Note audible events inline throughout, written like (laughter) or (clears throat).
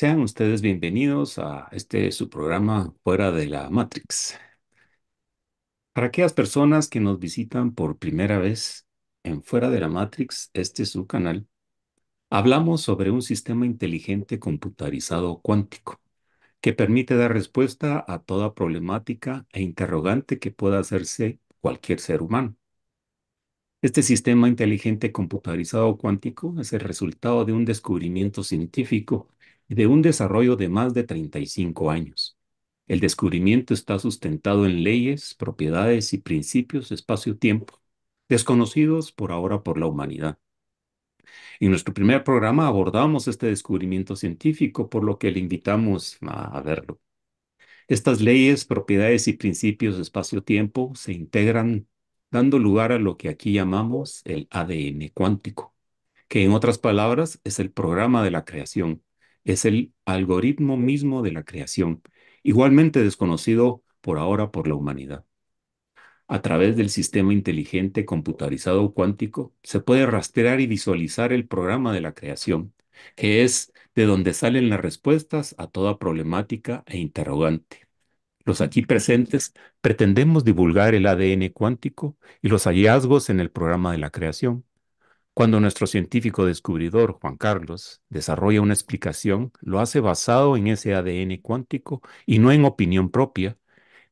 Sean ustedes bienvenidos a este su programa Fuera de la Matrix. Para aquellas personas que nos visitan por primera vez en Fuera de la Matrix, este es su canal, hablamos sobre un sistema inteligente computarizado cuántico que permite dar respuesta a toda problemática e interrogante que pueda hacerse cualquier ser humano. Este sistema inteligente computarizado cuántico es el resultado de un descubrimiento científico de un desarrollo de más de 35 años. El descubrimiento está sustentado en leyes, propiedades y principios espacio-tiempo, desconocidos por ahora por la humanidad. En nuestro primer programa abordamos este descubrimiento científico, por lo que le invitamos a verlo. Estas leyes, propiedades y principios espacio-tiempo se integran dando lugar a lo que aquí llamamos el ADN cuántico, que en otras palabras es el programa de la creación, es el algoritmo mismo de la creación, igualmente desconocido por ahora por la humanidad. A través del sistema inteligente computarizado cuántico se puede rastrear y visualizar el programa de la creación, que es de donde salen las respuestas a toda problemática e interrogante. Los aquí presentes pretendemos divulgar el ADN cuántico y los hallazgos en el programa de la creación. Cuando nuestro científico descubridor, Juan Carlos, desarrolla una explicación, lo hace basado en ese ADN cuántico y no en opinión propia,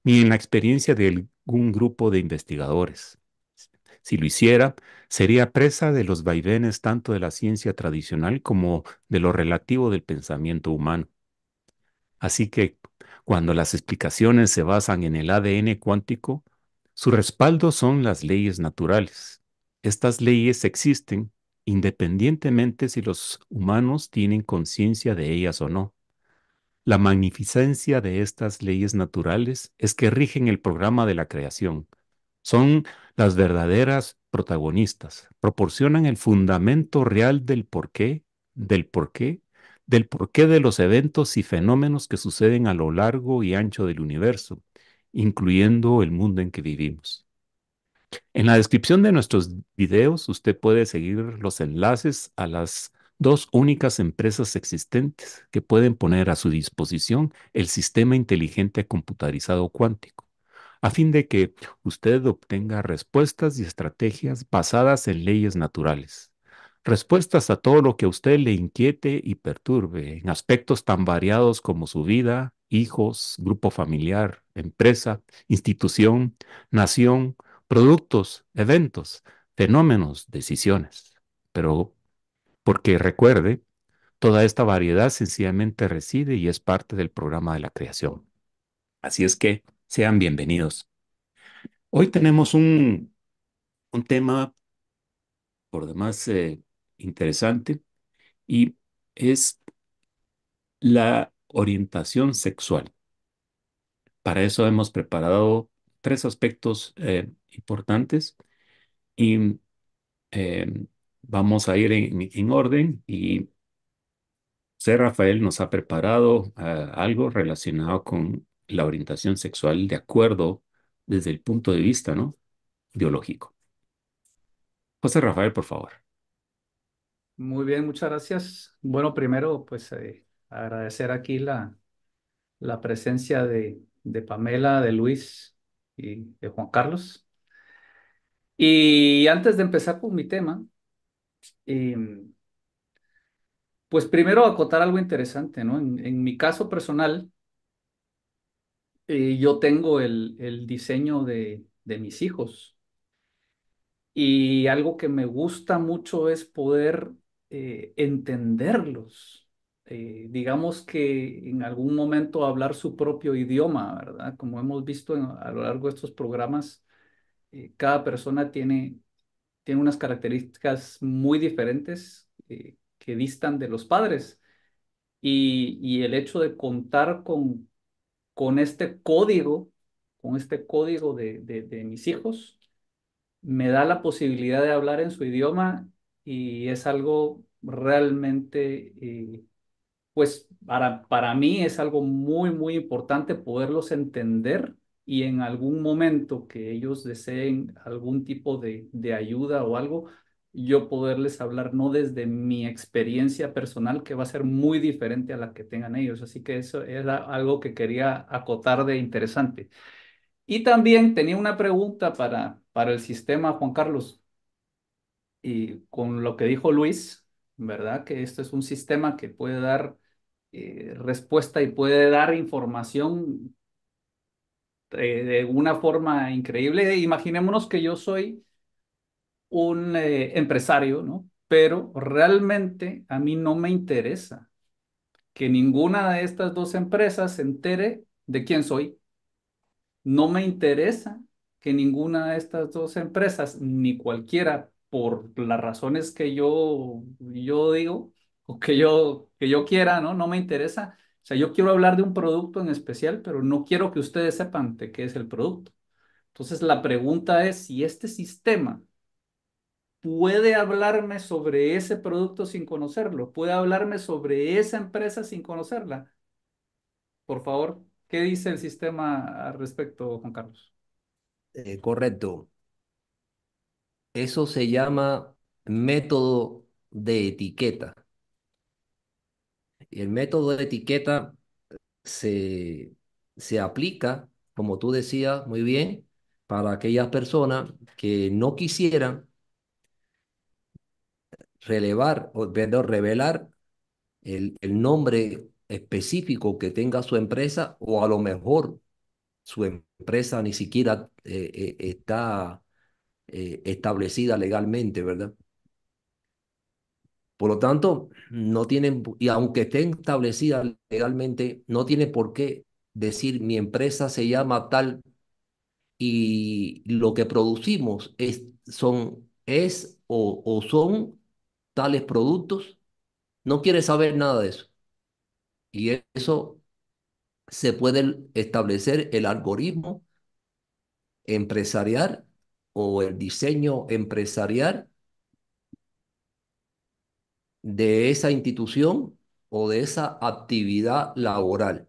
ni en la experiencia de algún grupo de investigadores. Si lo hiciera, sería presa de los vaivenes tanto de la ciencia tradicional como de lo relativo del pensamiento humano. Así que cuando las explicaciones se basan en el ADN cuántico, su respaldo son las leyes naturales. Estas leyes existen independientemente si los humanos tienen conciencia de ellas o no. La magnificencia de estas leyes naturales es que rigen el programa de la creación. Son las verdaderas protagonistas, proporcionan el fundamento real del porqué, del porqué del porqué de los eventos y fenómenos que suceden a lo largo y ancho del universo, incluyendo el mundo en que vivimos. En la descripción de nuestros videos usted puede seguir los enlaces a las dos únicas empresas existentes que pueden poner a su disposición el sistema inteligente computarizado cuántico, a fin de que usted obtenga respuestas y estrategias basadas en leyes naturales respuestas a todo lo que a usted le inquiete y perturbe en aspectos tan variados como su vida, hijos, grupo familiar, empresa, institución, nación, productos, eventos, fenómenos, decisiones. Pero porque recuerde, toda esta variedad sencillamente reside y es parte del programa de la creación. Así es que sean bienvenidos. Hoy tenemos un, un tema por demás eh, interesante y es la orientación sexual. Para eso hemos preparado tres aspectos eh, importantes y eh, vamos a ir en, orden y José Rafael nos ha preparado eh, algo relacionado con la orientación sexual de acuerdo desde el punto de vista ¿no? biológico. José Rafael, por favor. Muy bien, muchas gracias. Bueno, primero, pues eh, agradecer aquí la, la presencia de, de Pamela, de Luis y de Juan Carlos. Y antes de empezar con mi tema, em, pues primero acotar algo interesante, ¿no? En, mi caso personal, eh, yo tengo el, diseño de, de mis hijos. Y algo que me gusta mucho es poder eh, entenderlos. Eh, digamos que en algún momento hablar su propio idioma, ¿verdad? Como hemos visto a lo largo de estos programas, eh, cada persona tiene, tiene unas características muy diferentes que distan de los padres. Y, el hecho de contar con, con este código, con este código de, de, de mis hijos, me da la posibilidad de hablar en su idioma y es algo realmente, eh, pues para, para mí es algo muy, muy importante poderlos entender y en algún momento que ellos deseen algún tipo de, de ayuda o algo, yo poderles hablar no desde mi experiencia personal, que va a ser muy diferente a la que tengan ellos. Así que eso era algo que quería acotar de interesante. Y también tenía una pregunta para, para el sistema, Juan Carlos, y con lo que dijo Luis, ¿verdad? Que esto es un sistema que puede dar eh, respuesta y puede dar información eh, de una forma increíble. Imaginémonos que yo soy un eh, empresario, ¿no? Pero realmente a mí no me interesa que ninguna de estas dos empresas se entere de quién soy. No me interesa que ninguna de estas dos empresas, ni cualquiera, por las razones que yo, yo digo o que yo, que yo quiera, ¿no? No me interesa. Sea, yo quiero hablar de un producto en especial, pero no quiero que ustedes sepan de qué es el producto. Entonces, la pregunta es si este sistema puede hablarme sobre ese producto sin conocerlo, puede hablarme sobre esa empresa sin conocerla. Por favor, ¿qué dice el sistema al respecto, Juan Carlos? Eh, correcto. Eso se llama método de etiqueta. El método de etiqueta se, se aplica, como tú decías muy bien, para aquellas personas que no quisieran relevar o revelar el, el nombre específico que tenga su empresa o a lo mejor su empresa ni siquiera eh, eh, está eh, establecida legalmente, ¿verdad? Por lo tanto, no tienen, y aunque estén establecidas legalmente, no tiene por qué decir mi empresa se llama tal y lo que producimos es, son, es o, o son tales productos, no quiere saber nada de eso. Y eso se puede establecer el algoritmo empresarial o el diseño empresarial de esa institución o de esa actividad laboral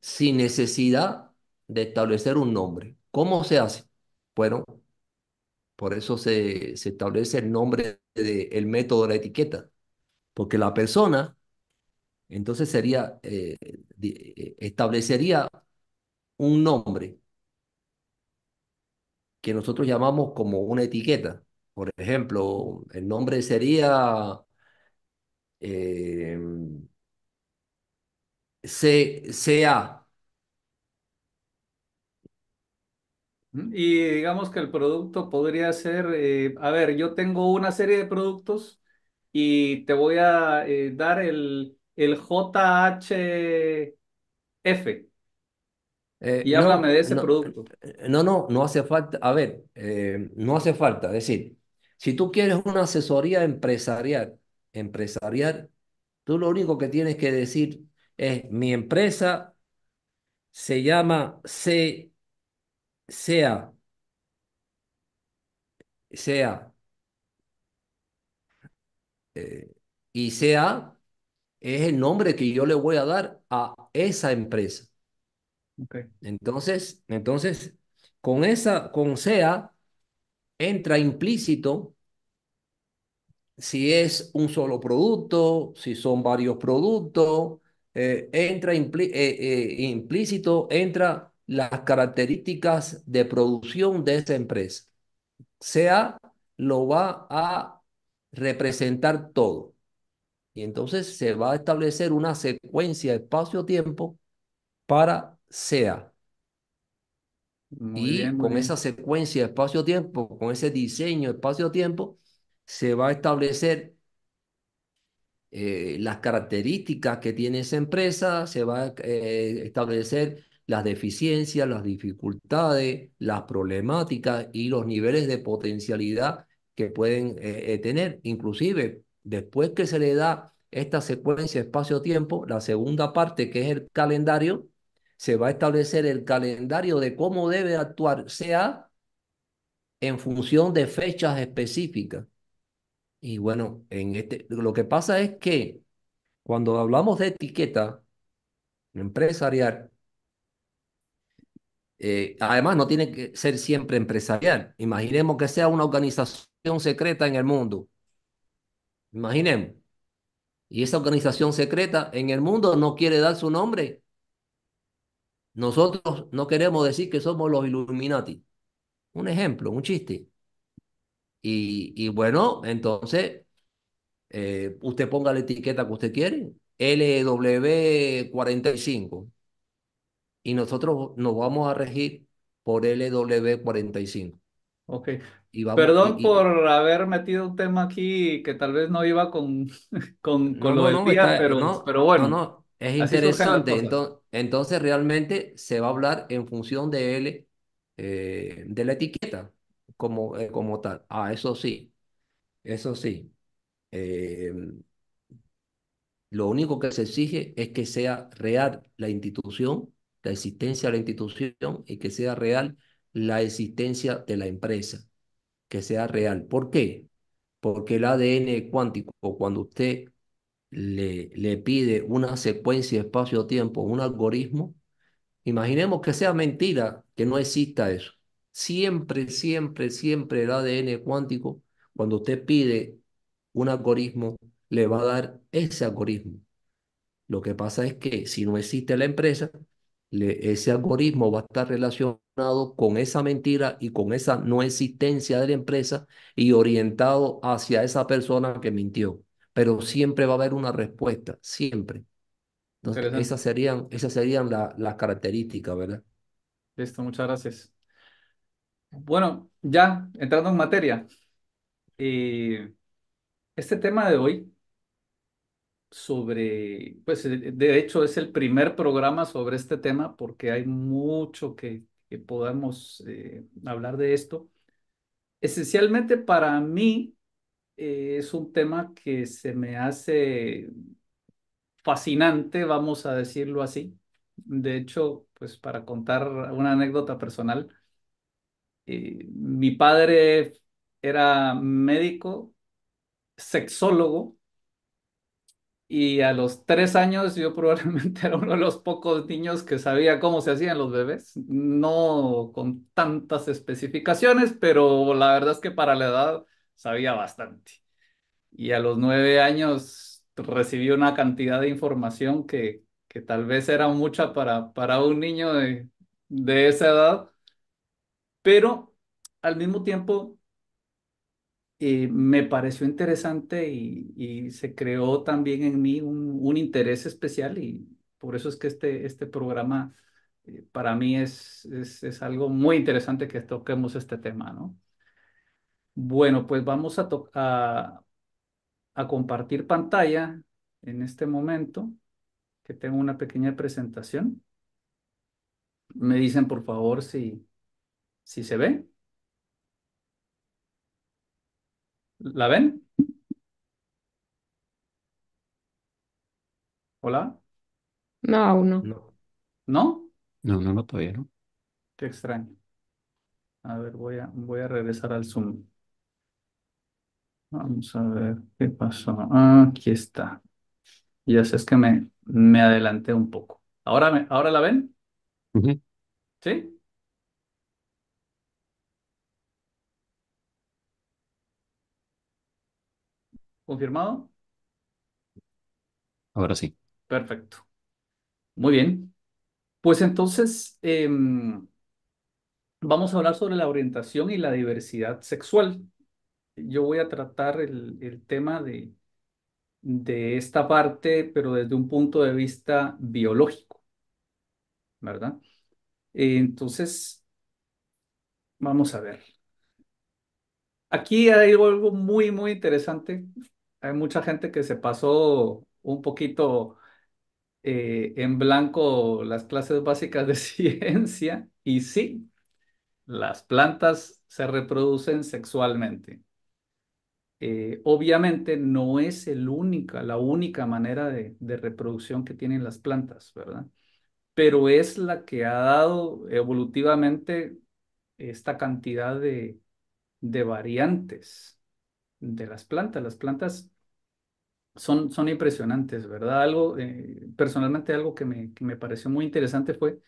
sin necesidad de establecer un nombre. ¿Cómo se hace? Bueno, por eso se, se establece el nombre del método de la etiqueta, porque la persona entonces sería, eh, eh, establecería un nombre que nosotros llamamos como una etiqueta. Por ejemplo, el nombre sería eh, CA. Y digamos que el producto podría ser, eh, a ver, yo tengo una serie de productos y te voy a eh, dar el, el JHF Eh, y háblame no, de ese no, producto. eh, no, no, no hace falta. A ver, no hace falta. Es decir, si tú quieres una asesoría empresarial, empresarial, tú lo único que tienes que decir es mi empresa se llama C, CA, CA, eh, y CA es el nombre que yo le voy a dar a esa empresa. Okay. Entonces, entonces, con esa, con SEA, entra implícito si es un solo producto, si son varios productos, eh, entra eh, eh, implícito, entra las características de producción de esa empresa. SEA lo va a representar todo. Y entonces se va a establecer una secuencia espacio-tiempo para SEA. Muy Y bien, con esa secuencia espacio-tiempo, con ese diseño espacio-tiempo, se va a establecer eh, las características que tiene esa empresa, se va a eh, establecer las deficiencias, las dificultades, las problemáticas y los niveles de potencialidad que pueden eh, tener. Inclusive, después que se le da esta secuencia espacio-tiempo, la segunda parte, que es el calendario, se va a establecer el calendario de cómo debe actuar, sea en función de fechas específicas. Y bueno, en este, lo que pasa es que cuando hablamos de etiqueta empresarial, eh, además no tiene que ser siempre empresarial. Imaginemos que sea una organización secreta en el mundo. Imaginemos. Y esa organización secreta en el mundo no quiere dar su nombre. Nosotros no queremos decir que somos los Illuminati. Un ejemplo, un chiste. Y, y bueno, entonces eh, usted ponga la etiqueta que usted quiere, LW45. Y nosotros nos vamos a regir por LW45. Ok. Y vamos, Perdón y- por haber metido un tema aquí que tal vez no iba con, (laughs) con, No, con lo no, del no, día, está- pero, no, pero bueno, no, no, es interesante. Entonces, entonces realmente se va a hablar en función de él, eh, de la etiqueta como, eh, como tal. Ah, eso sí, eso sí. Eh, lo único que se exige es que sea real la institución, la existencia de la institución y que sea real la existencia de la empresa, que sea real. ¿Por qué? Porque el ADN cuántico, cuando usted le, le pide una secuencia espacio-tiempo, un algoritmo, imaginemos que sea mentira, que no exista eso. Siempre, siempre, siempre el ADN cuántico, cuando usted pide un algoritmo, le va a dar ese algoritmo. Lo que pasa es que si no existe la empresa, ese algoritmo va a estar relacionado con esa mentira y con esa no existencia de la empresa y orientado hacia esa persona que mintió. Pero siempre va a haber una respuesta, siempre. Entonces, esas serían, esas serían la- las características, ¿verdad? Listo, muchas gracias. Bueno, ya entrando en materia, eh, este tema de hoy sobre, pues de de hecho es el primer programa sobre este tema porque hay mucho que, que podamos eh, hablar de esto. Esencialmente para mí eh, es un tema que se me hace fascinante, vamos a decirlo así. De hecho, pues para contar una anécdota personal, eh, mi padre era médico, sexólogo, y a los tres años yo probablemente (laughs) era uno de los pocos niños que sabía cómo se hacían los bebés, no con tantas especificaciones, pero la verdad es que para la edad sabía bastante. Y a los nueve años recibí una cantidad de información que, que tal vez era mucha para, para un niño de, de esa edad, pero al mismo tiempo eh, me pareció interesante y, y se creó también en mí un, un interés especial y por eso es que este, este programa eh, para mí es, es, es algo muy interesante que toquemos este tema, ¿no? Bueno, pues vamos a, a, a compartir pantalla en este momento, que tengo una pequeña presentación. Me dicen por favor si, si se ve. ¿La ven? ¿Hola? No, aún no. No. ¿No? No, no, no, todavía no. Qué extraño. A ver, voy a, voy a regresar al Zoom. Vamos a ver qué pasó. Ah, aquí está. Ya sé, es que me, me adelanté un poco. ¿Ahora, me, ¿Ahora la ven? ¿Sí? ¿Confirmado? Ahora sí. Perfecto. Muy bien. Pues entonces, em, vamos a hablar sobre la orientación y la diversidad sexual. Yo voy a tratar el, tema de, de esta parte, pero desde un punto de vista biológico, ¿verdad? Entonces, vamos a ver. Aquí hay algo muy, muy interesante. Hay mucha gente que se pasó un poquito eh, en blanco las clases básicas de (laughs) ciencia y sí, las plantas se reproducen sexualmente. Eh, obviamente no es única, la única manera de, reproducción que tienen las plantas, ¿verdad? Pero es la que ha dado evolutivamente esta cantidad de, variantes de las plantas. Las plantas son, son impresionantes, ¿verdad? Algo, eh, personalmente algo que me, que me pareció muy interesante fue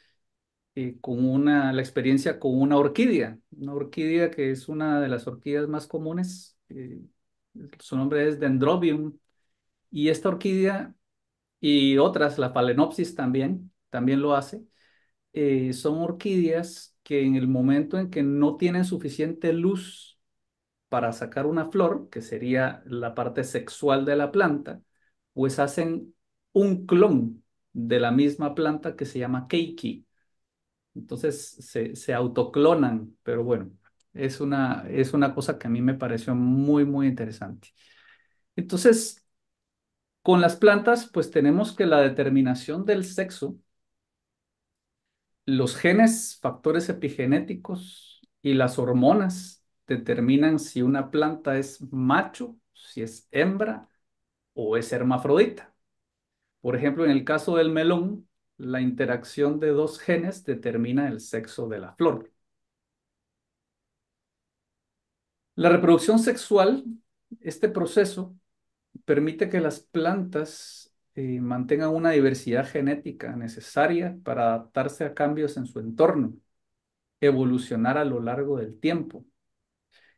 eh, con una, la experiencia con una orquídea, una orquídea que es una de las orquídeas más comunes. Su nombre es Dendrobium. Y esta orquídea y otras, la Phalaenopsis también, también lo hace, eh, son orquídeas que en el momento en que no tienen suficiente luz para sacar una flor, que sería la parte sexual de la planta, pues hacen un clon de la misma planta que se llama keiki. Entonces se, se autoclonan, pero bueno, es una, es una cosa que a mí me pareció muy, muy interesante. Entonces, con las plantas, pues tenemos que la determinación del sexo, los genes, factores epigenéticos y las hormonas determinan si una planta es macho, si es hembra o es hermafrodita. Por ejemplo, en el caso del melón, la interacción de dos genes determina el sexo de la flor. La reproducción sexual, este proceso, permite que las plantas eh, mantengan una diversidad genética necesaria para adaptarse a cambios en su entorno, evolucionar a lo largo del tiempo.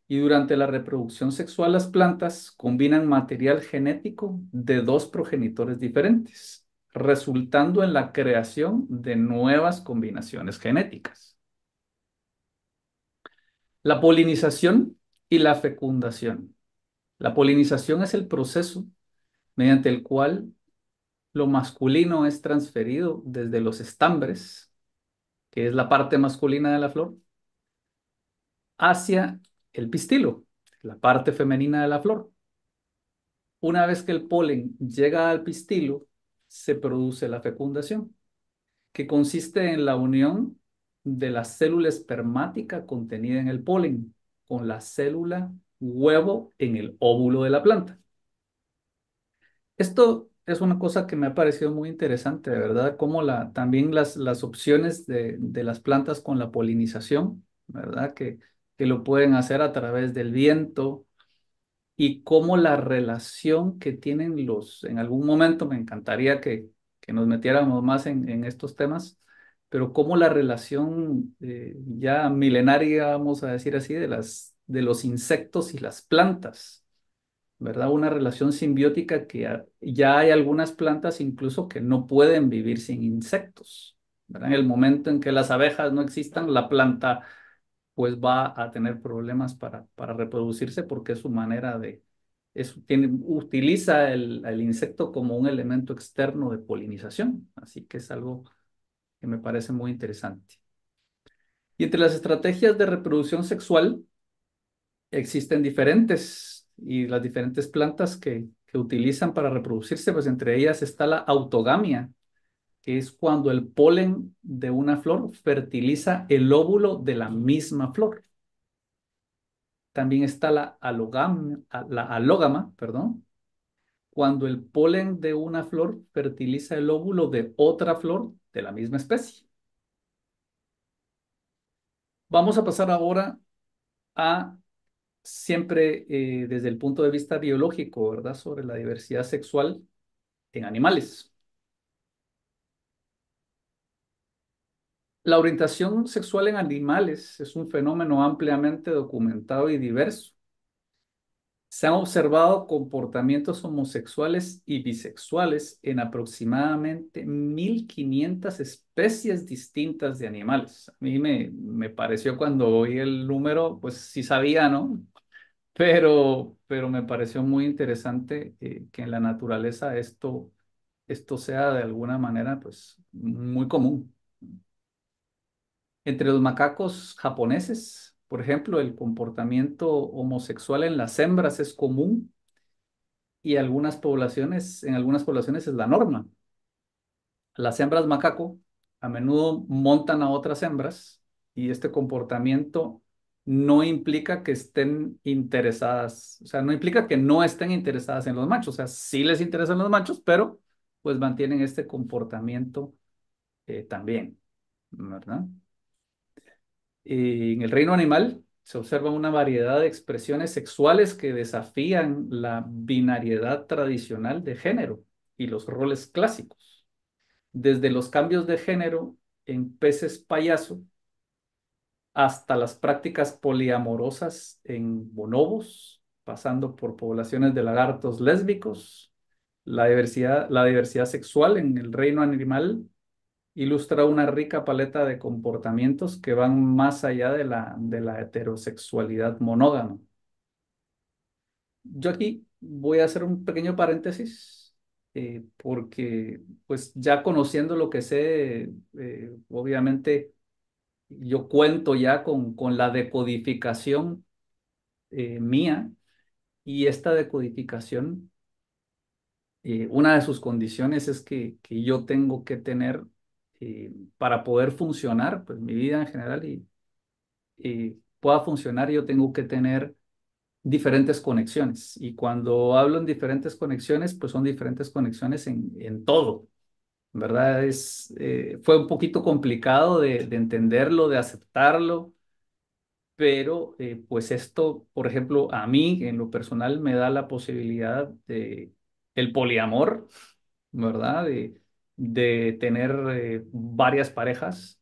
Y durante la reproducción sexual, las plantas combinan material genético de dos progenitores diferentes, resultando en la creación de nuevas combinaciones genéticas. La polinización y la fecundación. La polinización es el proceso mediante el cual lo masculino es transferido desde los estambres, que es la parte masculina de la flor, hacia el pistilo, la parte femenina de la flor. Una vez que el polen llega al pistilo, se produce la fecundación, que consiste en la unión de la célula espermática contenida en el polen con la célula huevo en el óvulo de la planta. Esto es una cosa que me ha parecido muy interesante, de verdad, como la, también las, las opciones de, de las plantas con la polinización, ¿verdad? Que, que lo pueden hacer a través del viento y cómo la relación que tienen los, en algún momento me encantaría que, que nos metiéramos más en, en estos temas, pero cómo la relación eh, ya milenaria, vamos a decir así, de, las, de los insectos y las plantas, ¿verdad? Una relación simbiótica que ya hay algunas plantas incluso que no pueden vivir sin insectos, ¿verdad? En el momento en que las abejas no existan, la planta pues va a tener problemas para, para reproducirse porque es su manera de, es, utiliza el insecto como un elemento externo de polinización, así que es algo que me parece muy interesante. Y entre las estrategias de reproducción sexual existen diferentes y las diferentes plantas que, que utilizan para reproducirse, pues entre ellas está la autogamia, que es cuando el polen de una flor fertiliza el óvulo de la misma flor. También está la alógama, la alógama, perdón, cuando el polen de una flor fertiliza el óvulo de otra flor de la misma especie. Vamos a pasar ahora a siempre eh, desde el punto de vista biológico, ¿verdad? Sobre la diversidad sexual en animales. La orientación sexual en animales es un fenómeno ampliamente documentado y diverso. Se han observado comportamientos homosexuales y bisexuales en aproximadamente 1.500 especies distintas de animales. A mí me, me pareció cuando oí el número, pues sí sabía, ¿no? Pero, pero me pareció muy interesante eh, que en la naturaleza esto, esto sea de alguna manera pues muy común. Entre los macacos japoneses, por ejemplo, el comportamiento homosexual en las hembras es común y algunas poblaciones, en algunas poblaciones es la norma. Las hembras macaco a menudo montan a otras hembras y este comportamiento no implica que estén interesadas, o sea, no implica que no estén interesadas en los machos, o sea, sí les interesan los machos, pero pues mantienen este comportamiento eh, también, ¿verdad? En el reino animal se observa una variedad de expresiones sexuales que desafían la binariedad tradicional de género y los roles clásicos. Desde los cambios de género en peces payaso hasta las prácticas poliamorosas en bonobos, pasando por poblaciones de lagartos lésbicos, la diversidad, la diversidad sexual en el reino animal ilustra una rica paleta de comportamientos que van más allá de la, de la heterosexualidad monógama. Yo aquí voy a hacer un pequeño paréntesis eh, porque pues ya conociendo lo que sé, eh, obviamente yo cuento ya con, con la decodificación eh, mía y esta decodificación, una de sus condiciones es que, que yo tengo que tener para poder funcionar, pues mi vida en general y, y pueda funcionar, yo tengo que tener diferentes conexiones. Y cuando hablo en diferentes conexiones, pues son diferentes conexiones en, en todo. ¿Verdad? Es, eh, fue un poquito complicado de, de, entenderlo, de aceptarlo, pero eh, pues esto, por ejemplo, a mí en lo personal me da la posibilidad de el poliamor, ¿verdad? De, de tener eh, varias parejas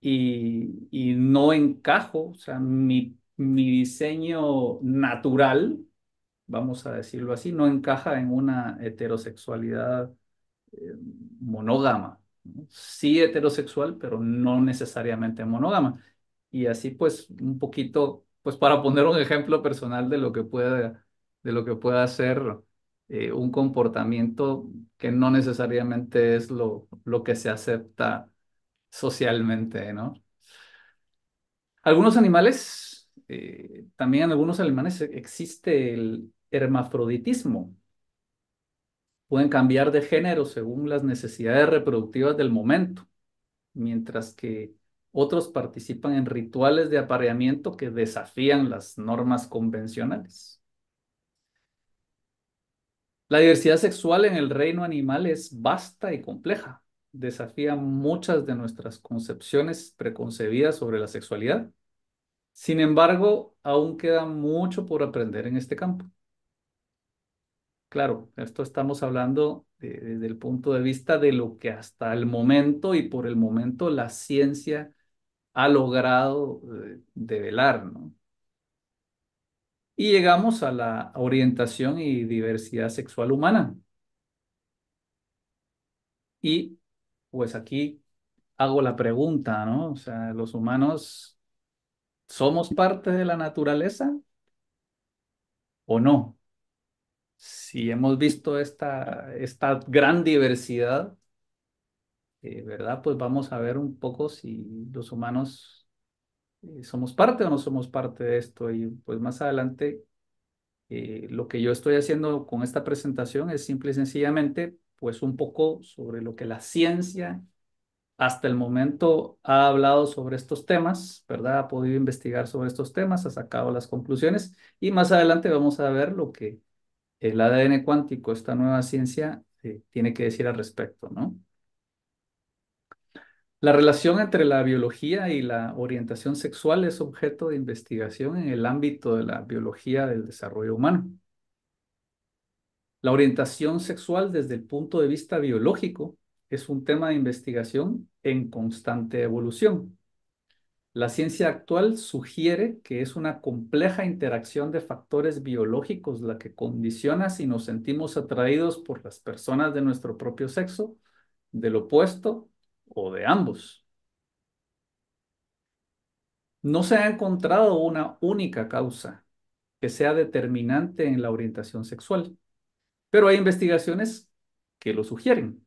y, y no encajo, o sea, mi mi diseño natural, vamos a decirlo así, no encaja en una heterosexualidad eh, monógama. Sí heterosexual, pero no necesariamente monógama. Y así pues un poquito, pues para poner un ejemplo personal de lo que puede, de lo que pueda ser eh, un comportamiento que no necesariamente es lo, lo que se acepta socialmente, ¿no? Algunos animales eh, también en algunos alemanes existe el hermafroditismo. Pueden cambiar de género según las necesidades reproductivas del momento, mientras que otros participan en rituales de apareamiento que desafían las normas convencionales. La diversidad sexual en el reino animal es vasta y compleja. Desafía muchas de nuestras concepciones preconcebidas sobre la sexualidad sin embargo, aún queda mucho por aprender en este campo. Claro, esto estamos hablando desde el punto de vista de lo que hasta el momento y por el momento la ciencia ha logrado eh, develar, ¿no? Y llegamos a la orientación y diversidad sexual humana. Y pues aquí hago la pregunta, ¿no? O sea, los humanos ¿Somos parte de la naturaleza o no? Si hemos visto esta, esta gran diversidad, eh, ¿verdad? Pues vamos a ver un poco si los humanos somos parte o no somos parte de esto. Y pues más adelante, eh, lo que yo estoy haciendo con esta presentación es simple y sencillamente, pues un poco sobre lo que la ciencia hasta el momento ha hablado sobre estos temas, ¿verdad? Ha podido investigar sobre estos temas, ha sacado las conclusiones y más adelante vamos a ver lo que el ADN cuántico, esta nueva ciencia, eh, tiene que decir al respecto, ¿no? La relación entre la biología y la orientación sexual es objeto de investigación en el ámbito de la biología del desarrollo humano. La orientación sexual desde el punto de vista biológico es un tema de investigación en constante evolución. La ciencia actual sugiere que es una compleja interacción de factores biológicos la que condiciona si nos sentimos atraídos por las personas de nuestro propio sexo, del opuesto o de ambos. No se ha encontrado una única causa que sea determinante en la orientación sexual, pero hay investigaciones que lo sugieren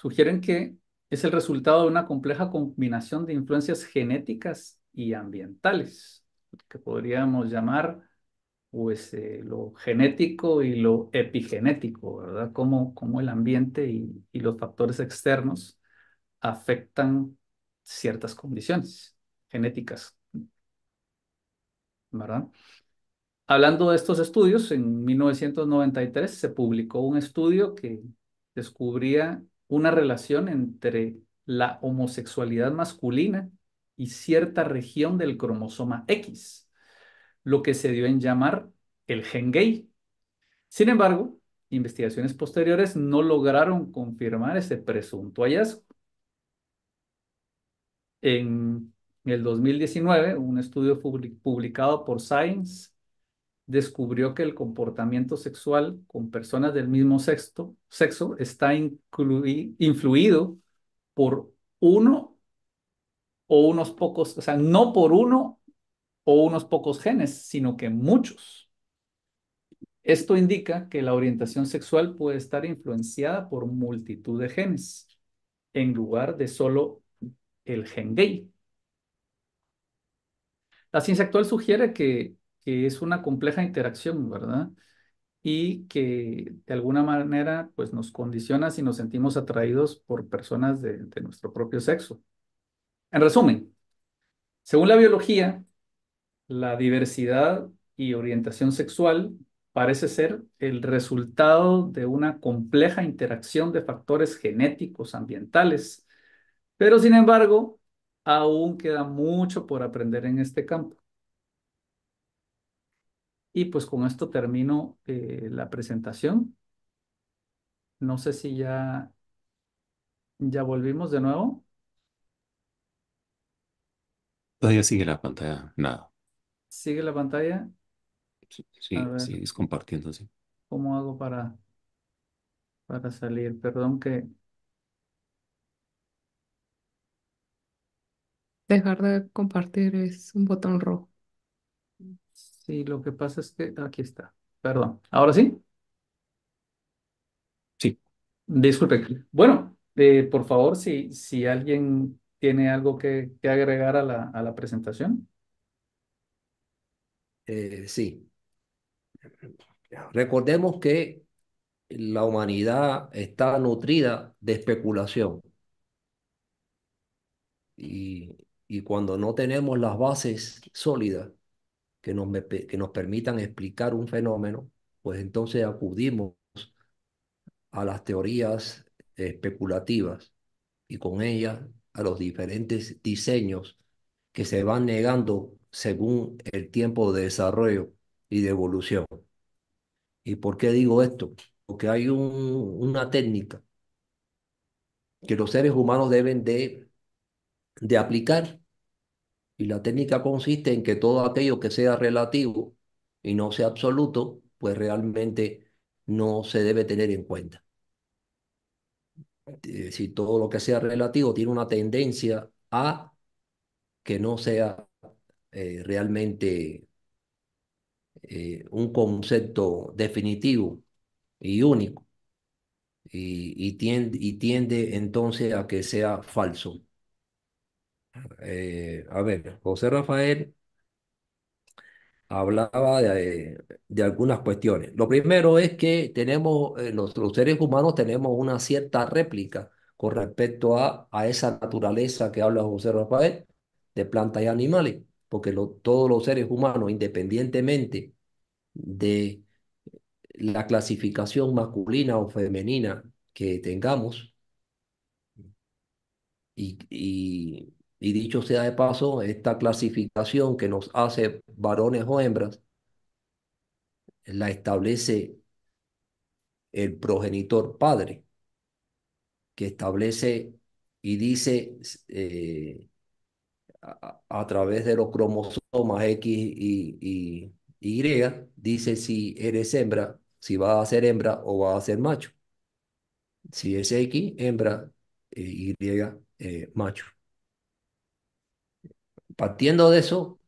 sugieren que es el resultado de una compleja combinación de influencias genéticas y ambientales, que podríamos llamar pues eh, lo genético y lo epigenético, ¿verdad? Cómo, el ambiente y, y los factores externos afectan ciertas condiciones genéticas, ¿verdad? Hablando de estos estudios, en 1993 se publicó un estudio que descubría una relación entre la homosexualidad masculina y cierta región del cromosoma X, lo que se dio en llamar el gen gay. Sin embargo, investigaciones posteriores no lograron confirmar ese presunto hallazgo. En el 2019, un estudio publicado por Science descubrió que el comportamiento sexual con personas del mismo sexo, sexo está influido por uno o unos pocos, o sea, no por uno o unos pocos genes, sino que muchos. Esto indica que la orientación sexual puede estar influenciada por multitud de genes, en lugar de solo el gen gay. La ciencia actual sugiere que, es una compleja interacción, ¿verdad? Y que de alguna manera pues, nos condiciona si nos sentimos atraídos por personas de nuestro propio sexo. En resumen, según la biología, la diversidad y orientación sexual parece ser el resultado de una compleja interacción de factores genéticos, ambientales, pero sin embargo, aún queda mucho por aprender en este campo. Y pues con esto termino eh, la presentación. No sé si ya, ya volvimos de nuevo. Todavía sigue la pantalla, nada. ¿Sigue la pantalla? Sí, sí, compartiendo, sí. ¿Cómo hago para, para salir? Perdón que... Dejar de compartir es un botón rojo. Sí, lo que pasa es que aquí está. Perdón. ¿Ahora sí? Sí. Disculpe. Bueno, eh, por favor, si, si alguien tiene algo que, agregar a la, a la presentación. Eh, sí. Recordemos que la humanidad está nutrida de especulación. Y, y cuando no tenemos las bases sólidas que nos, que nos permitan explicar un fenómeno, pues entonces acudimos a las teorías especulativas y con ellas a los diferentes diseños que se van negando según el tiempo de desarrollo y de evolución. ¿Y por qué digo esto? Porque hay una técnica que los seres humanos deben de, de aplicar y la técnica consiste en que todo aquello que sea relativo y no sea absoluto, pues realmente no se debe tener en cuenta. Eh, si todo lo que sea relativo tiene una tendencia a que no sea eh, realmente eh, un concepto definitivo y único, y, y tiende entonces a que sea falso. a ver, José Rafael hablaba de, de, algunas cuestiones. Lo primero es que tenemos, eh, los, seres humanos tenemos una cierta réplica con respecto a, a esa naturaleza que habla José Rafael de plantas y animales, porque todos los seres humanos, independientemente de la clasificación masculina o femenina que tengamos, y, dicho sea de paso, esta clasificación que nos hace varones o hembras, la establece el progenitor padre, que establece y dice eh, a, través de los cromosomas X y, y, Y, dice si eres hembra, si va a ser hembra o va a ser macho. Si es X, hembra, eh, Y, eh, macho. Partiendo de eso,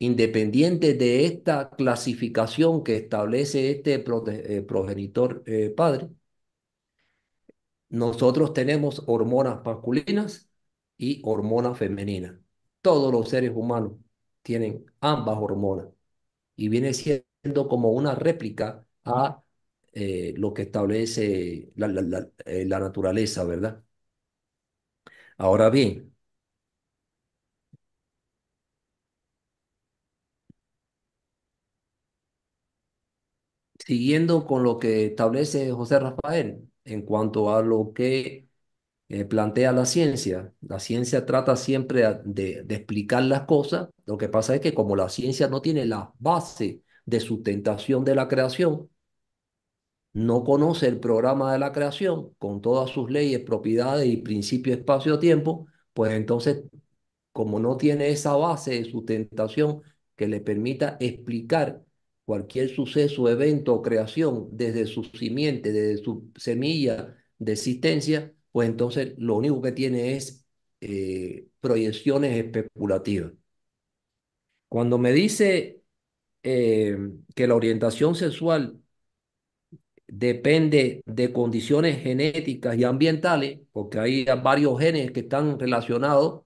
independiente de esta clasificación que establece este eh, progenitor eh, padre, nosotros tenemos hormonas masculinas y hormonas femeninas. Todos los seres humanos tienen ambas hormonas y viene siendo como una réplica a eh, lo que establece la, la naturaleza, ¿verdad? Ahora bien, siguiendo con lo que establece José Rafael en cuanto a lo que eh, plantea la ciencia. La ciencia trata siempre de, de, explicar las cosas. Lo que pasa es que como la ciencia no tiene la base de sustentación de la creación, no conoce el programa de la creación con todas sus leyes, propiedades y principios espacio-tiempo, pues entonces como no tiene esa base de sustentación que le permita explicar cualquier suceso, evento o creación desde su simiente, desde su semilla de existencia, pues entonces lo único que tiene es eh, proyecciones especulativas. Cuando me dice eh, que la orientación sexual depende de condiciones genéticas y ambientales, porque hay varios genes que están relacionados,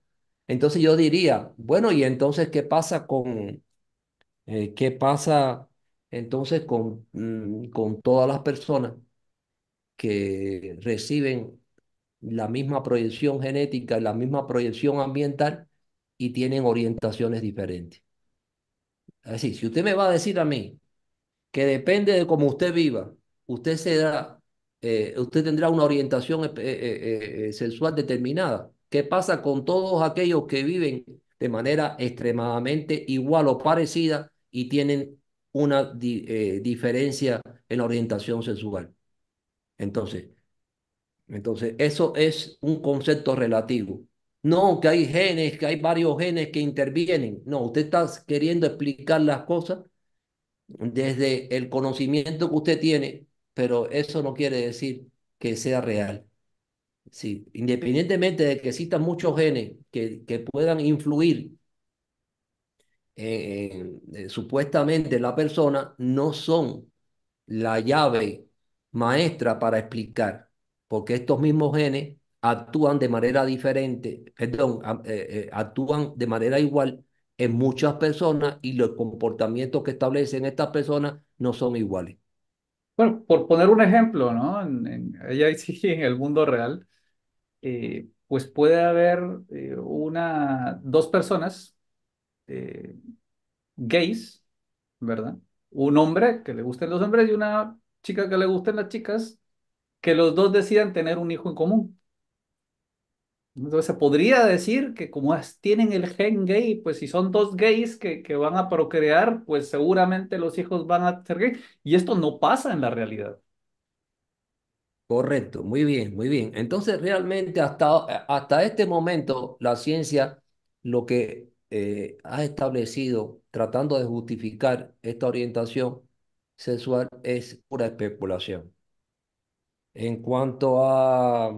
entonces yo diría, bueno, ¿y entonces qué pasa con, eh, qué pasa entonces con, mm, con todas las personas que reciben la misma proyección genética, la misma proyección ambiental y tienen orientaciones diferentes? Es decir, si usted me va a decir a mí que depende de cómo usted viva, usted eh, usted tendrá una orientación eh, eh, sexual determinada. ¿Qué pasa con todos aquellos que viven de manera extremadamente igual o parecida y tienen una diferencia en la orientación sexual? Entonces, entonces, eso es un concepto relativo. No, que hay genes, que hay varios genes que intervienen. No, usted está queriendo explicar las cosas desde el conocimiento que usted tiene, pero eso no quiere decir que sea real. Sí, independientemente de que existan muchos genes que, que puedan influir en, supuestamente la persona, no son la llave maestra para explicar, porque estos mismos genes actúan de manera diferente, perdón, eh, eh, actúan de manera igual en muchas personas y los comportamientos que establecen estas personas no son iguales. Bueno, por poner un ejemplo, ¿no? En, en, allá sí, (laughs) en el mundo real, eh, pues puede haber una, dos personas gays, ¿verdad? Un hombre que le gusten los hombres y una chica que le gusten las chicas, que los dos decidan tener un hijo en común. Entonces se podría decir que como tienen el gen gay, pues si son dos gays que, que van a procrear, pues seguramente los hijos van a ser gays. Y esto no pasa en la realidad. Correcto, muy bien, muy bien. Entonces realmente hasta, hasta este momento la ciencia lo que eh, ha establecido tratando de justificar esta orientación sexual es pura especulación. En cuanto a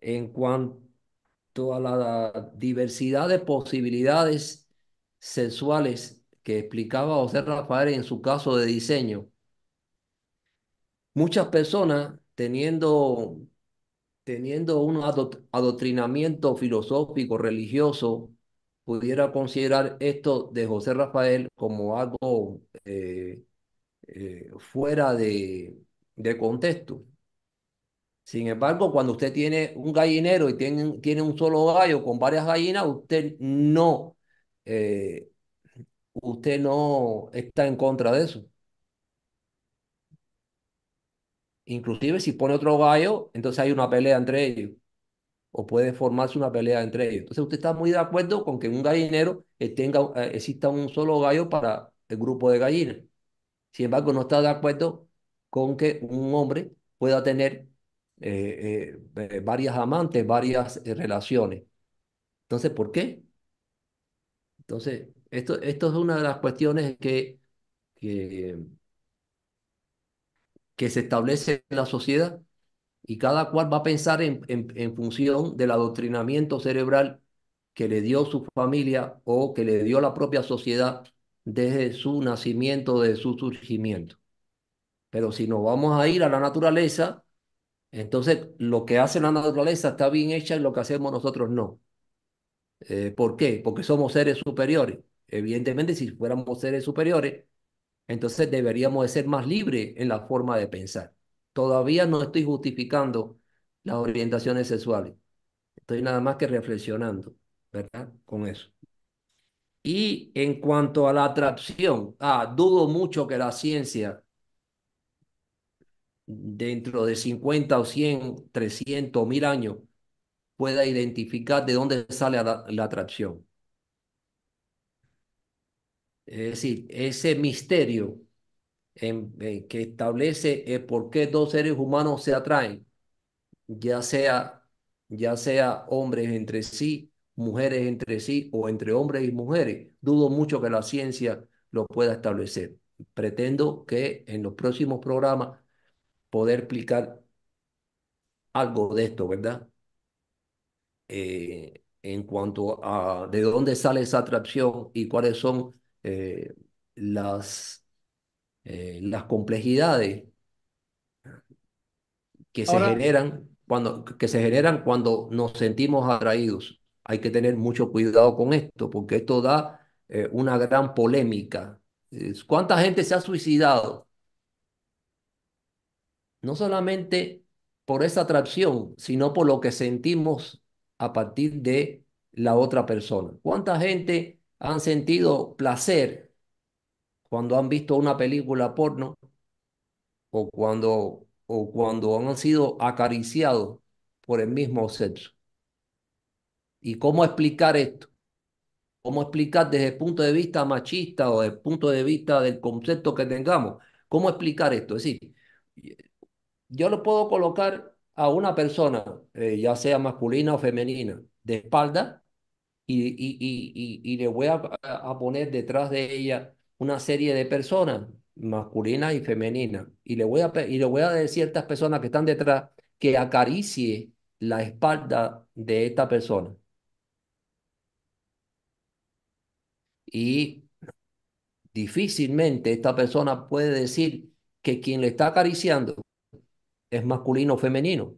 en cuanto a la diversidad de posibilidades sexuales que explicaba José Rafael en su caso de diseño. Muchas personas teniendo, teniendo un adoctrinamiento filosófico, religioso, pudiera considerar esto de José Rafael como algo eh, eh, fuera de, de contexto. Sin embargo, cuando usted tiene un gallinero y tiene, tiene un solo gallo con varias gallinas, usted no, eh, usted no está en contra de eso. Inclusive si pone otro gallo, entonces hay una pelea entre ellos. O puede formarse una pelea entre ellos. Entonces usted está muy de acuerdo con que un gallinero tenga, eh, exista un solo gallo para el grupo de gallinas. Sin embargo, no está de acuerdo con que un hombre pueda tener eh, eh, varias amantes, varias eh, relaciones. Entonces, ¿por qué? Entonces, esto, esto es una de las cuestiones que, que, se establece en la sociedad y cada cual va a pensar en, en, en función del adoctrinamiento cerebral que le dio su familia o que le dio la propia sociedad desde su nacimiento, desde su surgimiento. Pero si nos vamos a ir a la naturaleza, entonces, lo que hace la naturaleza está bien hecha y lo que hacemos nosotros no. Eh, ¿por qué? Porque somos seres superiores. Evidentemente, si fuéramos seres superiores, entonces deberíamos de ser más libres en la forma de pensar. Todavía no estoy justificando las orientaciones sexuales. Estoy nada más que reflexionando, ¿verdad? Con eso. Y en cuanto a la atracción, ah, dudo mucho que la ciencia dentro de 50 o 100, 300 mil años pueda identificar de dónde sale la, atracción. Es decir, ese misterio en que establece el por qué dos seres humanos se atraen, ya sea, ya sea hombres entre sí, mujeres entre sí o entre hombres y mujeres. Dudo mucho que la ciencia lo pueda establecer. Pretendo que en los próximos programas poder explicar algo de esto, ¿verdad? Eh, en cuanto a de dónde sale esa atracción y cuáles son eh, las, eh, las complejidades que se generan cuando, que se generan cuando nos sentimos atraídos. Hay que tener mucho cuidado con esto, porque esto da una gran polémica. ¿Cuánta gente se ha suicidado? No solamente por esa atracción, sino por lo que sentimos a partir de la otra persona. ¿Cuánta gente han sentido placer cuando han visto una película porno o cuando, o cuando han sido acariciados por el mismo sexo? ¿Y cómo explicar esto? ¿Cómo explicar desde el punto de vista machista o desde el punto de vista del concepto que tengamos? ¿Cómo explicar esto? Es decir, yo lo puedo colocar a una persona, eh, ya sea masculina o femenina, de espalda y, y, y, y, le voy a, a poner detrás de ella una serie de personas, masculinas y femeninas, y le voy a, y le voy a decir a ciertas personas que están detrás que acaricie la espalda de esta persona. Y difícilmente esta persona puede decir que quien le está acariciando es masculino o femenino.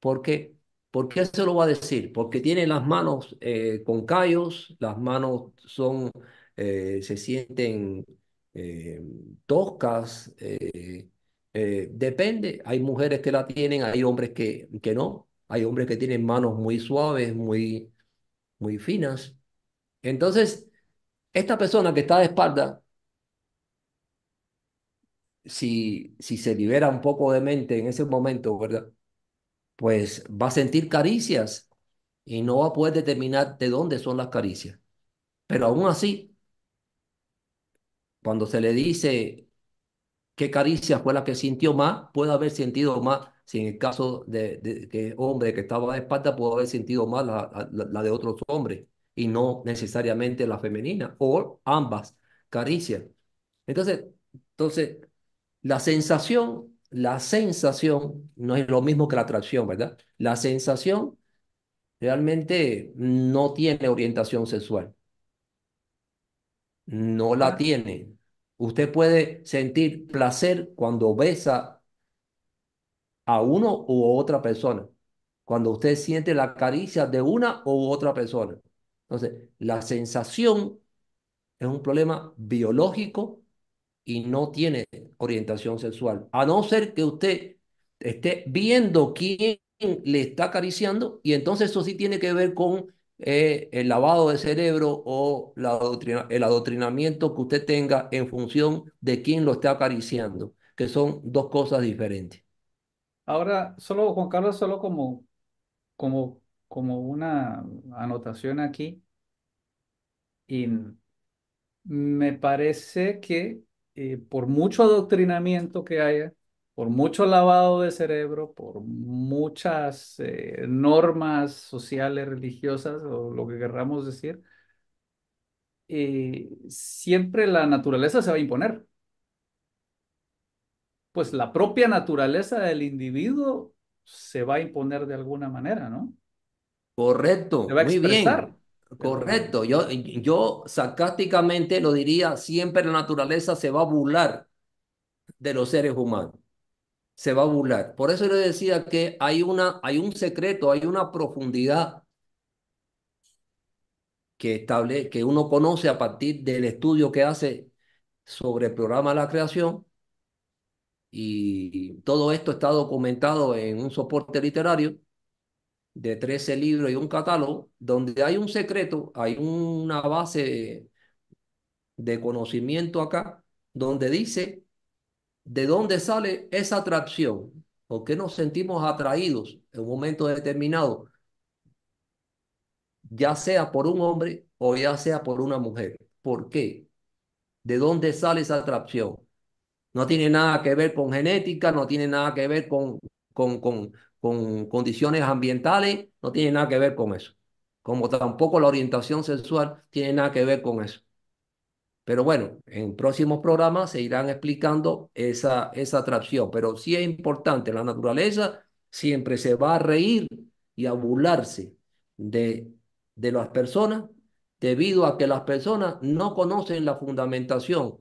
¿Por qué? ¿Por qué se lo va a decir? Porque tiene las manos eh, con callos, las manos son, eh, se sienten eh, toscas, depende. Hay mujeres que la tienen, hay hombres que, que no. Hay hombres que tienen manos muy suaves, muy, muy finas. Entonces, esta persona que está de espalda, si, si se libera un poco de mente en ese momento, ¿verdad? Pues va a sentir caricias y no va a poder determinar de dónde son las caricias. Pero aún así, cuando se le dice qué caricia fue la que sintió más, puede haber sentido más, si en el caso de, de que hombre que estaba de espalda, pudo haber sentido más la, la, la de otros hombres y no necesariamente la femenina, o ambas caricias. Entonces, entonces, la sensación, la sensación no es lo mismo que la atracción, ¿verdad? La sensación realmente no tiene orientación sexual, no la tiene. Usted puede sentir placer cuando besa a uno u otra persona, cuando usted siente la caricia de una u otra persona. Entonces, la sensación es un problema biológico y no tiene orientación sexual, a no ser que usted esté viendo quién le está acariciando y entonces eso sí tiene que ver con eh, el lavado de cerebro o la adoctrina- el adoctrinamiento que usted tenga en función de quién lo está acariciando, que son dos cosas diferentes. ahora, solo, Juan Carlos, solo como, como, como una anotación aquí, y me parece que eh, por mucho adoctrinamiento que haya, por mucho lavado de cerebro, por muchas eh, normas sociales, religiosas o lo que querramos decir, eh, siempre la naturaleza se va a imponer. Pues la propia naturaleza del individuo se va a imponer de alguna manera, ¿no? Se Correcto, va a muy expresar, bien, correcto. Yo, yo sarcásticamente lo diría, siempre la naturaleza se va a burlar de los seres humanos. se va a burlar. Por eso le decía que hay una, hay un secreto, hay una profundidad que estable, que uno conoce a partir del estudio que hace sobre el programa de la creación y todo esto está documentado en un soporte literario de 13 libros y un catálogo donde hay un secreto, hay una base de conocimiento acá donde dice de dónde sale esa atracción, por qué nos sentimos atraídos en un momento determinado ya sea por un hombre o ya sea por una mujer. ¿Por qué? ¿De dónde sale esa atracción? No tiene nada que ver con genética, no tiene nada que ver con, con, con, con condiciones ambientales, no tiene nada que ver con eso. como tampoco la orientación sexual tiene nada que ver con eso. Pero bueno, en próximos programas se irán explicando esa, esa atracción. Pero sí es importante, la naturaleza siempre se va a reír y a burlarse de, de las personas debido a que las personas no conocen la fundamentación,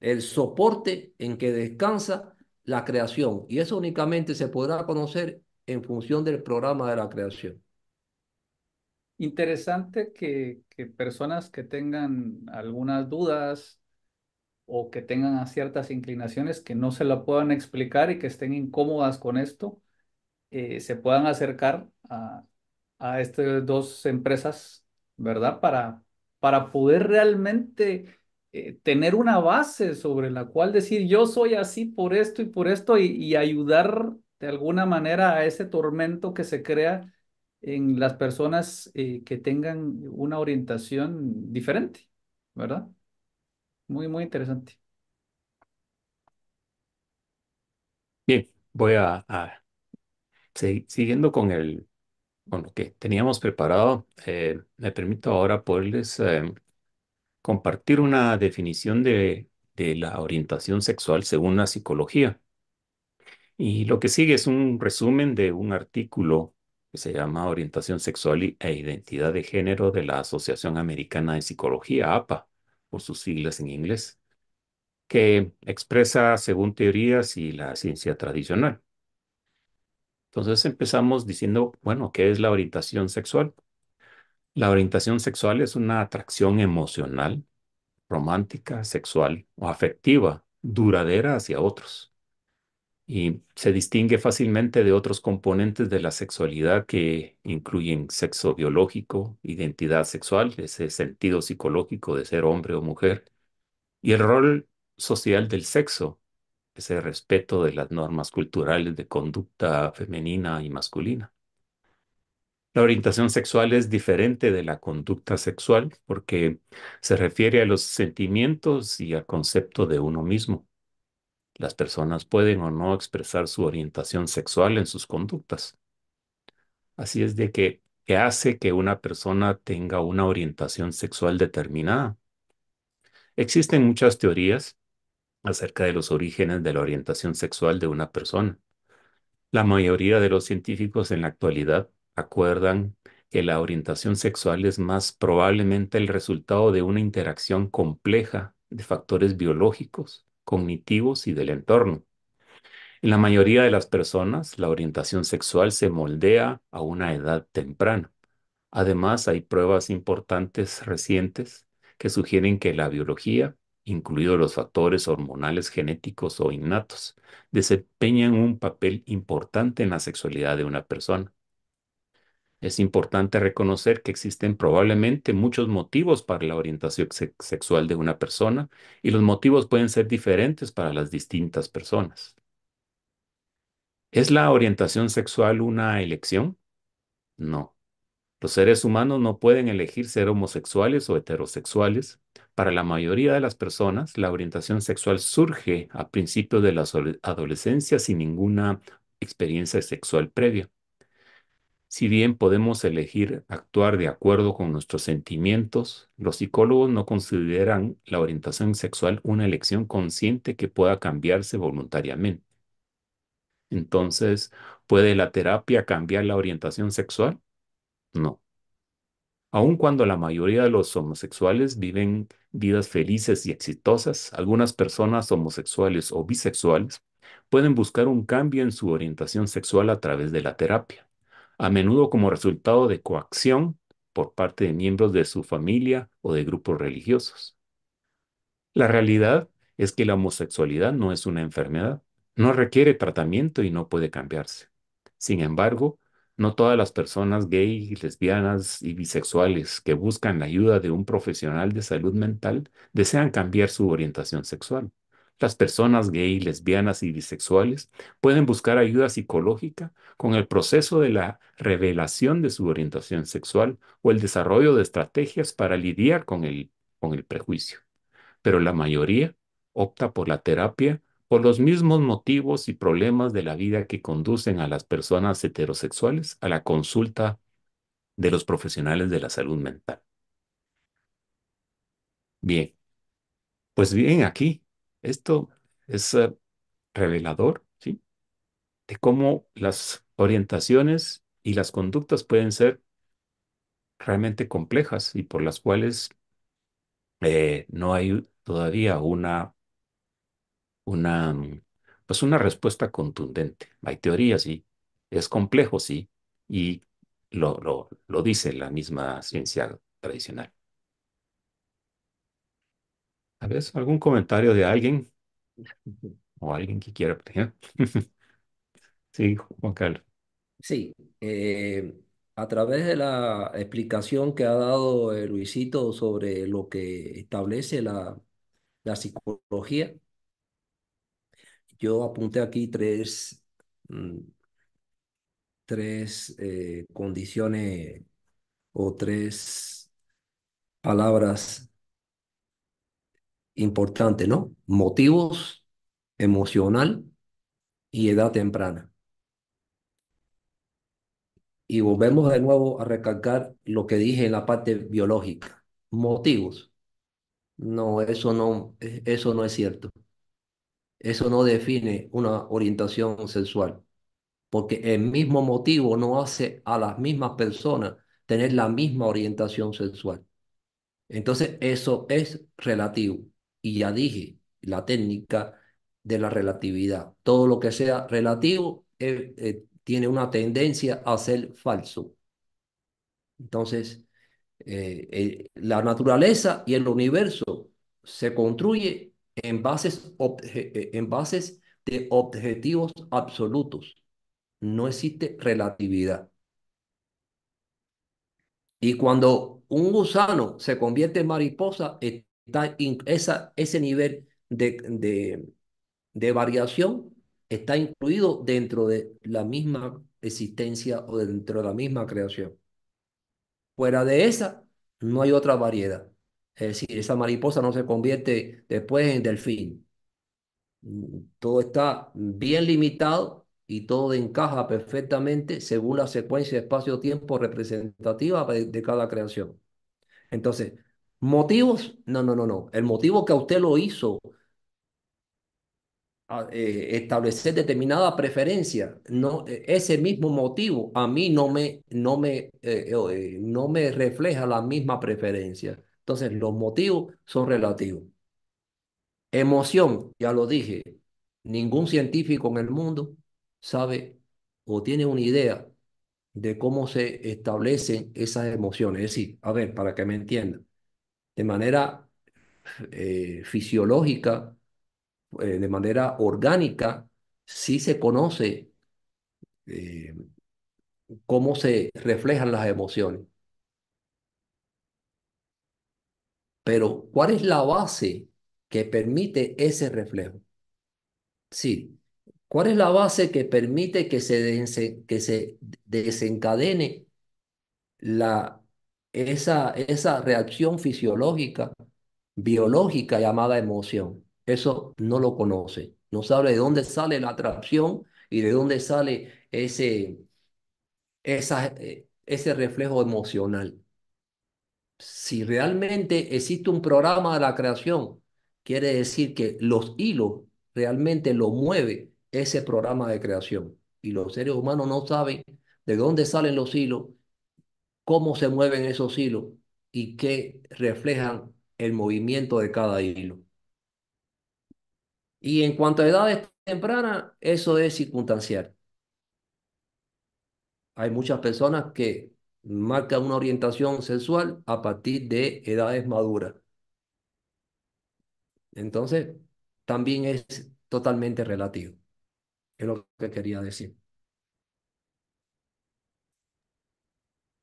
el soporte en que descansa la creación. Y eso únicamente se podrá conocer en función del programa de la creación. Interesante que, personas que tengan algunas dudas o que tengan ciertas inclinaciones que no se la puedan explicar y que estén incómodas con esto, eh, se puedan acercar a, a estas dos empresas, ¿verdad? Para, para poder realmente eh, tener una base sobre la cual decir yo soy así por esto y por esto y, ayudar de alguna manera a ese tormento que se crea en las personas eh, que tengan una orientación diferente, ¿verdad? Muy, muy interesante. Bien, voy a, a segui- siguiendo con el, con lo que teníamos preparado. eh, me permito ahora poderles eh, compartir una definición de, de la orientación sexual según la psicología. Y lo que sigue es un resumen de un artículo que se llama Orientación Sexual e Identidad de Género de la Asociación Americana de Psicología, APA, por sus siglas en inglés, que expresa según teorías y la ciencia tradicional. Entonces empezamos diciendo, bueno, ¿qué es la orientación sexual? La orientación sexual es una atracción emocional, romántica, sexual o afectiva, duradera hacia otros. y se distingue fácilmente de otros componentes de la sexualidad que incluyen sexo biológico, identidad sexual, ese sentido psicológico de ser hombre o mujer, y el rol social del sexo, ese respeto de las normas culturales de conducta femenina y masculina. La orientación sexual es diferente de la conducta sexual porque se refiere a los sentimientos y al concepto de uno mismo. Las personas pueden o no expresar su orientación sexual en sus conductas. Así es de que, ¿qué hace que una persona tenga una orientación sexual determinada? Existen muchas teorías acerca de los orígenes de la orientación sexual de una persona. La mayoría de los científicos en la actualidad acuerdan que la orientación sexual es más probablemente el resultado de una interacción compleja de factores biológicos, cognitivos y del entorno. En la mayoría de las personas, la orientación sexual se moldea a una edad temprana. Además, hay pruebas importantes recientes que sugieren que la biología, incluidos los factores hormonales genéticos o innatos, desempeñan un papel importante en la sexualidad de una persona. Es importante reconocer que existen probablemente muchos motivos para la orientación se- sexual de una persona y los motivos pueden ser diferentes para las distintas personas. ¿Es la orientación sexual una elección? No. Los seres humanos no pueden elegir ser homosexuales o heterosexuales. Para la mayoría de las personas, la orientación sexual surge a principios de la adolescencia sin ninguna experiencia sexual previa. Si bien podemos elegir actuar de acuerdo con nuestros sentimientos, los psicólogos no consideran la orientación sexual una elección consciente que pueda cambiarse voluntariamente. Entonces, ¿puede la terapia cambiar la orientación sexual? No. Aun cuando la mayoría de los homosexuales viven vidas felices y exitosas, algunas personas homosexuales o bisexuales pueden buscar un cambio en su orientación sexual a través de la terapia, a menudo como resultado de coacción por parte de miembros de su familia o de grupos religiosos. La realidad es que la homosexualidad no es una enfermedad, no requiere tratamiento y no puede cambiarse. Sin embargo, no todas las personas gay, lesbianas y bisexuales que buscan la ayuda de un profesional de salud mental desean cambiar su orientación sexual. Las personas gay, lesbianas y bisexuales pueden buscar ayuda psicológica con el proceso de la revelación de su orientación sexual o el desarrollo de estrategias para lidiar con el, con el prejuicio pero la mayoría opta por la terapia por los mismos motivos y problemas de la vida que conducen a las personas heterosexuales a la consulta de los profesionales de la salud mental. Bien, pues bien, aquí esto es eh, revelador, ¿sí? De cómo las orientaciones y las conductas pueden ser realmente complejas y por las cuales eh, no hay todavía una, una, mm, pues una respuesta contundente. Hay teorías, sí, es complejo, sí, y lo, lo, lo dice la misma ciencia tradicional. ¿Sabes? ¿Algún comentario de alguien o alguien que quiera? (laughs) Sí, Juan Carlos. Sí, eh, a través de la explicación que ha dado eh, Luisito sobre lo que establece la, la psicología, yo apunté aquí tres, mm, tres eh, condiciones o tres palabras importantes, ¿no? Motivos, emocional y edad temprana. Y volvemos de nuevo a recalcar lo que dije en la parte biológica. Motivos. No, eso no, eh, eso no es cierto. Eso no define una orientación sexual, porque el mismo motivo no hace a las mismas personas tener la misma orientación sexual. Entonces, eso es relativo. Y ya dije, la técnica de la relatividad. Todo lo que sea relativo eh, eh, tiene una tendencia a ser falso. Entonces, eh, la naturaleza y el universo se construye en bases, en bases de objetivos absolutos. No existe relatividad. Y cuando un gusano se convierte en mariposa, está esa, ese nivel de, de, de variación está incluido dentro de la misma existencia o dentro de la misma creación. Fuera de esa, no hay otra variedad. Es decir, esa mariposa no se convierte después en delfín. Todo está bien limitado y todo encaja perfectamente según la secuencia espacio-tiempo representativa de, de cada creación. Entonces, motivos, no, no, no, no. El motivo que usted lo hizo eh, establecer determinada preferencia, no, e, ese mismo motivo a mí no me, no me, eh, eh, no me refleja la misma preferencia. Entonces, los motivos son relativos. Emoción, ya lo dije, ningún científico en el mundo sabe o tiene una idea de cómo se establecen esas emociones. Es decir, a ver, para que me entiendan, de manera fisiológica, eh, de manera orgánica, sí se conoce eh, cómo se reflejan las emociones. Pero, ¿cuál es la base que permite ese reflejo? Sí, ¿cuál es la base que permite que se, que se desencadene la, esa, esa reacción fisiológica, biológica llamada emoción? Eso no lo conoce. No sabe de dónde sale la atracción y de dónde sale ese, eh, ese reflejo emocional. Si realmente existe un programa de la creación, quiere decir que los hilos realmente lo mueve ese programa de creación. Y los seres humanos no saben de dónde salen los hilos, cómo se mueven esos hilos y qué reflejan el movimiento de cada hilo. Y en cuanto a edades tempranas, eso es circunstancial. Hay muchas personas que marcan una orientación sexual a partir de edades maduras. Entonces, también es totalmente relativo. Es lo que quería decir.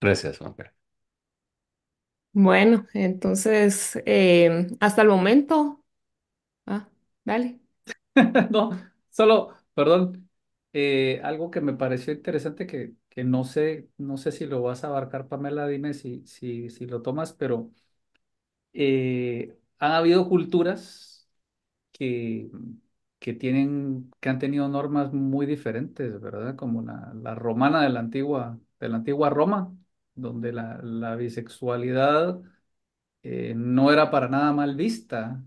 Gracias, Juan Bueno, entonces, eh, hasta el momento, ah, dale. (laughs) No, solo, perdón, eh, algo que me pareció interesante que, que no sé, no sé si lo vas a abarcar, Pamela, dime si, si, si lo tomas, pero eh, han habido culturas que, que tienen, que han tenido normas muy diferentes, ¿verdad? Como la, la romana de la antigua, de la antigua Roma, donde la, la bisexualidad eh, no era para nada mal vista,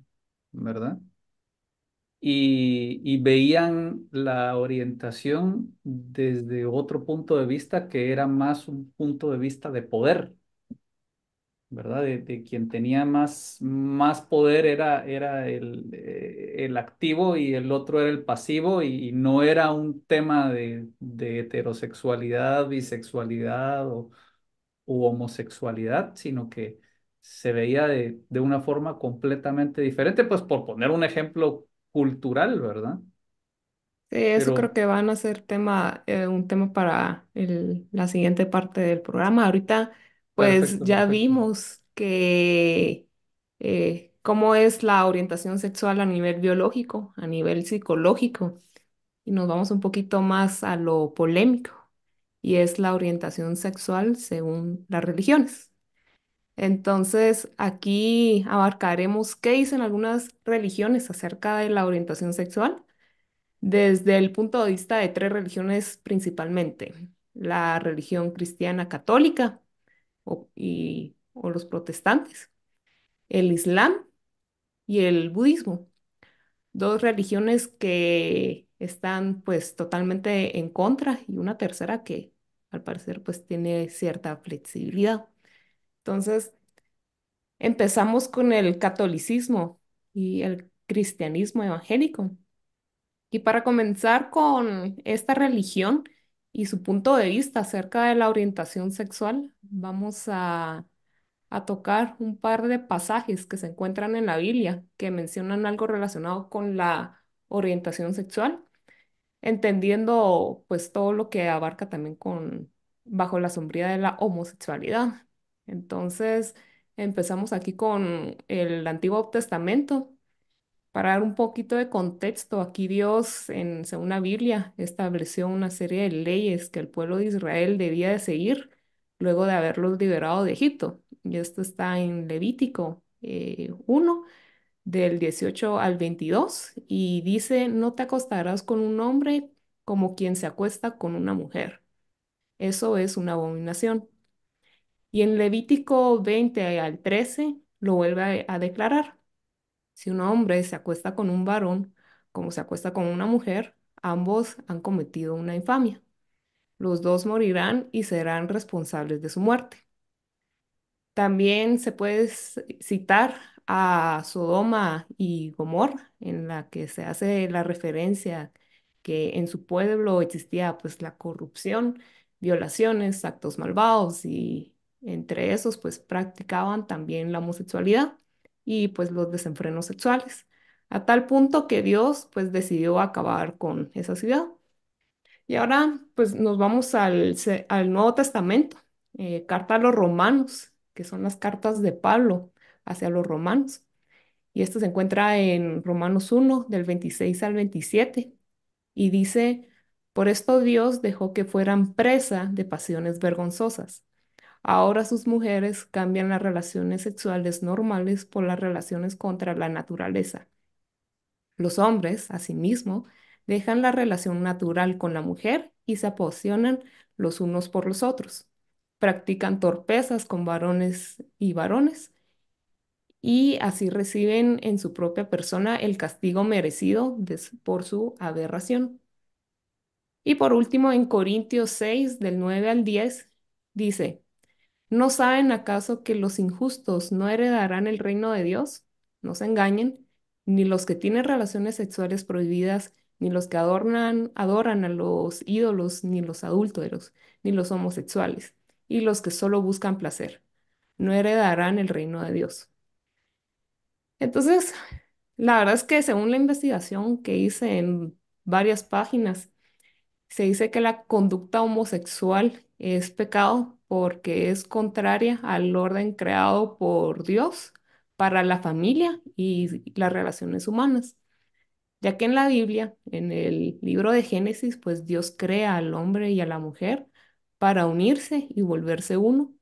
¿verdad? Y, y veían la orientación desde otro punto de vista que era más un punto de vista de poder. ¿verdad? De, quien tenía más, más poder era, era el, eh, el activo y el otro era el pasivo y, no era un tema de, de heterosexualidad, bisexualidad o u homosexualidad, sino que se veía de, de una forma completamente diferente, pues por poner un ejemplo cultural, ¿verdad? Sí, eso creo que van a ser tema, eh, un tema para el- la siguiente parte del programa. Ahorita, pues perfecto, ya perfecto. vimos que eh, cómo es la orientación sexual a nivel biológico, a nivel psicológico, y nos vamos un poquito más a lo polémico, y es la orientación sexual según las religiones. Entonces, aquí abarcaremos qué dicen algunas religiones acerca de la orientación sexual desde el punto de vista de tres religiones principalmente, la religión cristiana católica o, y, o los protestantes, el islam y el budismo, dos religiones que están pues totalmente en contra y una tercera que al parecer pues tiene cierta flexibilidad. Entonces, empezamos con el catolicismo y el cristianismo evangélico. Y para comenzar con esta religión y su punto de vista acerca de la orientación sexual, vamos a, a tocar un par de pasajes que se encuentran en la Biblia que mencionan algo relacionado con la orientación sexual, entendiendo pues todo lo que abarca también con bajo la sombría de la homosexualidad. Entonces, empezamos aquí con el Antiguo Testamento para dar un poquito de contexto, aquí Dios, en, según la Biblia, estableció una serie de leyes que el pueblo de Israel debía de seguir luego de haberlos liberado de Egipto. Y esto está en Levítico eh, 1, del 18 al 22, y dice, no te acostarás con un hombre como quien se acuesta con una mujer. Eso es una abominación. Y en Levítico 20 al 13 lo vuelve a a declarar. Si un hombre se acuesta con un varón, como se acuesta con una mujer, ambos han cometido una infamia. Los dos morirán y serán responsables de su muerte. También se puede citar a Sodoma y Gomorra, en la que se hace la referencia que en su pueblo existía pues la corrupción, violaciones, actos malvados y entre esos pues practicaban también la homosexualidad y pues los desenfrenos sexuales, a tal punto que Dios pues decidió acabar con esa ciudad. Y ahora pues nos vamos al, al Nuevo Testamento, eh, carta a los romanos, que son las cartas de Pablo hacia los romanos. Y esto se encuentra en Romanos uno del 26 al 27, y dice, por esto Dios dejó que fueran presa de pasiones vergonzosas. Ahora sus mujeres cambian las relaciones sexuales normales por las relaciones contra la naturaleza. Los hombres, asimismo, dejan la relación natural con la mujer y se apasionan los unos por los otros. Practican torpezas con varones y varones y así reciben en su propia persona el castigo merecido por su aberración. Y por último, en Corintios 6, del 9 al 10, dice, ¿no saben acaso que los injustos no heredarán el reino de Dios? No se engañen, ni los que tienen relaciones sexuales prohibidas, ni los que adornan, adoran a los ídolos, ni los adúlteros, ni los homosexuales, y los que solo buscan placer, no heredarán el reino de Dios. Entonces, la verdad es que según la investigación que hice en varias páginas, se dice que la conducta homosexual es pecado porque es contraria al orden creado por Dios para la familia y las relaciones humanas, ya que en la Biblia, en el libro de Génesis, pues Dios crea al hombre y a la mujer para unirse y volverse uno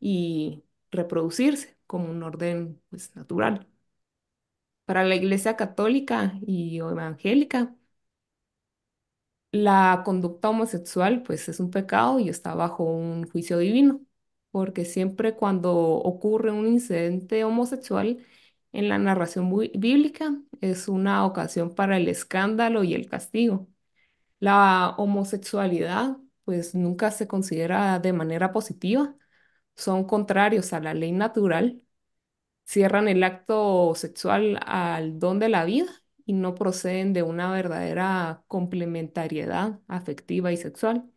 y reproducirse como un orden pues, natural. Para la Iglesia católica y evangélica, la conducta homosexual pues es un pecado y está bajo un juicio divino, porque siempre cuando ocurre un incidente homosexual en la narración bíblica es una ocasión para el escándalo y el castigo. La homosexualidad pues nunca se considera de manera positiva, son contrarios a la ley natural, cierran el acto sexual al don de la vida y no proceden de una verdadera complementariedad afectiva y sexual.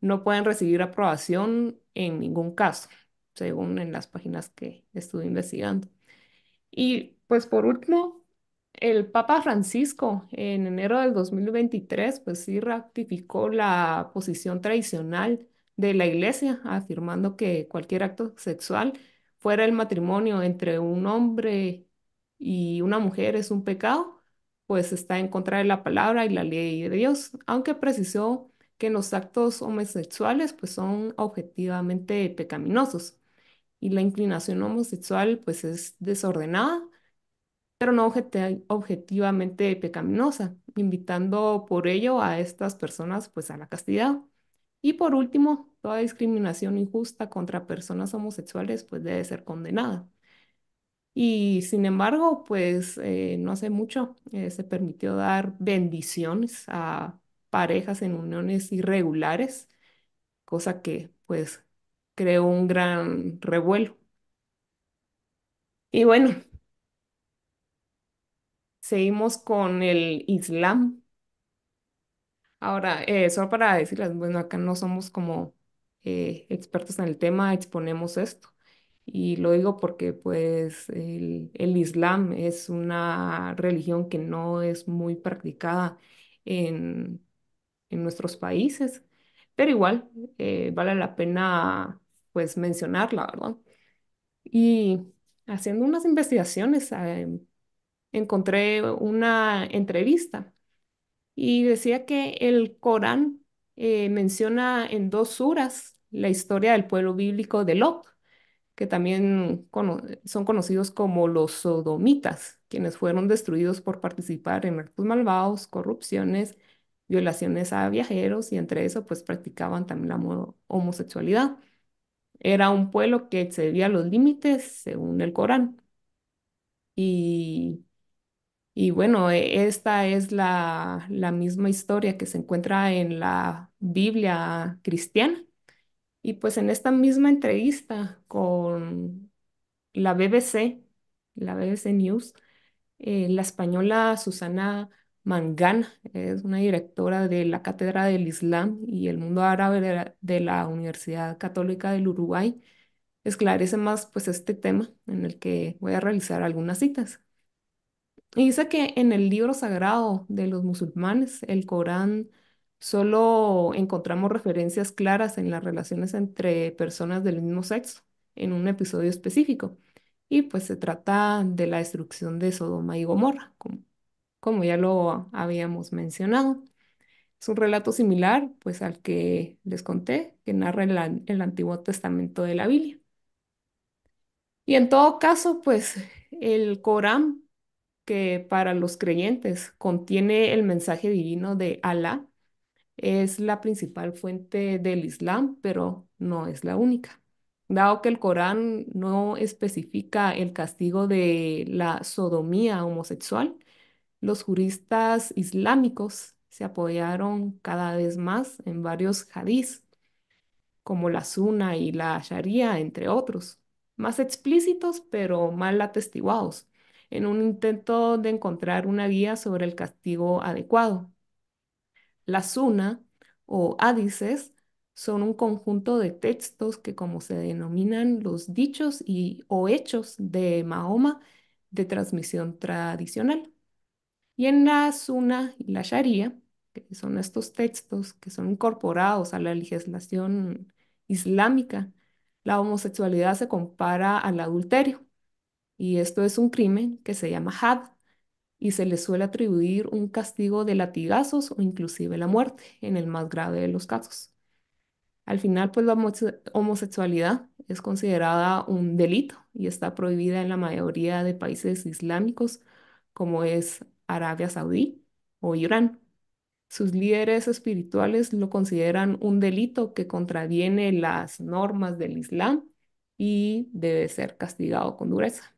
No pueden recibir aprobación en ningún caso, según en las páginas que estuve investigando. Y pues por último, el Papa Francisco en enero del 2023 pues sí ratificó la posición tradicional de la Iglesia, afirmando que cualquier acto sexual fuera el matrimonio entre un hombre y una mujer es un pecado, pues está en contra de la palabra y la ley de Dios, aunque precisó que los actos homosexuales pues son objetivamente pecaminosos y la inclinación homosexual pues es desordenada, pero no objetivamente pecaminosa, invitando por ello a estas personas pues a la castidad. Y por último, toda discriminación injusta contra personas homosexuales pues debe ser condenada. Y sin embargo, pues eh, no hace mucho eh, se permitió dar bendiciones a parejas en uniones irregulares, cosa que pues creó un gran revuelo. Y bueno, seguimos con el Islam. Ahora, eh, solo para decirles, bueno, acá no somos como eh, expertos en el tema, exponemos esto. Y lo digo porque pues el, el Islam es una religión que no es muy practicada en, en nuestros países, pero igual eh, vale la pena pues mencionarla, ¿verdad? Y haciendo unas investigaciones, encontré una entrevista y decía que el Corán eh, menciona en dos suras la historia del pueblo bíblico de Lot, que también son conocidos como los sodomitas, quienes fueron destruidos por participar en actos malvados, corrupciones, violaciones a viajeros y entre eso pues practicaban también la mo- homosexualidad. Era un pueblo que excedía los límites según el Corán. Y y bueno, e- esta es la, la misma historia que se encuentra en la Biblia cristiana. Y pues en esta misma entrevista con la BBC, la BBC News, eh, la española Susana Mangana, es una directora de la Cátedra del Islam y el Mundo Árabe de la, de la Universidad Católica del Uruguay, esclarece más pues este tema en el que voy a realizar algunas citas. Y dice que en el libro sagrado de los musulmanes, el Corán, solo encontramos referencias claras en las relaciones entre personas del mismo sexo en un episodio específico. Y pues se trata de la destrucción de Sodoma y Gomorra, como, ya lo habíamos mencionado. Es un relato similar pues al que les conté, que narra el Antiguo Testamento de la Biblia. Y en todo caso, pues el Corán que para los creyentes contiene el mensaje divino de Alá, es la principal fuente del Islam, pero no es la única. Dado que el Corán no especifica el castigo de la sodomía homosexual, los juristas islámicos se apoyaron cada vez más en varios hadís como la Sunna y la Sharia, entre otros, más explícitos pero mal atestiguados, en un intento de encontrar una guía sobre el castigo adecuado. La Sunna o hadices son un conjunto de textos que, como se denominan los dichos y, o hechos de Mahoma de transmisión tradicional. Y en la Sunna y la Sharia, que son estos textos que son incorporados a la legislación islámica, la homosexualidad se compara al adulterio. Y esto es un crimen que se llama had y se le suele atribuir un castigo de latigazos o inclusive la muerte en el más grave de los casos. Al final, pues la homose- homosexualidad es considerada un delito y está prohibida en la mayoría de países islámicos, como es Arabia Saudí o Irán. Sus líderes espirituales lo consideran un delito que contraviene las normas del Islam y debe ser castigado con dureza.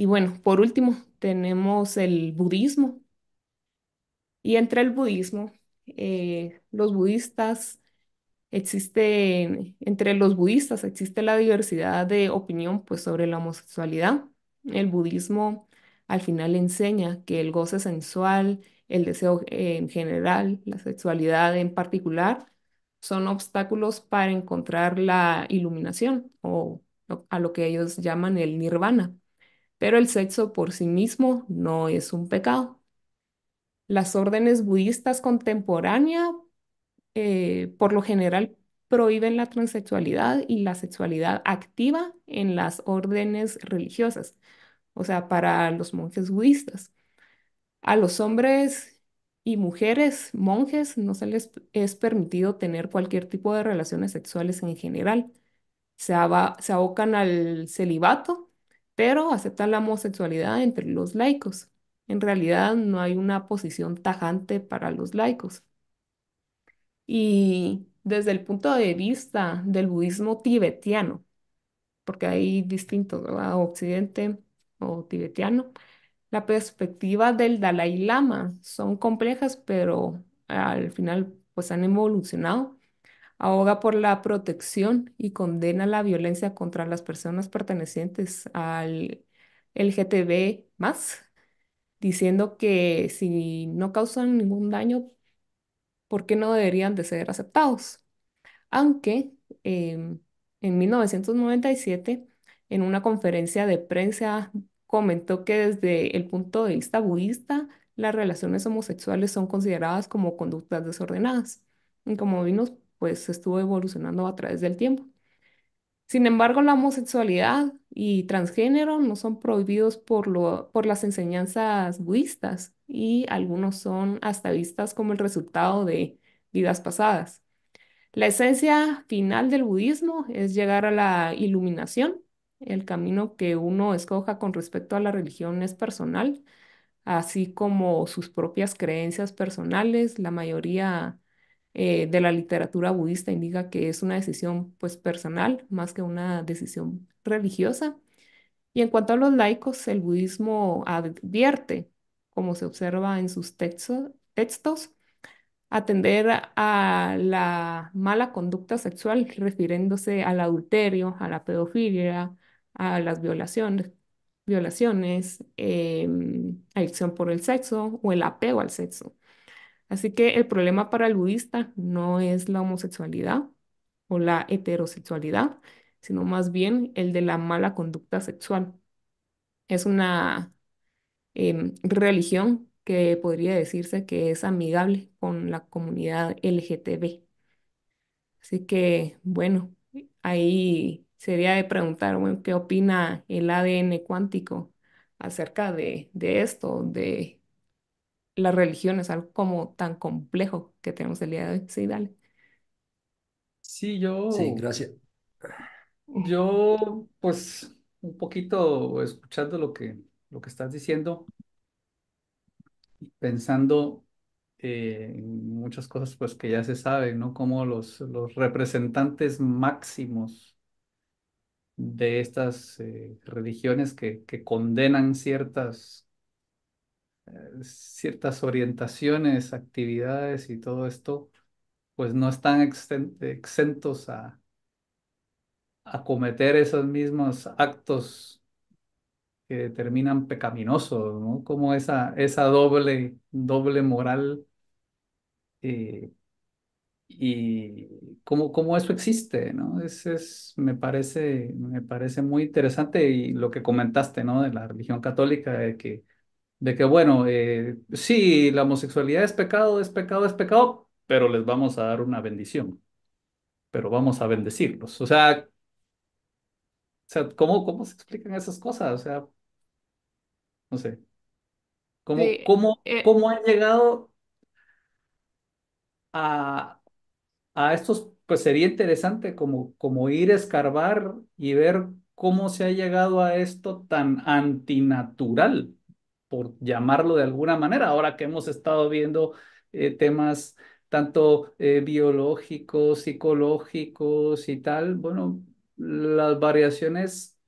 Y bueno, por último, tenemos el budismo. Y entre el budismo, eh, los budistas existen, entre los budistas existe la diversidad de opinión pues, sobre la homosexualidad. El budismo al final enseña que el goce sensual, el deseo en general, la sexualidad en particular, son obstáculos para encontrar la iluminación o a lo que ellos llaman el nirvana. Pero el sexo por sí mismo no es un pecado. Las órdenes budistas contemporáneas eh, por lo general prohíben la transexualidad y la sexualidad activa en las órdenes religiosas, o sea, para los monjes budistas. A los hombres y mujeres monjes no se les es permitido tener cualquier tipo de relaciones sexuales en general. Se, se abocan al celibato, pero aceptan la homosexualidad entre los laicos. En realidad no hay una posición tajante para los laicos. Y desde el punto de vista del budismo tibetiano, porque hay distintos, ¿verdad? Occidente o tibetiano, la perspectiva del Dalai Lama son complejas, pero al final pues han evolucionado. Ahoga por la protección y condena la violencia contra las personas pertenecientes al LGTB más, diciendo que si no causan ningún daño, ¿por qué no deberían de ser aceptados? Aunque em, en 1997, en una conferencia de prensa, comentó que desde el punto de vista budista, las relaciones homosexuales son consideradas como conductas desordenadas. Y como vimos, pues estuvo evolucionando a través del tiempo. Sin embargo, la homosexualidad y transgénero no son prohibidos por, lo, por las enseñanzas budistas y algunos son hasta vistas como el resultado de vidas pasadas. La esencia final del budismo es llegar a la iluminación. El camino que uno escoja con respecto a la religión es personal, así como sus propias creencias personales. La mayoría eh, de la literatura budista indica que es una decisión pues personal más que una decisión religiosa. Y en cuanto a los laicos, el budismo advierte, como se observa en sus textos, atender a la mala conducta sexual, refiriéndose al adulterio, a la pedofilia, a las violaciones, violaciones, em, adicción por el sexo o el apego al sexo. Así que el problema para el budista no es la homosexualidad o la heterosexualidad, sino más bien el de la mala conducta sexual. Es una em, religión que podría decirse que es amigable con la comunidad LGTB. Así que, bueno, ahí sería de preguntar, bueno, ¿qué opina el ADN cuántico acerca de, de esto, de las religiones, algo como tan complejo que tenemos el día de hoy? Sí, dale. Sí, yo, Sí, gracias. yo, pues, un poquito escuchando lo que, lo que estás diciendo, pensando eh, en muchas cosas pues que ya se saben, ¿no? Como los, los representantes máximos de estas eh, religiones que, que condenan ciertas, ciertas orientaciones, actividades y todo esto, pues no están exen- exentos a, a cometer esos mismos actos que terminan pecaminosos, ¿no? Como esa, esa doble, doble moral eh, y cómo, cómo eso existe, ¿no? Es, es, me parece, me parece muy interesante y lo que comentaste, ¿no? De la religión católica, de que, de que bueno, eh, sí, la homosexualidad es pecado, es pecado, es pecado, pero les vamos a dar una bendición, pero vamos a bendecirlos. O sea, o sea, ¿cómo, cómo se explican esas cosas? O sea, no sé, ¿cómo, Sí, cómo, eh, cómo han llegado a a estos, pues sería interesante como, como ir a escarbar y ver cómo se ha llegado a esto tan antinatural, por llamarlo de alguna manera, ahora que hemos estado viendo eh, temas tanto eh, biológicos, psicológicos y tal, bueno, las variaciones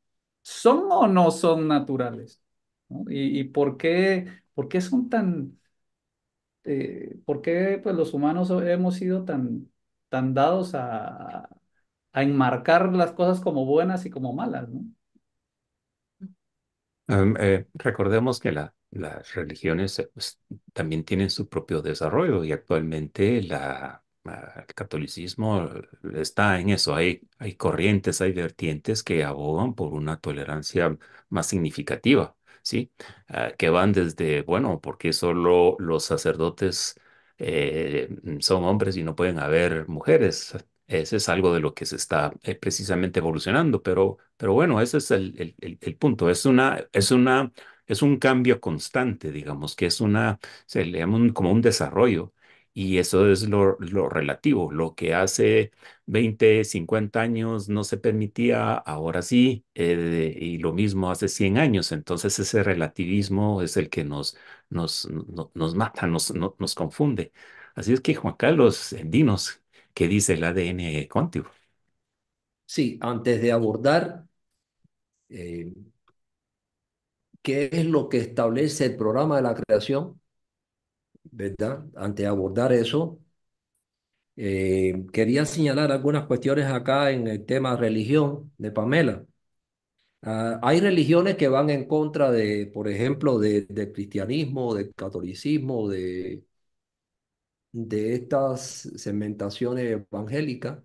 son o no son naturales, ¿no? ¿Y, y por qué, por qué son tan, eh, por qué pues, los humanos hemos sido tan, tan dados a, a enmarcar las cosas como buenas y como malas, ¿no? Um, eh, recordemos que la- las religiones eh, pues, también tienen su propio desarrollo y actualmente la, ah, el catolicismo está en eso. Hay, hay corrientes, hay vertientes que abogan por una tolerancia más significativa, ¿sí? Ah, que van desde, bueno, porque solo los sacerdotes eh, son hombres y no pueden haber mujeres. Ese es algo de lo que se está eh, precisamente evolucionando, pero, pero bueno, ese es el, el- el- punto. Es una, es una, es un cambio constante, digamos, que es una, se le llama un- como un desarrollo. Y eso es lo, lo relativo. Lo que hace 20 50 años no se permitía, ahora sí, eh, y lo mismo hace 100 años. Entonces ese relativismo es el que nos, nos, no- nos mata, nos, no- nos confunde. Así es que, Juan Carlos, dinos. ¿Qué dice el ADN cuántico? Sí, antes de abordar eh, qué es lo que establece el programa de la creación, ¿verdad? Antes de abordar eso, eh, quería señalar algunas cuestiones acá en el tema religión de Pamela. Ah, hay religiones que van en contra de, por ejemplo, de- del cristianismo, del catolicismo, de, de estas segmentaciones evangélicas.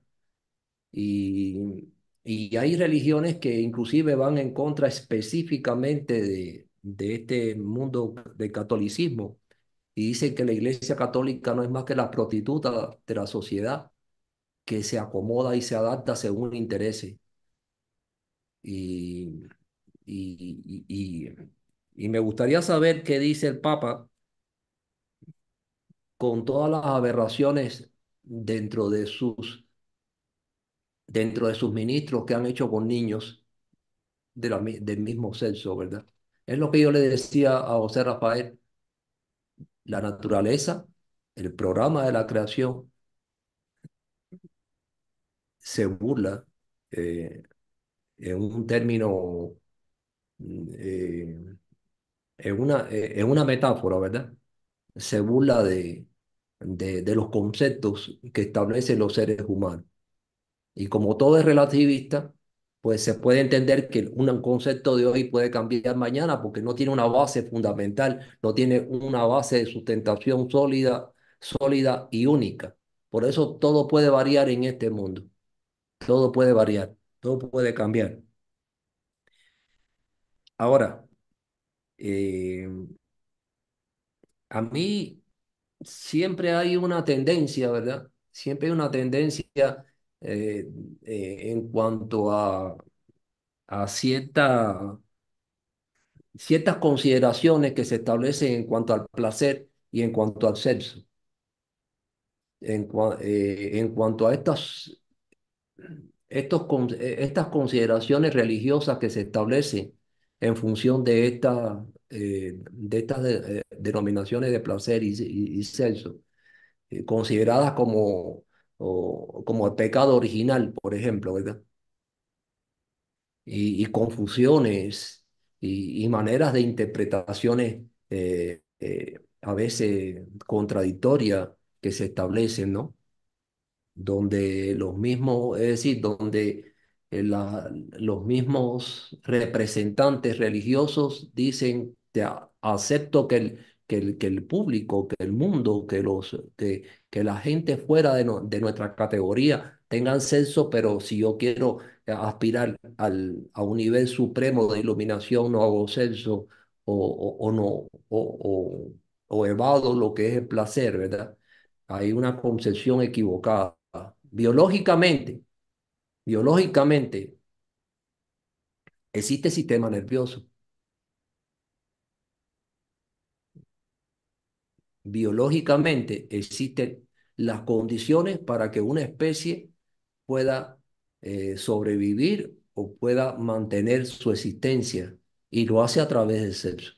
Y, y hay religiones que inclusive van en contra específicamente de, de este mundo del catolicismo y dicen que la Iglesia Católica no es más que la prostituta de la sociedad que se acomoda y se adapta según intereses. Y, y, y, y, y me gustaría saber qué dice el Papa con todas las aberraciones dentro de sus, dentro de sus ministros que han hecho con niños de la del mismo sexo, ¿verdad? Es lo que yo le decía a José Rafael, la naturaleza, el programa de la creación se burla eh, en un término, mm, eh, en una, eh, en una metáfora, ¿verdad? Se burla de, de, de los conceptos que establecen los seres humanos. Y como todo es relativista, pues se puede entender que un concepto de hoy puede cambiar mañana porque no tiene una base fundamental, no tiene una base de sustentación sólida, sólida y única. Por eso todo puede variar en este mundo. Todo puede variar, todo puede cambiar. Ahora, eh, a mí siempre hay una tendencia, ¿verdad? Siempre hay una tendencia eh, eh, en cuanto a, a cierta ciertas consideraciones que se establecen en cuanto al placer y en cuanto al sexo. En, cua- eh, en cuanto a estas, estos, estas consideraciones religiosas que se establecen en función de, esta, eh, de estas de- eh, denominaciones de placer y, y- sexo, eh, consideradas como, o- como el pecado original, por ejemplo, ¿verdad? y, confusiones y, maneras de interpretaciones eh, eh, a veces contradictorias que se establecen, ¿no? donde los mismos, es decir, donde eh, los mismos representantes religiosos dicen, te a- acepto que el, que el, que el público, que el mundo, que, los, que, que la gente fuera de, de nuestra categoría tengan sexo, pero si yo quiero eh, aspirar al, a un nivel supremo de iluminación, no hago sexo o, o, no, o, o evado lo que es el placer, ¿verdad? Hay una concepción equivocada. Biológicamente, biológicamente existe sistema nervioso. biológicamente existen las condiciones para que una especie pueda eh, sobrevivir o pueda mantener su existencia y lo hace a través del sexo.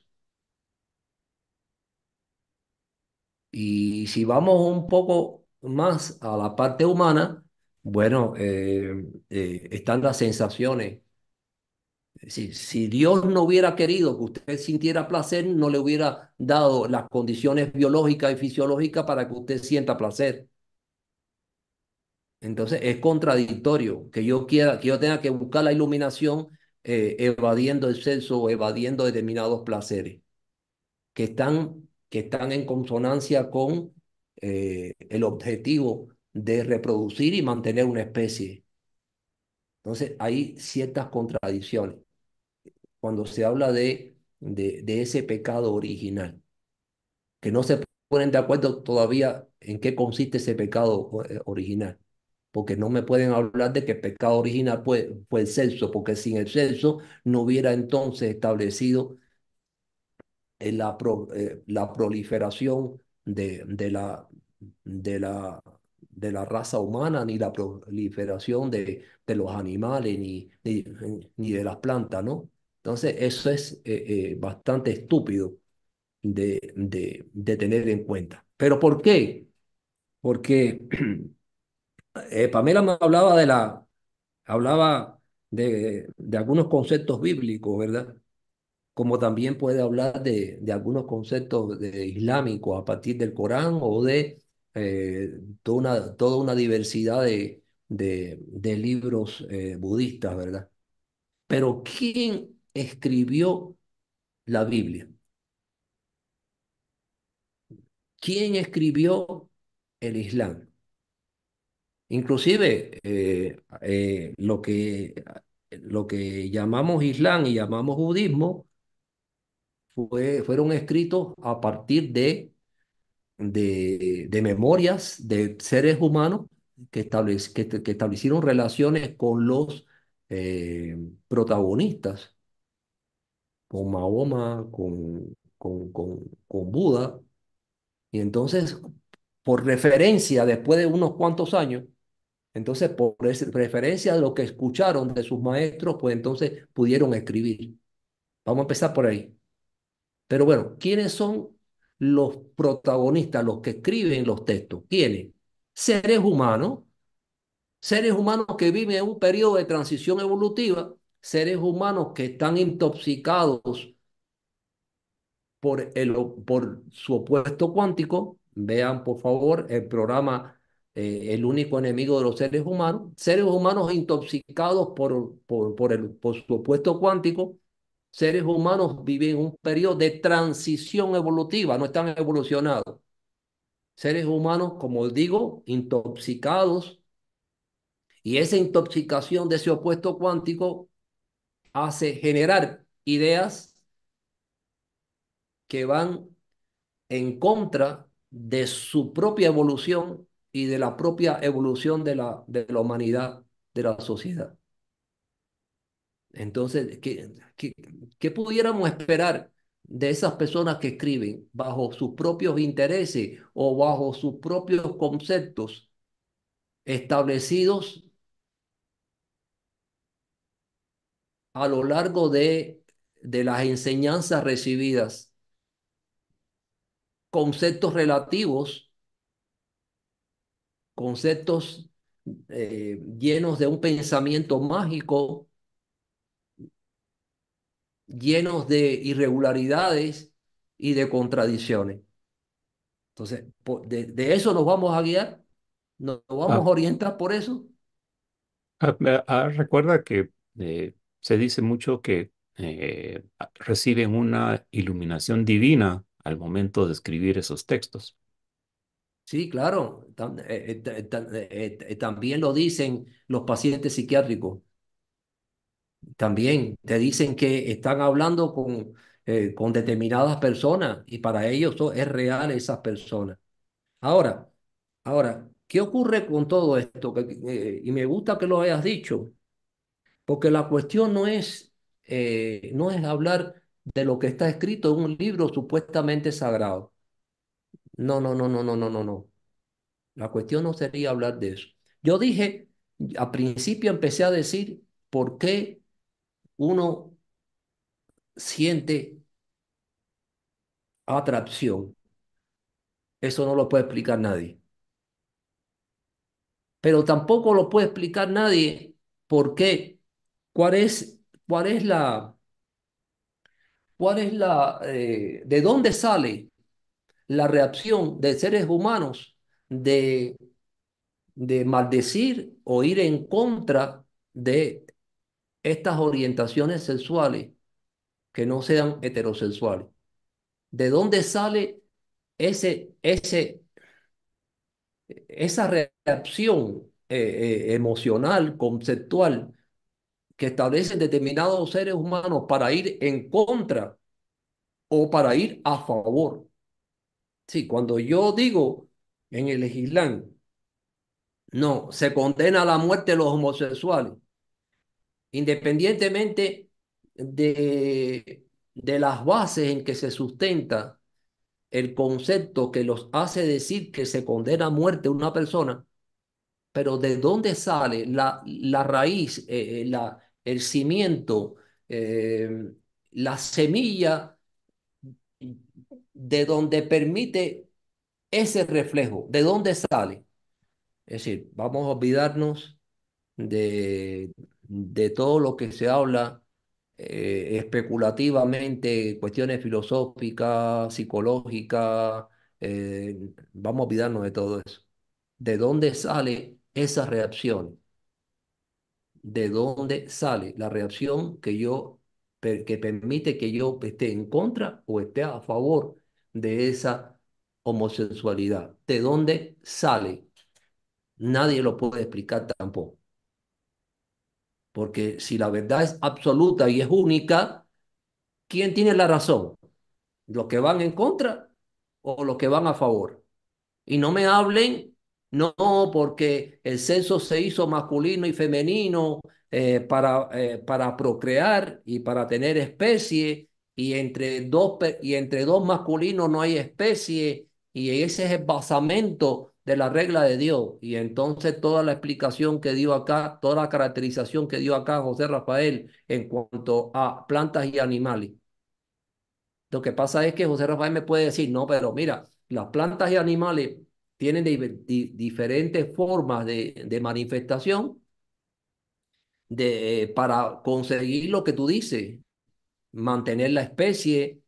Y si vamos un poco más a la parte humana, bueno, eh, eh, están las sensaciones si, Dios no hubiera querido que usted sintiera placer, no le hubiera dado las condiciones biológicas y fisiológicas para que usted sienta placer. Entonces es contradictorio que yo quiera, que yo tenga que buscar la iluminación eh, evadiendo el sexo o evadiendo determinados placeres que están, que están en consonancia con eh, el objetivo de reproducir y mantener una especie. Entonces hay ciertas contradicciones cuando se habla de, de, ese pecado original, que no se ponen de acuerdo todavía en qué consiste ese pecado eh, original porque no me pueden hablar de que el pecado original fue, fue el sexo, porque sin el sexo no hubiera entonces establecido eh, la, eh, la proliferación de, de, la, de, la, de la raza humana, ni la proliferación de, de los animales, ni, ni, de las plantas, ¿no? Entonces, eso es eh, bastante estúpido de, de, de tener en cuenta. ¿Pero por qué? Porque (clears throat) eh, Pamela me hablaba de la, hablaba de, de algunos conceptos bíblicos, ¿verdad? Como también puede hablar de, de algunos conceptos islámicos a partir del Corán o de eh, toda, una, toda una diversidad de, de, de libros eh, budistas, ¿verdad? Pero ¿quién escribió la Biblia? ¿Quién escribió el Islam? Inclusive eh, eh, lo que, lo que llamamos Islam y llamamos budismo fue, fueron escritos a partir de, de, memorias de seres humanos que, que, que establecieron relaciones con los eh, protagonistas, con Mahoma, con, con, con, con Buda. Y entonces, por referencia, después de unos cuantos años, entonces, por referencia a lo que escucharon de sus maestros, pues entonces pudieron escribir. Vamos a empezar por ahí. Pero bueno, ¿quiénes son los protagonistas, los que escriben los textos? ¿Quiénes? Seres humanos, seres humanos que viven en un periodo de transición evolutiva, seres humanos que están intoxicados por, el, por su opuesto cuántico. Vean, por favor, el programa eh, el único enemigo de los seres humanos, seres humanos intoxicados por, por, por, el, por su opuesto cuántico, seres humanos viven un periodo de transición evolutiva, no están evolucionados. Seres humanos, como digo, intoxicados, y esa intoxicación de ese opuesto cuántico hace generar ideas que van en contra de su propia evolución y de la propia evolución de la, de la humanidad, de la sociedad. Entonces, ¿qué, qué, qué pudiéramos esperar de esas personas que escriben bajo sus propios intereses o bajo sus propios conceptos establecidos a lo largo de, de las enseñanzas recibidas? Conceptos relativos conceptos eh, llenos de un pensamiento mágico, llenos de irregularidades y de contradicciones. Entonces, de, eso nos vamos a guiar, nos vamos a ah. orientar por eso. Ah, ah, recuerda que eh, se dice mucho que eh, reciben una iluminación divina al momento de escribir esos textos. Sí, claro. Eh, eh, también lo dicen los pacientes psiquiátricos. También te dicen que están hablando con, con determinadas personas y para ellos es real esas personas. Ahora, ahora, ¿qué ocurre con todo esto? y me gusta que lo hayas dicho, porque la cuestión no es, no es hablar de lo que está escrito en un libro supuestamente sagrado. No, no, no, no, no, no, no, no. La cuestión no sería hablar de eso. Yo dije, al principio empecé a decir por qué uno siente atracción. Eso no lo puede explicar nadie. Pero tampoco lo puede explicar nadie por qué, cuál es, cuál es la, cuál es la, eh, de dónde sale la reacción de seres humanos de, de maldecir o ir en contra de estas orientaciones sexuales que no sean heterosexuales. ¿De dónde sale ese, ese, esa reacción eh, eh, emocional, conceptual, que establecen determinados seres humanos para ir en contra o para ir a favor? Sí, cuando yo digo en el Islam, no, se condena a la muerte de los homosexuales, independientemente de, de las bases en que se sustenta el concepto que los hace decir que se condena a muerte una persona, pero ¿de dónde sale la, la raíz, eh, eh, la, el cimiento, eh, la semilla de donde permite ese reflejo? ¿De dónde sale? Es decir, vamos a olvidarnos de, de todo lo que se habla eh, especulativamente, cuestiones filosóficas, psicológicas, eh, vamos a olvidarnos de todo eso. ¿De dónde sale esa reacción? ¿De dónde sale la reacción que yo, que permite que yo esté en contra o esté a favor de esa homosexualidad? ¿De dónde sale? Nadie lo puede explicar tampoco. Porque si la verdad es absoluta y es única, ¿quién tiene la razón? ¿Los que van en contra o los que van a favor? Y no me hablen, no, porque el sexo se hizo masculino y femenino eh, para, eh, para procrear y para tener especie, y entre, dos, y entre dos masculinos no hay especie, y ese es el basamento de la regla de Dios. Y entonces toda la explicación que dio acá, toda la caracterización que dio acá José Rafael en cuanto a plantas y animales. Lo que pasa es que José Rafael me puede decir, no, pero mira, las plantas y animales tienen diferentes formas de, manifestación de, para conseguir lo que tú dices, mantener la especie,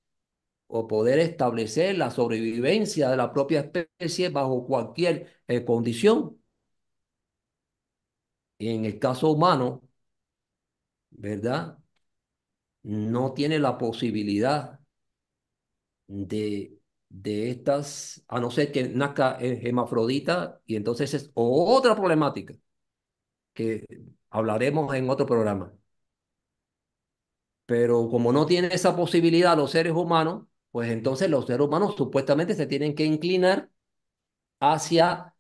o poder establecer la sobrevivencia de la propia especie bajo cualquier eh, condición. Y en el caso humano, ¿verdad? No tiene la posibilidad de, de estas, a no ser que nazca hemafrodita, y entonces es otra problemática que hablaremos en otro programa. Pero como no tiene esa posibilidad los seres humanos, pues entonces los seres humanos supuestamente se tienen que inclinar hacia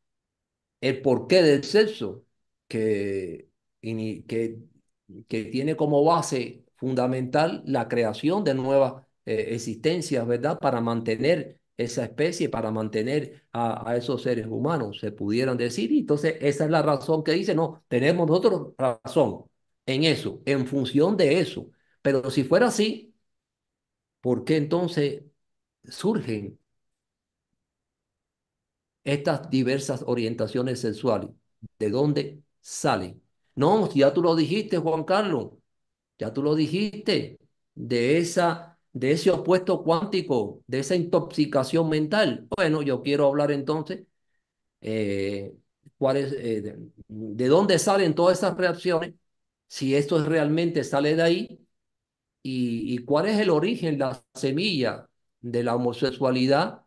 el porqué del sexo, que, que, que tiene como base fundamental la creación de nuevas eh, existencias, ¿verdad? Para mantener esa especie, para mantener a, esos seres humanos, se pudieran decir. Y entonces esa es la razón que dice, no, tenemos nosotros razón en eso, en función de eso. Pero si fuera así, ¿por qué entonces surgen estas diversas orientaciones sexuales? ¿De dónde salen? No, ya tú lo dijiste, Juan Carlos, ya tú lo dijiste, de, esa, de ese opuesto cuántico, de esa intoxicación mental. Bueno, yo quiero hablar entonces, eh, es, eh, de, de dónde salen todas esas reacciones, si esto realmente sale de ahí y, cuál es el origen, la semilla de la homosexualidad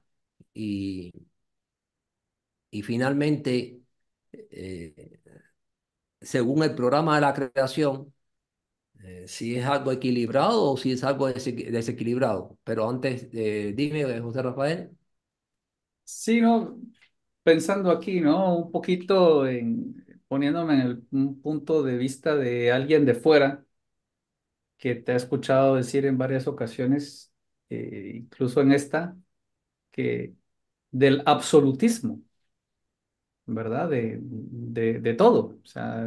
y, y finalmente, eh, según el programa de la creación, eh, si es algo equilibrado o si es algo desequilibrado. Pero antes, eh, dime, José Rafael. Sí, no, pensando aquí, ¿no? Un poquito en, poniéndome en un punto de vista de alguien de fuera que te ha escuchado decir en varias ocasiones, eh, incluso en esta, que del absolutismo, ¿verdad? De, de, de todo, o sea,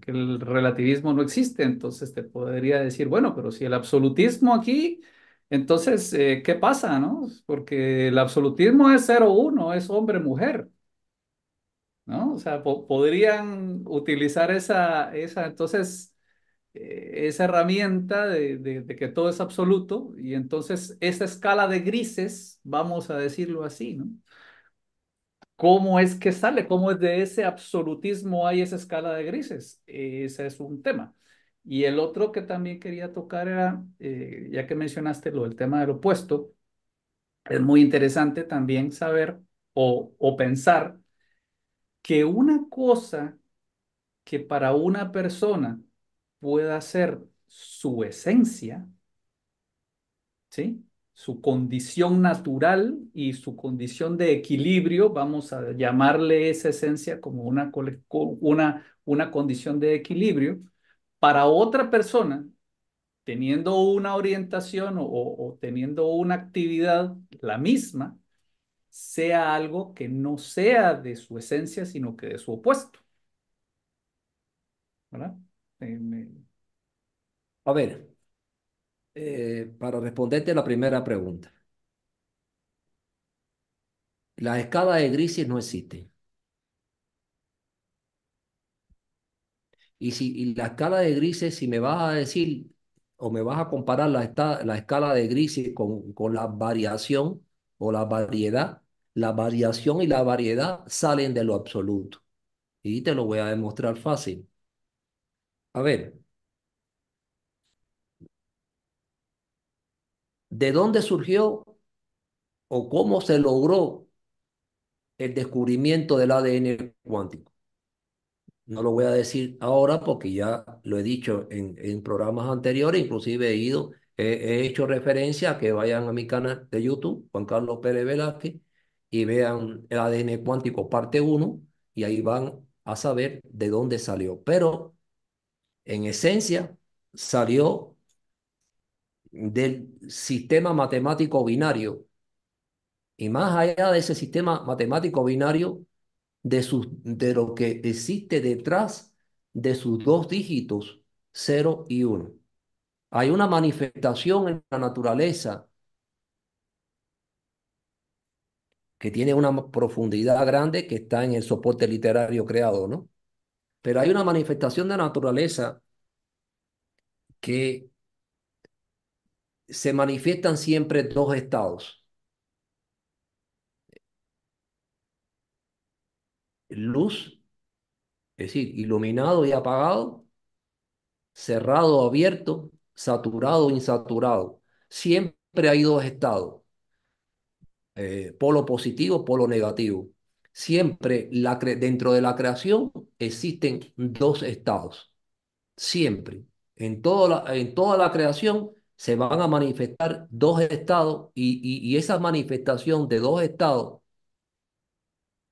que el relativismo no existe, entonces te podría decir, bueno, pero si el absolutismo aquí Entonces, eh, ¿qué pasa, no? Porque el absolutismo es 0-1, es hombre-mujer, ¿no? O sea, po- podrían utilizar esa, esa, entonces, eh, esa herramienta de, de, de que todo es absoluto y entonces esa escala de grises, vamos a decirlo así, ¿no? ¿Cómo es que sale? ¿Cómo es de ese absolutismo hay esa escala de grises? Ese es un tema. Y el otro que también quería tocar era, eh, ya que mencionaste lo del tema del opuesto, es muy interesante también saber o, o pensar que una cosa que para una persona pueda ser su esencia, ¿sí? Su condición natural y su condición de equilibrio, vamos a llamarle esa esencia como una, una, una condición de equilibrio, para otra persona, teniendo una orientación o, teniendo una actividad la misma, sea algo que no sea de su esencia, sino que de su opuesto, ¿verdad? A ver, eh, para responderte la primera pregunta, las escalas de grises no existen. Y si y la escala de grises, si me vas a decir o me vas a comparar la, esta- la escala de grises con, con la variación o la variedad, la variación y la variedad salen de lo absoluto. Y te lo voy a demostrar fácil. A ver, ¿de dónde surgió o cómo se logró el descubrimiento del ADN cuántico? No lo voy a decir ahora porque ya lo he dicho en, en programas anteriores, inclusive he ido, he, he hecho referencia a que vayan a mi canal de YouTube, Juan Carlos Pérez Velázquez, y vean el ADN cuántico parte uno y ahí van a saber de dónde salió. Pero en esencia salió del sistema matemático binario y más allá de ese sistema matemático binario, de, sus, de lo que existe detrás de sus dos dígitos, cero y uno. Hay una manifestación en la naturaleza que tiene una profundidad grande que está en el soporte literario creado, ¿no? Pero hay una manifestación de la naturaleza que se manifiestan siempre dos estados, luz, es decir, iluminado y apagado, cerrado abierto, saturado insaturado. Siempre hay dos estados, eh, polo positivo, polo negativo. Siempre la dentro de la creación existen dos estados. Siempre. En, todo la, en toda la creación se van a manifestar dos estados y, y, y esa manifestación de dos estados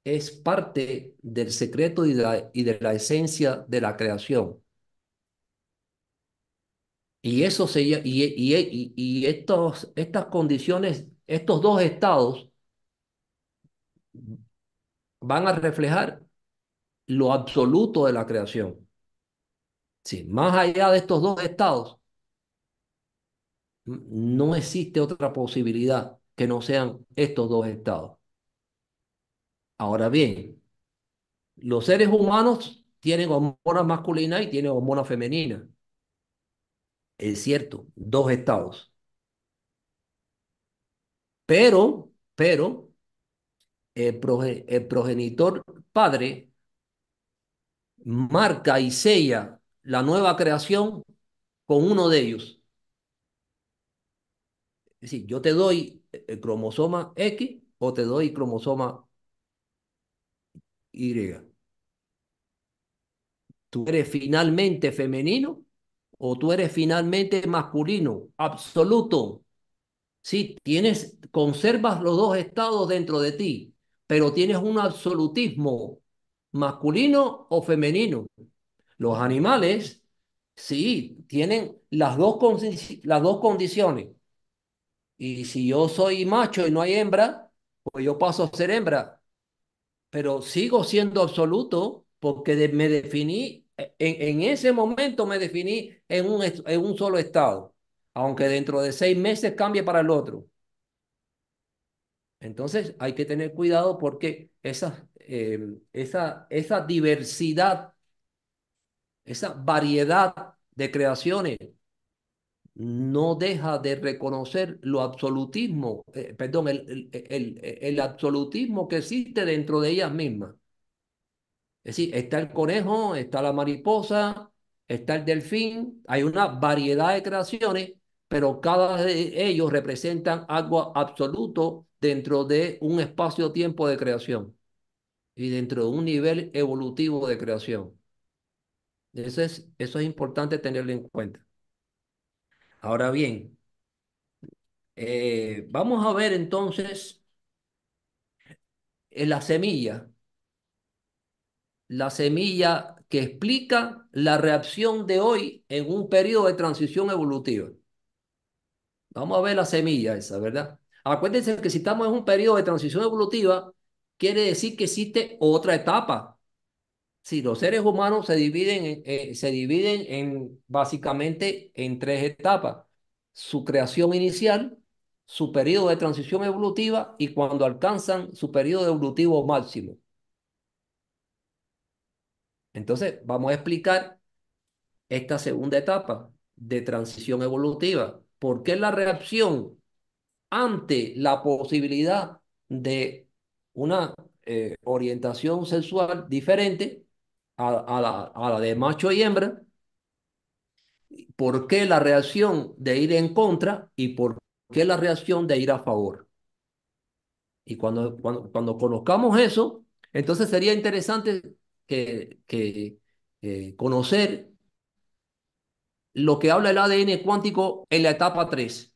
es parte del secreto y de la, y de la esencia de la creación. Y eso se, y, y, y, estos, estas condiciones, estos dos estados van a reflejar lo absoluto de la creación. Sí, más allá de estos dos estados, no existe otra posibilidad que no sean estos dos estados. Ahora bien, los seres humanos tienen hormonas masculinas y tienen hormonas femeninas. Es cierto, dos estados. Pero, pero, el, el progenitor padre marca y sella la nueva creación con uno de ellos. Es decir, yo te doy el cromosoma X o te doy cromosoma Y. ¿Tú eres finalmente femenino o tú eres finalmente masculino? Absoluto. Sí, tienes, conservas los dos estados dentro de ti, pero tienes un absolutismo masculino o femenino. Los animales, sí, tienen las dos, las dos condiciones. Y si yo soy macho y no hay hembra, pues yo paso a ser hembra. Pero sigo siendo absoluto porque me definí, en, en ese momento me definí en un, en un solo estado. aunque dentro de seis meses cambie para el otro. Entonces hay que tener cuidado porque esa, eh, esa, esa diversidad, esa variedad de creaciones no deja de reconocer lo absolutismo, eh, perdón, el, el, el, absolutismo que existe dentro de ellas mismas. Es decir, está el conejo, está la mariposa, está el delfín, hay una variedad de creaciones, pero cada de ellos representan algo absoluto dentro de un espacio-tiempo de creación y dentro de un nivel evolutivo de creación. Eso es, eso es importante tenerlo en cuenta. Ahora bien, eh, vamos a ver entonces en la semilla, la semilla que explica la reacción de hoy en un periodo de transición evolutiva. Vamos a ver la semilla esa, ¿verdad? Acuérdense que si estamos en un periodo de transición evolutiva, quiere decir que existe otra etapa. Si los seres humanos se dividen, en, eh, se dividen en básicamente en tres etapas. Su creación inicial, su periodo de transición evolutiva y cuando alcanzan su periodo evolutivo máximo. Entonces, vamos a explicar esta segunda etapa de transición evolutiva. ¿Por qué la reacción ante la posibilidad de una eh, orientación sexual diferente a, la, a la de macho y hembra, por qué la reacción de ir en contra y por qué la reacción de ir a favor. Y cuando, cuando, cuando conozcamos eso, entonces sería interesante que, que eh, conocer lo que habla el ADN cuántico en la etapa 3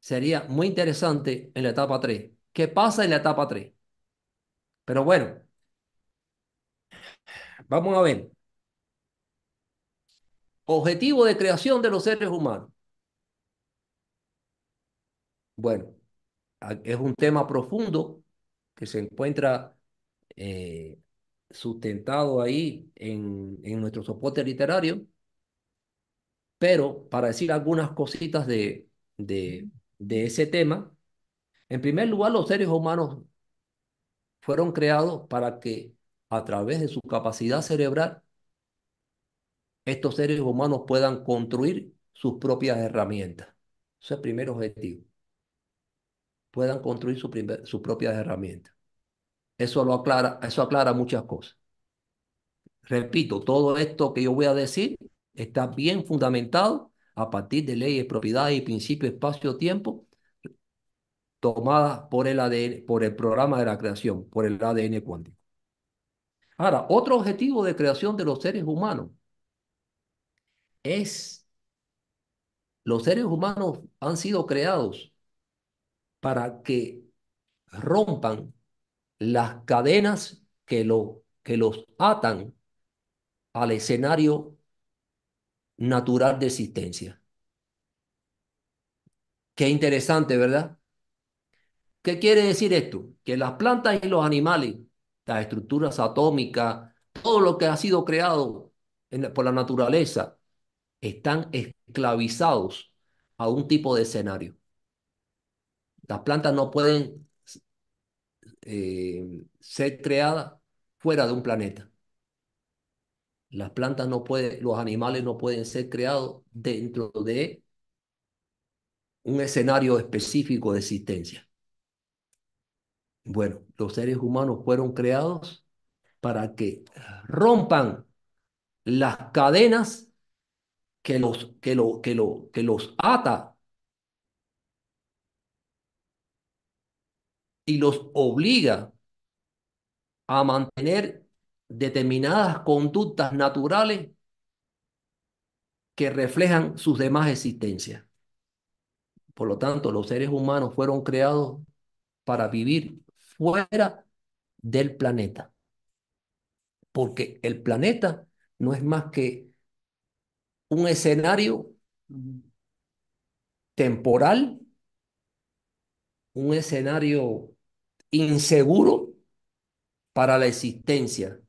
sería muy interesante en la etapa 3. ¿Qué pasa en la etapa 3? Pero bueno, vamos a ver. Objetivo de creación de los seres humanos. Bueno, es un tema profundo que se encuentra eh, sustentado ahí en, en nuestro soporte literario, pero para decir algunas cositas de, de, de ese tema, en primer lugar, los seres humanos fueron creados para que a través de su capacidad cerebral, estos seres humanos puedan construir sus propias herramientas. Ese es el primer objetivo. Puedan construir sus propias herramientas. Eso, lo aclara, eso aclara muchas cosas. Repito, todo esto que yo voy a decir está bien fundamentado a partir de leyes, propiedades y principios espacio-tiempo tomadas por el ADN, por el programa de la creación, por el ADN cuántico. Ahora, otro objetivo de creación de los seres humanos es, los seres humanos han sido creados para que rompan las cadenas que, lo, que los atan al escenario natural de existencia. Qué interesante, ¿verdad? ¿Qué quiere decir esto? Que las plantas y los animales, las estructuras atómicas, todo lo que ha sido creado por la naturaleza, están esclavizados a un tipo de escenario. Las plantas no pueden eh, ser creadas fuera de un planeta. Las plantas no pueden, los animales no pueden ser creados dentro de un escenario específico de existencia. Bueno, los seres humanos fueron creados para que rompan las cadenas que los, que lo, que lo, que los ata y los obliga a mantener determinadas conductas naturales que reflejan sus demás existencias. Por lo tanto, los seres humanos fueron creados para vivir fuera del planeta. Porque el planeta no es más que un escenario temporal, un escenario inseguro para la existencia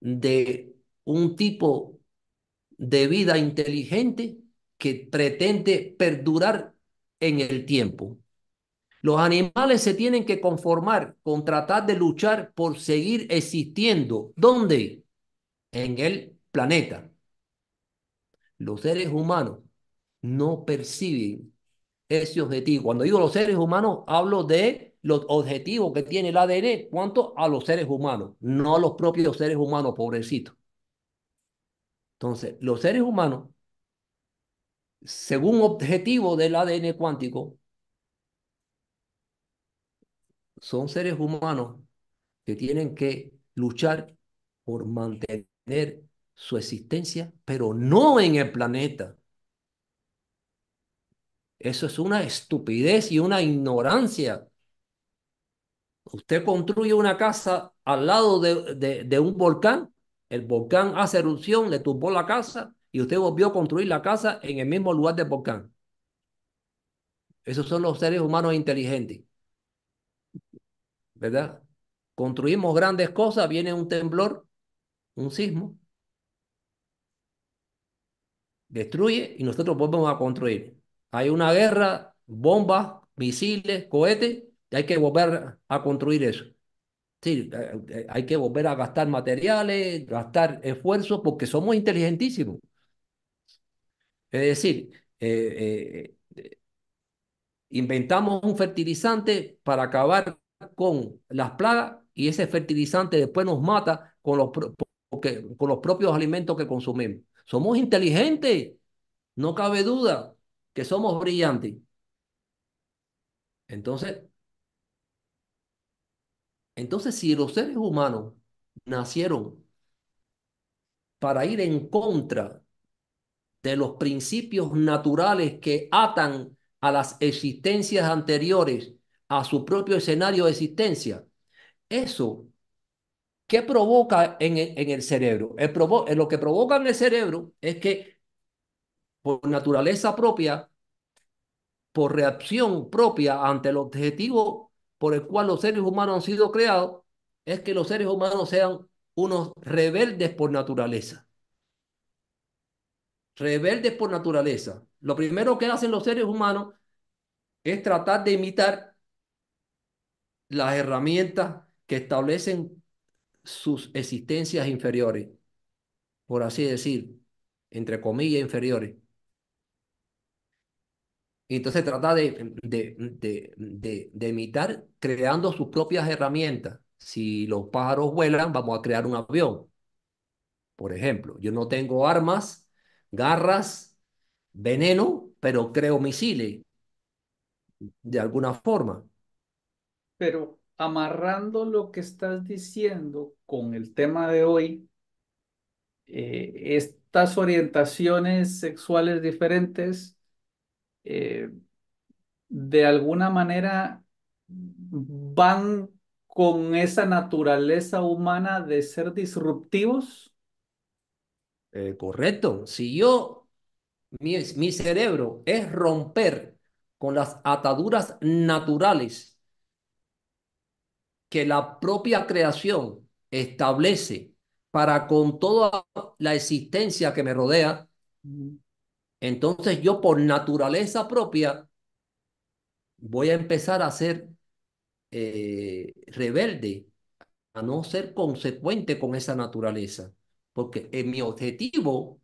de un tipo de vida inteligente que pretende perdurar en el tiempo. Los animales se tienen que conformar con tratar de luchar por seguir existiendo. ¿Dónde? En el planeta. Los seres humanos no perciben ese objetivo. Cuando digo los seres humanos, hablo de los objetivos que tiene el ADN cuanto a los seres humanos, no a los propios seres humanos, pobrecitos. Entonces, los seres humanos, según objetivo del ADN cuántico, son seres humanos que tienen que luchar por mantener su existencia, pero no en el planeta. Eso es una estupidez y una ignorancia. Usted construye una casa al lado de, de, un volcán, el volcán hace erupción, le tumbó la casa y usted volvió a construir la casa en el mismo lugar del volcán. Esos son los seres humanos inteligentes. ¿Verdad? Construimos grandes cosas, viene un temblor, un sismo, destruye y nosotros volvemos a construir. Hay una guerra, bombas, misiles, cohetes, y hay que volver a construir eso. Sí, eh, eh, hay que volver a gastar materiales, gastar esfuerzos, porque somos inteligentísimos. Es decir, eh, inventamos un fertilizante para acabar con las plagas y ese fertilizante después nos mata con los, con los propios alimentos que consumimos. Somos inteligentes, no cabe duda que somos brillantes. Entonces, entonces si los seres humanos nacieron para ir en contra de los principios naturales que atan a las existencias anteriores a su propio escenario de existencia, eso ¿Qué provoca en el, en el cerebro? Provo lo que provoca en el cerebro es que por naturaleza propia, por reacción propia ante el objetivo por el cual los seres humanos han sido creados, es que los seres humanos sean unos rebeldes por naturaleza. Rebeldes por naturaleza. Lo primero que hacen los seres humanos es tratar de imitar las herramientas que establecen sus existencias inferiores, por así decir, entre comillas inferiores. Y entonces trata de, de, de, de, imitar creando sus propias herramientas. Si los pájaros vuelan, vamos a crear un avión. Por ejemplo, yo no tengo armas, garras, veneno, pero creo misiles de alguna forma. Pero amarrando lo que estás diciendo con el tema de hoy, eh, estas orientaciones sexuales diferentes eh, de alguna manera van con esa naturaleza humana de ser disruptivos. Eh, correcto. Si yo, mi, mi cerebro es romper con las ataduras naturales que la propia creación establece para con toda la existencia que me rodea, entonces yo por naturaleza propia voy a empezar a ser eh, rebelde, a no ser consecuente con esa naturaleza, porque mi objetivo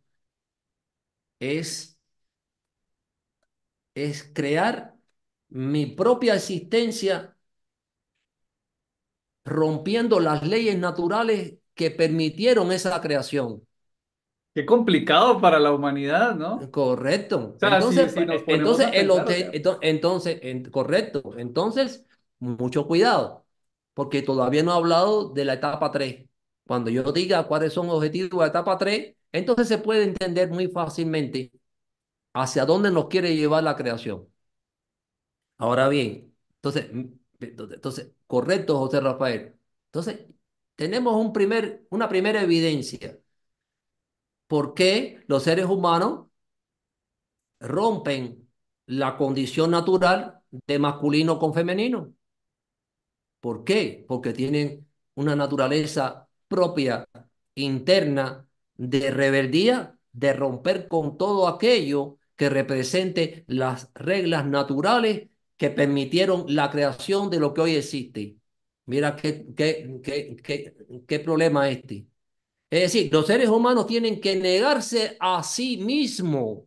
es, es crear mi propia existencia rompiendo las leyes naturales que permitieron esa creación. Qué complicado para la humanidad, ¿no? Correcto. entonces, entonces, entonces, correcto. Entonces, mucho cuidado, porque todavía no he hablado de la etapa 3. Cuando yo diga cuáles son los objetivos de la etapa 3, entonces se puede entender muy fácilmente hacia dónde nos quiere llevar la creación. Ahora bien, entonces, entonces, correcto, José Rafael. Entonces, tenemos un primer, una primera evidencia. ¿Por qué los seres humanos rompen la condición natural de masculino con femenino? ¿Por qué? Porque tienen una naturaleza propia, interna, de rebeldía de romper con todo aquello que represente las reglas naturales que permitieron la creación de lo que hoy existe. Mira qué, qué, qué, qué, problema este. Es decir, los seres humanos tienen que negarse a sí mismos,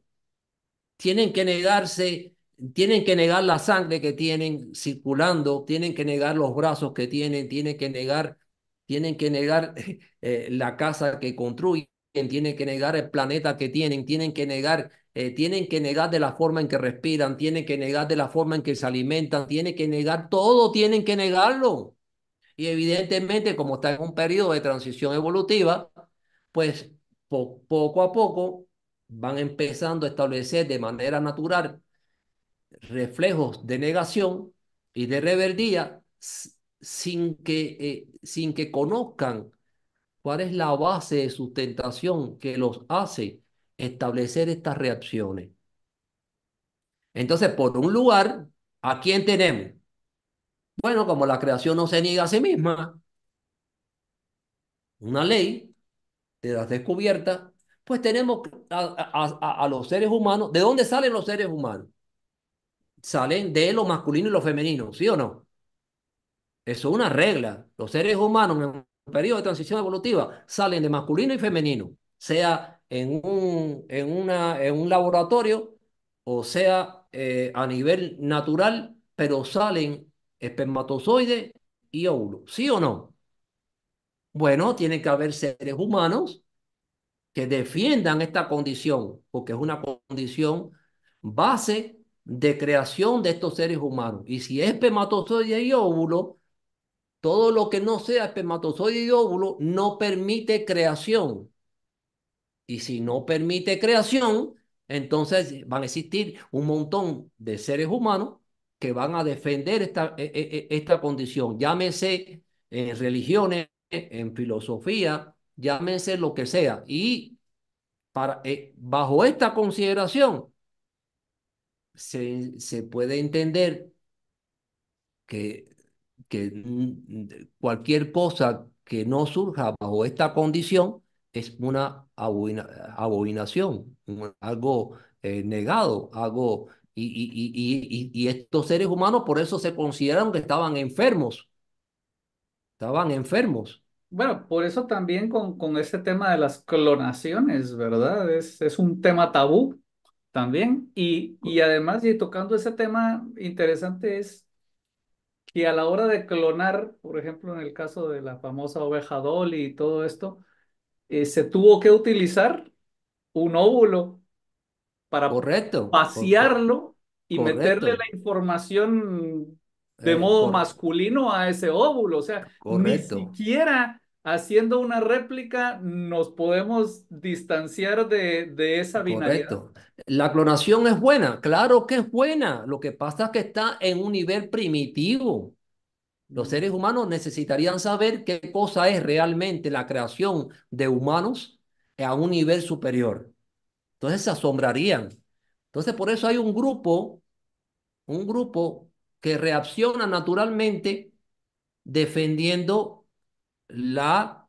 tienen que negarse, tienen que negar la sangre que tienen circulando, tienen que negar los brazos que tienen, tienen que negar, tienen que negar (laughs) eh, la casa que construyen, tienen que negar el planeta que tienen, tienen que negar, eh, tienen que negar de la forma en que respiran, tienen que negar de la forma en que se alimentan, tienen que negar todo, tienen que negarlo. Y evidentemente, como está en un periodo de transición evolutiva, pues poco a poco van empezando a establecer de manera natural reflejos de negación y de rebeldía sin que, eh, sin que conozcan cuál es la base de sustentación que los hace establecer estas reacciones. Entonces, por un lugar, ¿a quién tenemos? Bueno, como la creación no se niega a sí misma, una ley de las descubiertas, pues tenemos a, los seres humanos. ¿De dónde salen los seres humanos? Salen de lo masculino y lo femenino, ¿sí o no? Eso es una regla. Los seres humanos en un periodo de transición evolutiva salen de masculino y femenino, sea en un, en una, en un laboratorio o sea eh, a nivel natural, pero salen espermatozoide y óvulo, ¿sí o no? Bueno, tiene que haber seres humanos que defiendan esta condición, porque es una condición base de creación de estos seres humanos. Y si es espermatozoide y óvulo, todo lo que no sea espermatozoide y óvulo no permite creación. Y si no permite creación, entonces van a existir un montón de seres humanos que van a defender esta, e, e, e, esta condición. Llámese en religiones, en filosofía, llámese lo que sea. Y para, eh, bajo esta consideración, se, se puede entender que, que cualquier cosa que no surja bajo esta condición es una abominación, algo eh, negado, algo... Y, y, y, y, estos seres humanos por eso se consideraron que estaban enfermos, estaban enfermos. Bueno, por eso también con, con ese tema de las clonaciones, ¿verdad? Es, es un tema tabú también. Y, y además, y tocando ese tema interesante es que a la hora de clonar, por ejemplo, en el caso de la famosa oveja Dolly y todo esto, eh, se tuvo que utilizar un óvulo para correcto, vaciarlo y meterle la información de eh, modo masculino a ese óvulo. O sea, ni siquiera haciendo una réplica nos podemos distanciar de, de esa binaridad. Correcto. La clonación es buena, claro que es buena. Lo que pasa es que está en un nivel primitivo. Los seres humanos necesitarían saber qué cosa es realmente la creación de humanos a un nivel superior. Entonces se asombrarían. Entonces por eso hay un grupo, un grupo que reacciona naturalmente defendiendo la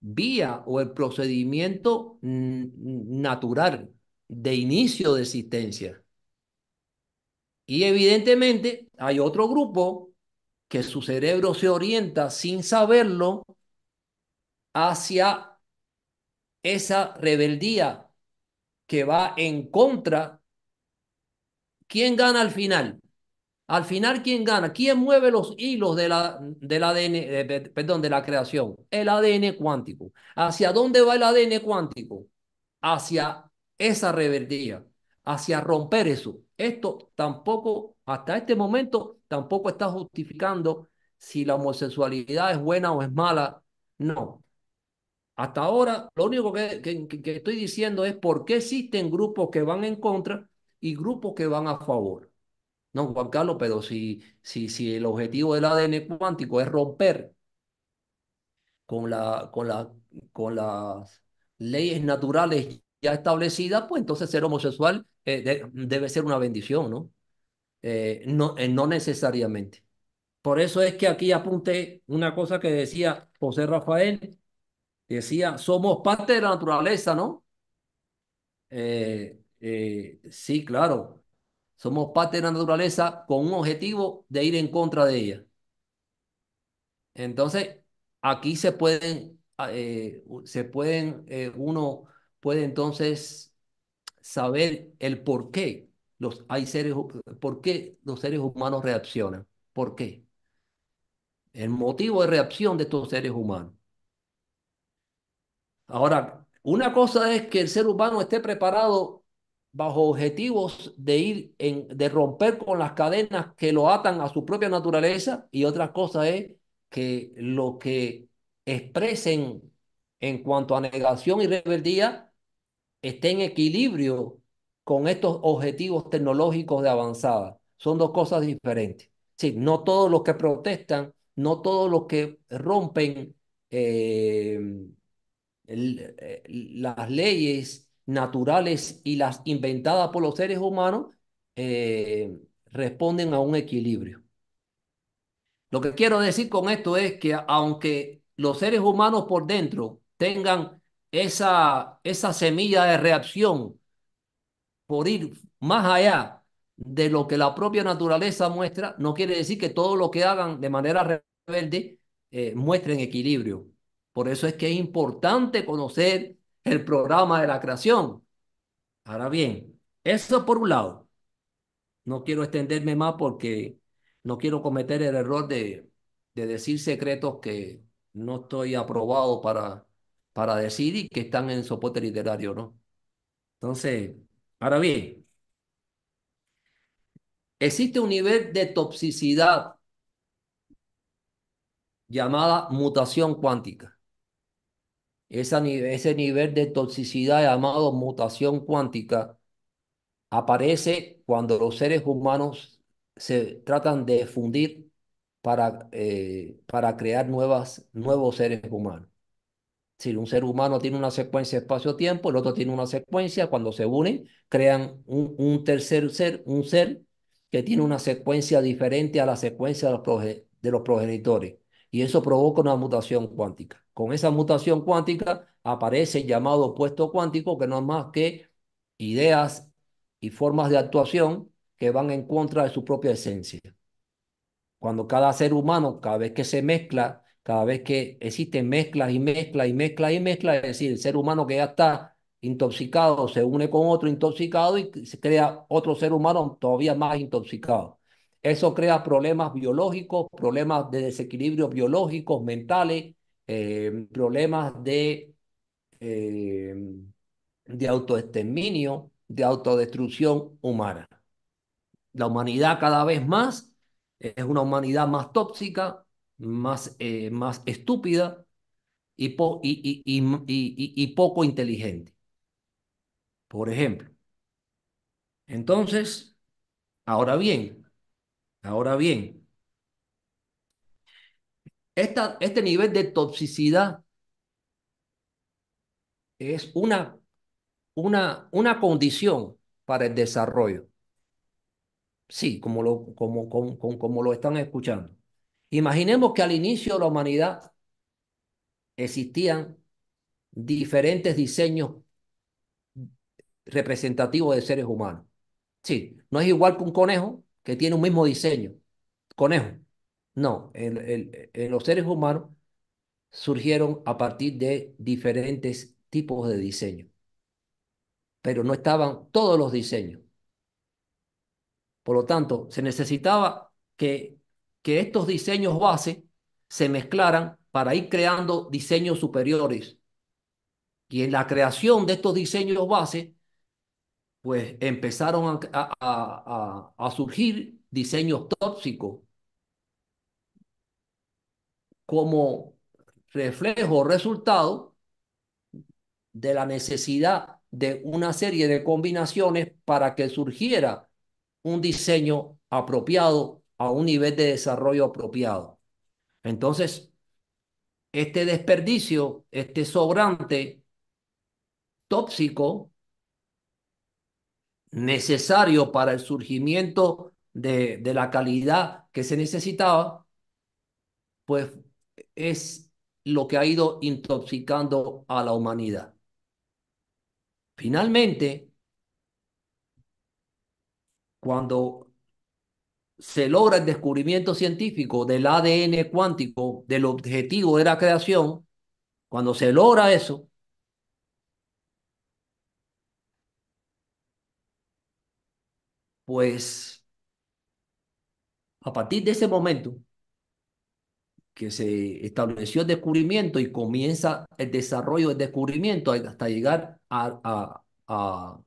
vía o el procedimiento natural de inicio de existencia. Y evidentemente hay otro grupo que su cerebro se orienta sin saberlo hacia esa rebeldía que va en contra. ¿Quién gana al final? Al final, ¿quién gana? ¿Quién mueve los hilos de la, del ADN, perdón, de la creación? El ADN cuántico. ¿Hacia dónde va el ADN cuántico? Hacia esa rebeldía, hacia romper eso. Esto tampoco, hasta este momento, tampoco está justificando si la homosexualidad es buena o es mala. No. Hasta ahora, lo único que, estoy diciendo es por qué existen grupos que van en contra y grupos que van a favor. No, Juan Carlos, pero si, si, si el objetivo del ADN cuántico es romper con, la, con, la, con las leyes naturales ya establecidas, pues entonces ser homosexual eh, debe ser una bendición, ¿no? Eh, no, eh, no necesariamente. Por eso es que aquí apunté una cosa que decía José Rafael, decía, somos parte de la naturaleza, ¿no? Eh, sí, claro. Somos parte de la naturaleza con un objetivo de ir en contra de ella. Entonces, aquí se pueden, ah, se pueden, uno puede entonces saber el por qué los, hay seres, por qué los seres humanos reaccionan. ¿Por qué? El motivo de reacción de estos seres humanos. Ahora, una cosa es que el ser humano esté preparado bajo objetivos de ir en, de romper con las cadenas que lo atan a su propia naturaleza, y otra cosa es que lo que expresen en cuanto a negación y rebeldía esté en equilibrio con estos objetivos tecnológicos de avanzada. Son dos cosas diferentes. Sí, no todos los que protestan, no todos los que rompen eh, eh, las leyes naturales y las inventadas por los seres humanos eh, responden a un equilibrio. Lo que quiero decir con esto es que aunque los seres humanos por dentro tengan esa, esa semilla de reacción por ir más allá de lo que la propia naturaleza muestra, no quiere decir que todo lo que hagan de manera rebelde eh, muestren equilibrio. Por eso es que es importante conocer el programa de la creación. Ahora bien, eso por un lado. No quiero extenderme más porque no quiero cometer el error de, de decir secretos que no estoy aprobado para, para decir y que están en soporte literario, ¿no? Entonces, ahora bien. Existe un nivel de toxicidad llamada mutación cuántica. Ese nivel de toxicidad llamado mutación cuántica aparece cuando los seres humanos se tratan de fundir para, eh, para crear nuevos seres humanos. Si un ser humano tiene una secuencia espacio-tiempo, el otro tiene una secuencia, cuando se unen, crean un, tercer ser, un ser que tiene una secuencia diferente a la secuencia de los, progenitores. Y eso provoca una mutación cuántica. Con esa mutación cuántica aparece el llamado opuesto cuántico, que no es más que ideas y formas de actuación que van en contra de su propia esencia. Cuando cada ser humano, cada vez que se mezcla, cada vez que existen mezclas y mezclas y mezclas y mezclas, es decir, el ser humano que ya está intoxicado se une con otro intoxicado y se crea otro ser humano todavía más intoxicado. Eso crea problemas biológicos, problemas de desequilibrios biológicos, mentales, eh, problemas de, eh, de autoexterminio, de autodestrucción humana. La humanidad cada vez más es una humanidad más tóxica, más, eh, más estúpida y, po- y, y, y, poco inteligente, por ejemplo. Entonces, ahora bien, ahora bien, esta, este nivel de toxicidad es una, una, una condición para el desarrollo. Sí, como lo, como, como lo están escuchando. Imaginemos que al inicio de la humanidad existían diferentes diseños representativos de seres humanos. Sí, no es igual que un conejo que tiene un mismo diseño. Conejo. No, en, en- en los seres humanos surgieron a partir de diferentes tipos de diseño, pero no estaban todos los diseños. Por lo tanto, se necesitaba que, que estos diseños base se mezclaran para ir creando diseños superiores. Y en la creación de estos diseños base, pues empezaron a, a- surgir diseños tóxicos como reflejo o resultado de la necesidad de una serie de combinaciones para que surgiera un diseño apropiado a un nivel de desarrollo apropiado. Entonces, este desperdicio, este sobrante tóxico necesario para el surgimiento de, de la calidad que se necesitaba, pues es lo que ha ido intoxicando a la humanidad. finalmente, cuando se logra el descubrimiento científico del ADN cuántico, del objetivo de la creación, cuando se logra eso, pues a partir de ese momento que se estableció el descubrimiento y comienza el desarrollo del descubrimiento hasta llegar a, a, a,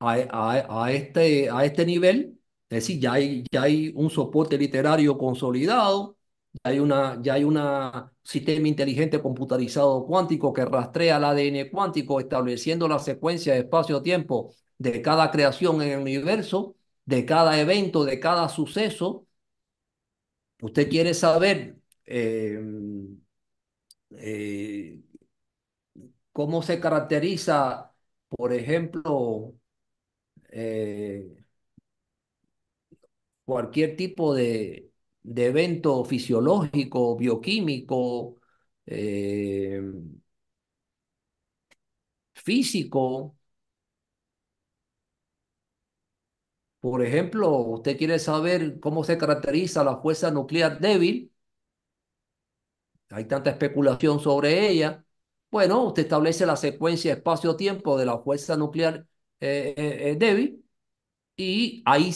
a, a este, a este nivel, es decir, ya hay, ya hay un soporte literario consolidado, ya hay una, ya hay un sistema inteligente computarizado cuántico que rastrea el ADN cuántico, estableciendo la secuencia de espacio-tiempo de cada creación en el universo, de cada evento, de cada suceso. Usted quiere saber eh, eh, cómo se caracteriza, por ejemplo, eh, cualquier tipo de, de evento fisiológico, bioquímico, eh, físico. Por ejemplo, usted quiere saber cómo se caracteriza la fuerza nuclear débil. Hay tanta especulación sobre ella. Bueno, usted establece la secuencia espacio-tiempo de la fuerza nuclear eh, eh, débil y ahí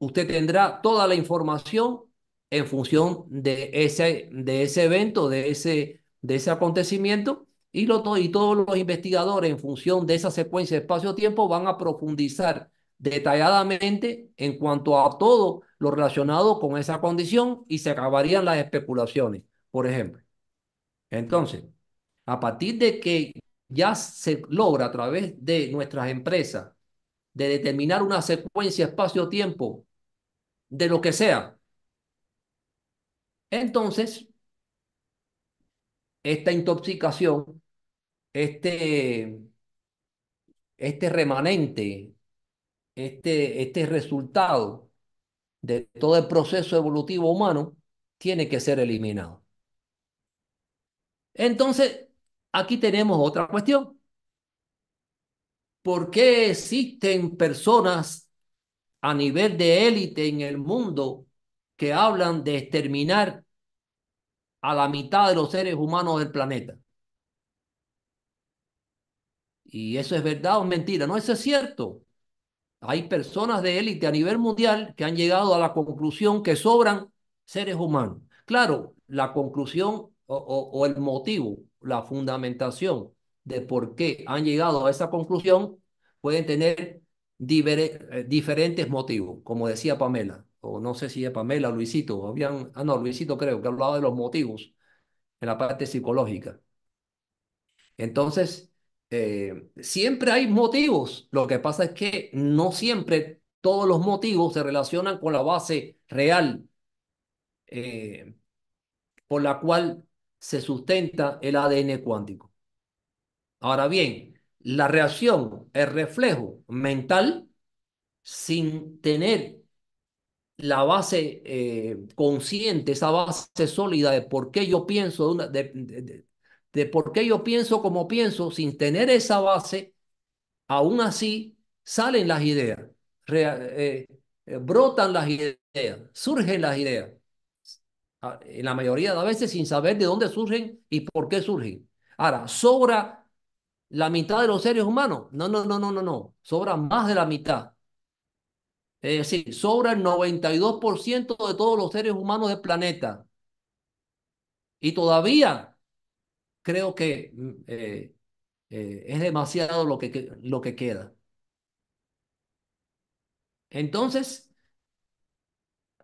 usted tendrá toda la información en función de ese, de ese evento, de ese, de ese acontecimiento, y, y todos los investigadores en función de esa secuencia de espacio-tiempo van a profundizar detalladamente en cuanto a todo lo relacionado con esa condición y se acabarían las especulaciones, por ejemplo. Entonces, a partir de que ya se logra a través de nuestras empresas de determinar una secuencia espacio-tiempo de lo que sea, entonces, esta intoxicación, este, este remanente, este, este resultado de todo el proceso evolutivo humano, tiene que ser eliminado. Entonces, aquí tenemos otra cuestión. ¿Por qué existen personas a nivel de élite en el mundo que hablan de exterminar a la mitad de los seres humanos del planeta. Y eso es verdad o mentira. No, es cierto. Hay personas de élite a nivel mundial que han llegado a la conclusión que sobran seres humanos. Claro, la conclusión o, o el motivo, la fundamentación de por qué han llegado a esa conclusión pueden tener eh, diferentes motivos, como decía Pamela o no sé si es Pamela o Luisito, habían, ah, no, Luisito creo que hablaba de los motivos en la parte psicológica. Entonces, eh, siempre hay motivos. Lo que pasa es que no siempre todos los motivos se relacionan con la base real eh, por la cual se sustenta el ADN cuántico. Ahora bien, la reacción, el reflejo mental, sin tener la base eh, consciente, esa base sólida de por qué yo pienso, de, por qué yo pienso como pienso, sin tener esa base, aún así salen las ideas, eh, eh, brotan las ideas, surgen las ideas. Ah, en la mayoría de las veces sin saber de dónde surgen y por qué surgen. Ahora, sobra la mitad de los seres humanos. No, no, no, no, no, no. Sobra más de la mitad. Es decir, sobra el 92% de todos los seres humanos del planeta. Y todavía creo que mm, eh, eh, es demasiado lo que, lo que queda. Entonces,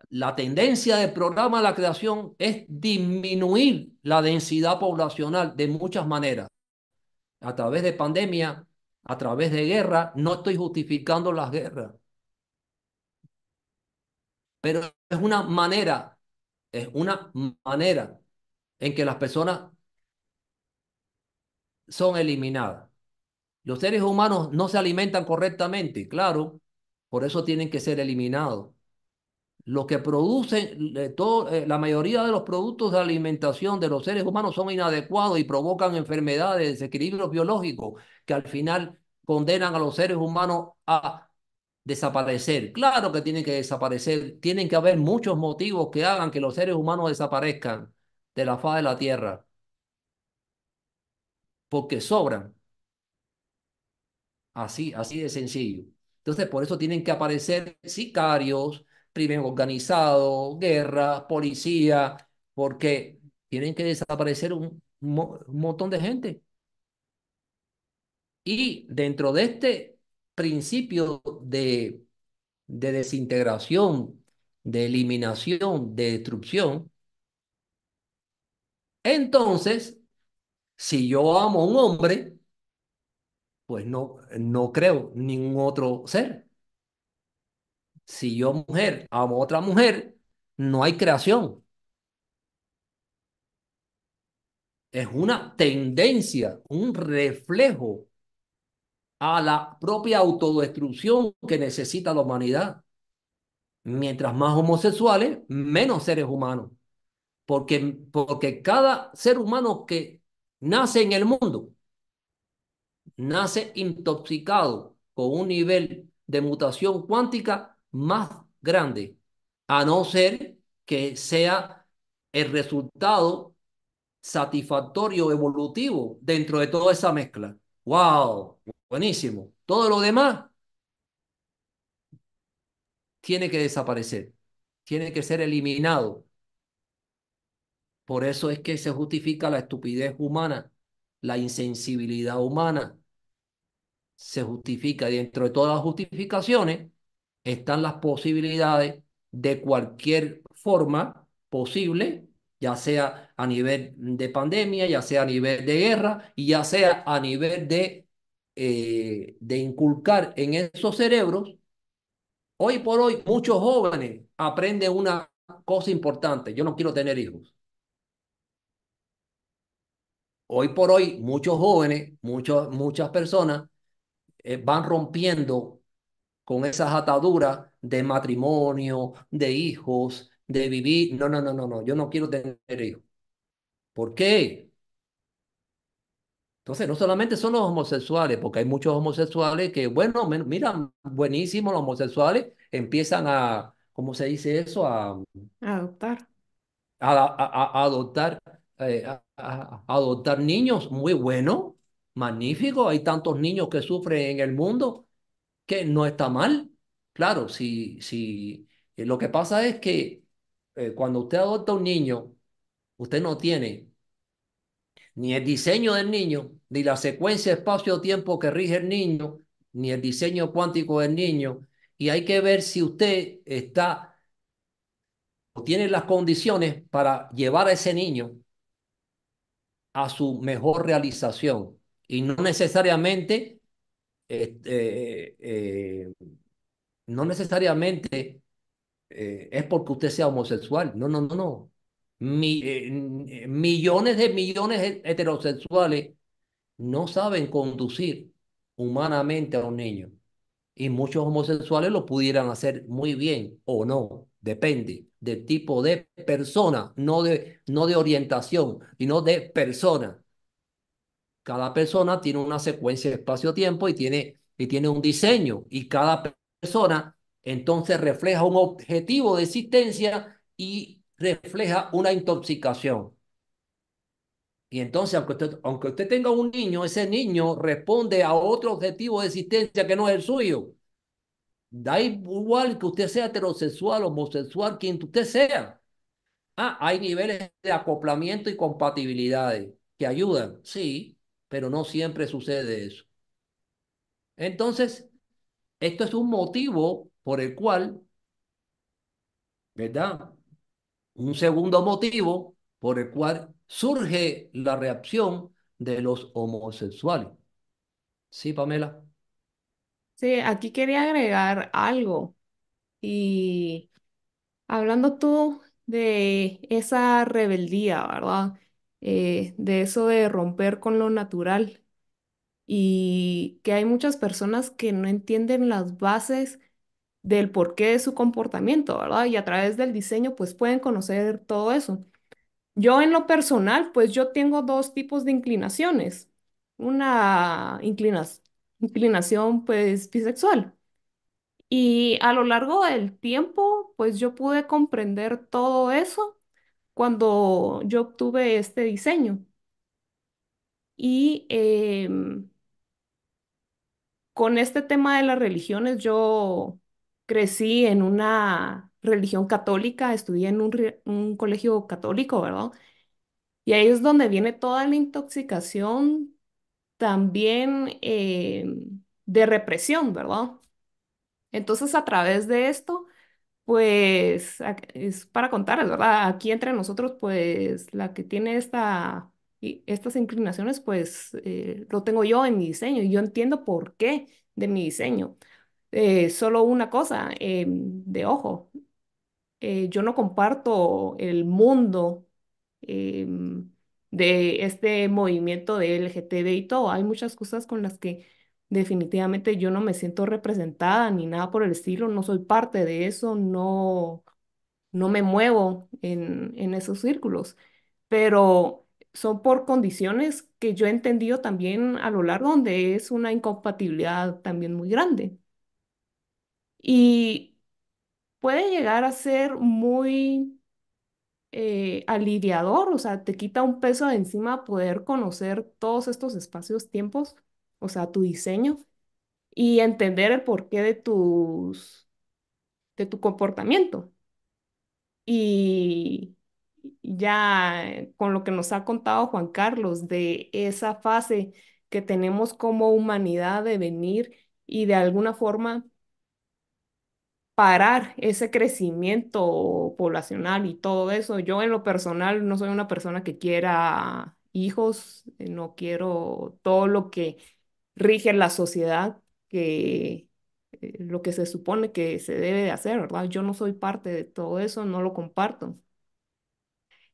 la tendencia del programa de la creación es disminuir la densidad poblacional de muchas maneras. A través de pandemia, a través de guerra, no estoy justificando las guerras pero es una manera, es una manera en que las personas son eliminadas. Los seres humanos no se alimentan correctamente, claro, por eso tienen que ser eliminados. Lo que producen, todo, eh, la mayoría de los productos de alimentación de los seres humanos son inadecuados y provocan enfermedades, desequilibrios biológicos que al final condenan a los seres humanos a desaparecer. Claro que tienen que desaparecer, tienen que haber muchos motivos que hagan que los seres humanos desaparezcan de la faz de la tierra, porque sobran. Así, así de sencillo. Entonces, por eso tienen que aparecer sicarios, crimen organizado, guerra, policía, porque tienen que desaparecer un, montón de gente. Y dentro de este principio de, de desintegración, de eliminación, de destrucción, entonces, si yo amo a un hombre, pues no, no creo ningún otro ser. Si yo, mujer, amo a otra mujer, no hay creación. Es una tendencia, un reflejo a la propia autodestrucción que necesita la humanidad. Mientras más homosexuales, menos seres humanos. Porque, porque cada ser humano que nace en el mundo nace intoxicado con un nivel de mutación cuántica más grande, a no ser que sea el resultado satisfactorio evolutivo dentro de toda esa mezcla. ¡Wow! Buenísimo. Todo lo demás tiene que desaparecer, tiene que ser eliminado. Por eso es que se justifica la estupidez humana, la insensibilidad humana. Se justifica dentro de todas las justificaciones están las posibilidades de cualquier forma posible, ya sea a nivel de pandemia, ya sea a nivel de guerra y ya sea a nivel de, eh, de inculcar en esos cerebros. Hoy por hoy muchos jóvenes aprenden una cosa importante, yo no quiero tener hijos. Hoy por hoy muchos jóvenes, muchas personas eh, van rompiendo con esas ataduras de matrimonio, de hijos, de vivir. No, no, no, no, no, yo no quiero tener hijos. ¿Por qué? Entonces, no solamente son los homosexuales, porque hay muchos homosexuales que, bueno, mira, buenísimo los homosexuales, empiezan a, ¿cómo se dice eso? A adoptar. A, a, a adoptar, eh, a, adoptar niños, muy bueno, magnífico. Hay tantos niños que sufren en el mundo que no está mal. Claro, si, si eh, lo que pasa es que eh, cuando usted adopta un niño, usted no tiene ni el diseño del niño, ni la secuencia espacio-tiempo que rige el niño, ni el diseño cuántico del niño. Y hay que ver si usted está o tiene las condiciones para llevar a ese niño a su mejor realización. Y no necesariamente, este, eh, no necesariamente eh, es porque usted sea homosexual. No, no, no, no. Eh, millones de millones heterosexuales no saben conducir humanamente a un niño. Y muchos homosexuales lo pudieran hacer muy bien o no, depende del tipo de persona, no de, no de orientación, sino de persona. Cada persona tiene una secuencia de espacio-tiempo y tiene, y tiene un diseño, y cada persona entonces refleja un objetivo de existencia y refleja una intoxicación. Y entonces, aunque usted, aunque usted tenga un niño, ese niño responde a otro objetivo de existencia que no es el suyo. Da igual que usted sea heterosexual, homosexual, quien usted sea. Ah, hay niveles de acoplamiento y compatibilidades que ayudan, sí, pero no siempre sucede eso. Entonces, esto es un motivo por el cual, ¿verdad? Un segundo motivo por el cual surge la reacción de los homosexuales. Sí, Pamela. Sí, aquí quería agregar algo. Y hablando tú de esa rebeldía, ¿verdad? Eh, de eso de romper con lo natural y que hay muchas personas que no entienden las bases del porqué de su comportamiento, ¿verdad? Y a través del diseño, pues pueden conocer todo eso. Yo en lo personal, pues yo tengo dos tipos de inclinaciones. Una inclinación inclinación pues bisexual. Y a lo largo del tiempo, pues yo pude comprender todo eso cuando yo obtuve este diseño. Y em, con este tema de las religiones, yo crecí en una religión católica, estudié en un, colegio católico, ¿verdad? Y ahí es donde viene toda la intoxicación también em, de represión, ¿verdad? Entonces, a través de esto, pues es para contarles, ¿verdad? Aquí entre nosotros, pues la que tiene esta, estas inclinaciones, pues eh, lo tengo yo en mi diseño y yo entiendo por qué de mi diseño. Eh, solo una cosa, em, de ojo, eh, yo no comparto el mundo em, de este movimiento de LGTB y todo. Hay muchas cosas con las que definitivamente yo no me siento representada ni nada por el estilo, no soy parte de eso, no, no me muevo en, en esos círculos, pero son por condiciones que yo he entendido también a lo largo donde es una incompatibilidad también muy grande. Y puede llegar a ser muy eh, aliviador, o sea, te quita un peso de encima poder conocer todos estos espacios, tiempos, o sea, tu diseño y entender el porqué de tus, de tu comportamiento. Y ya con lo que nos ha contado Juan Carlos de esa fase que tenemos como humanidad de venir y de alguna forma parar ese crecimiento poblacional y todo eso. Yo en lo personal no soy una persona que quiera hijos, eh, no quiero todo lo que rige la sociedad, que eh, lo que se supone que se debe de hacer, ¿verdad? Yo no soy parte de todo eso, no lo comparto.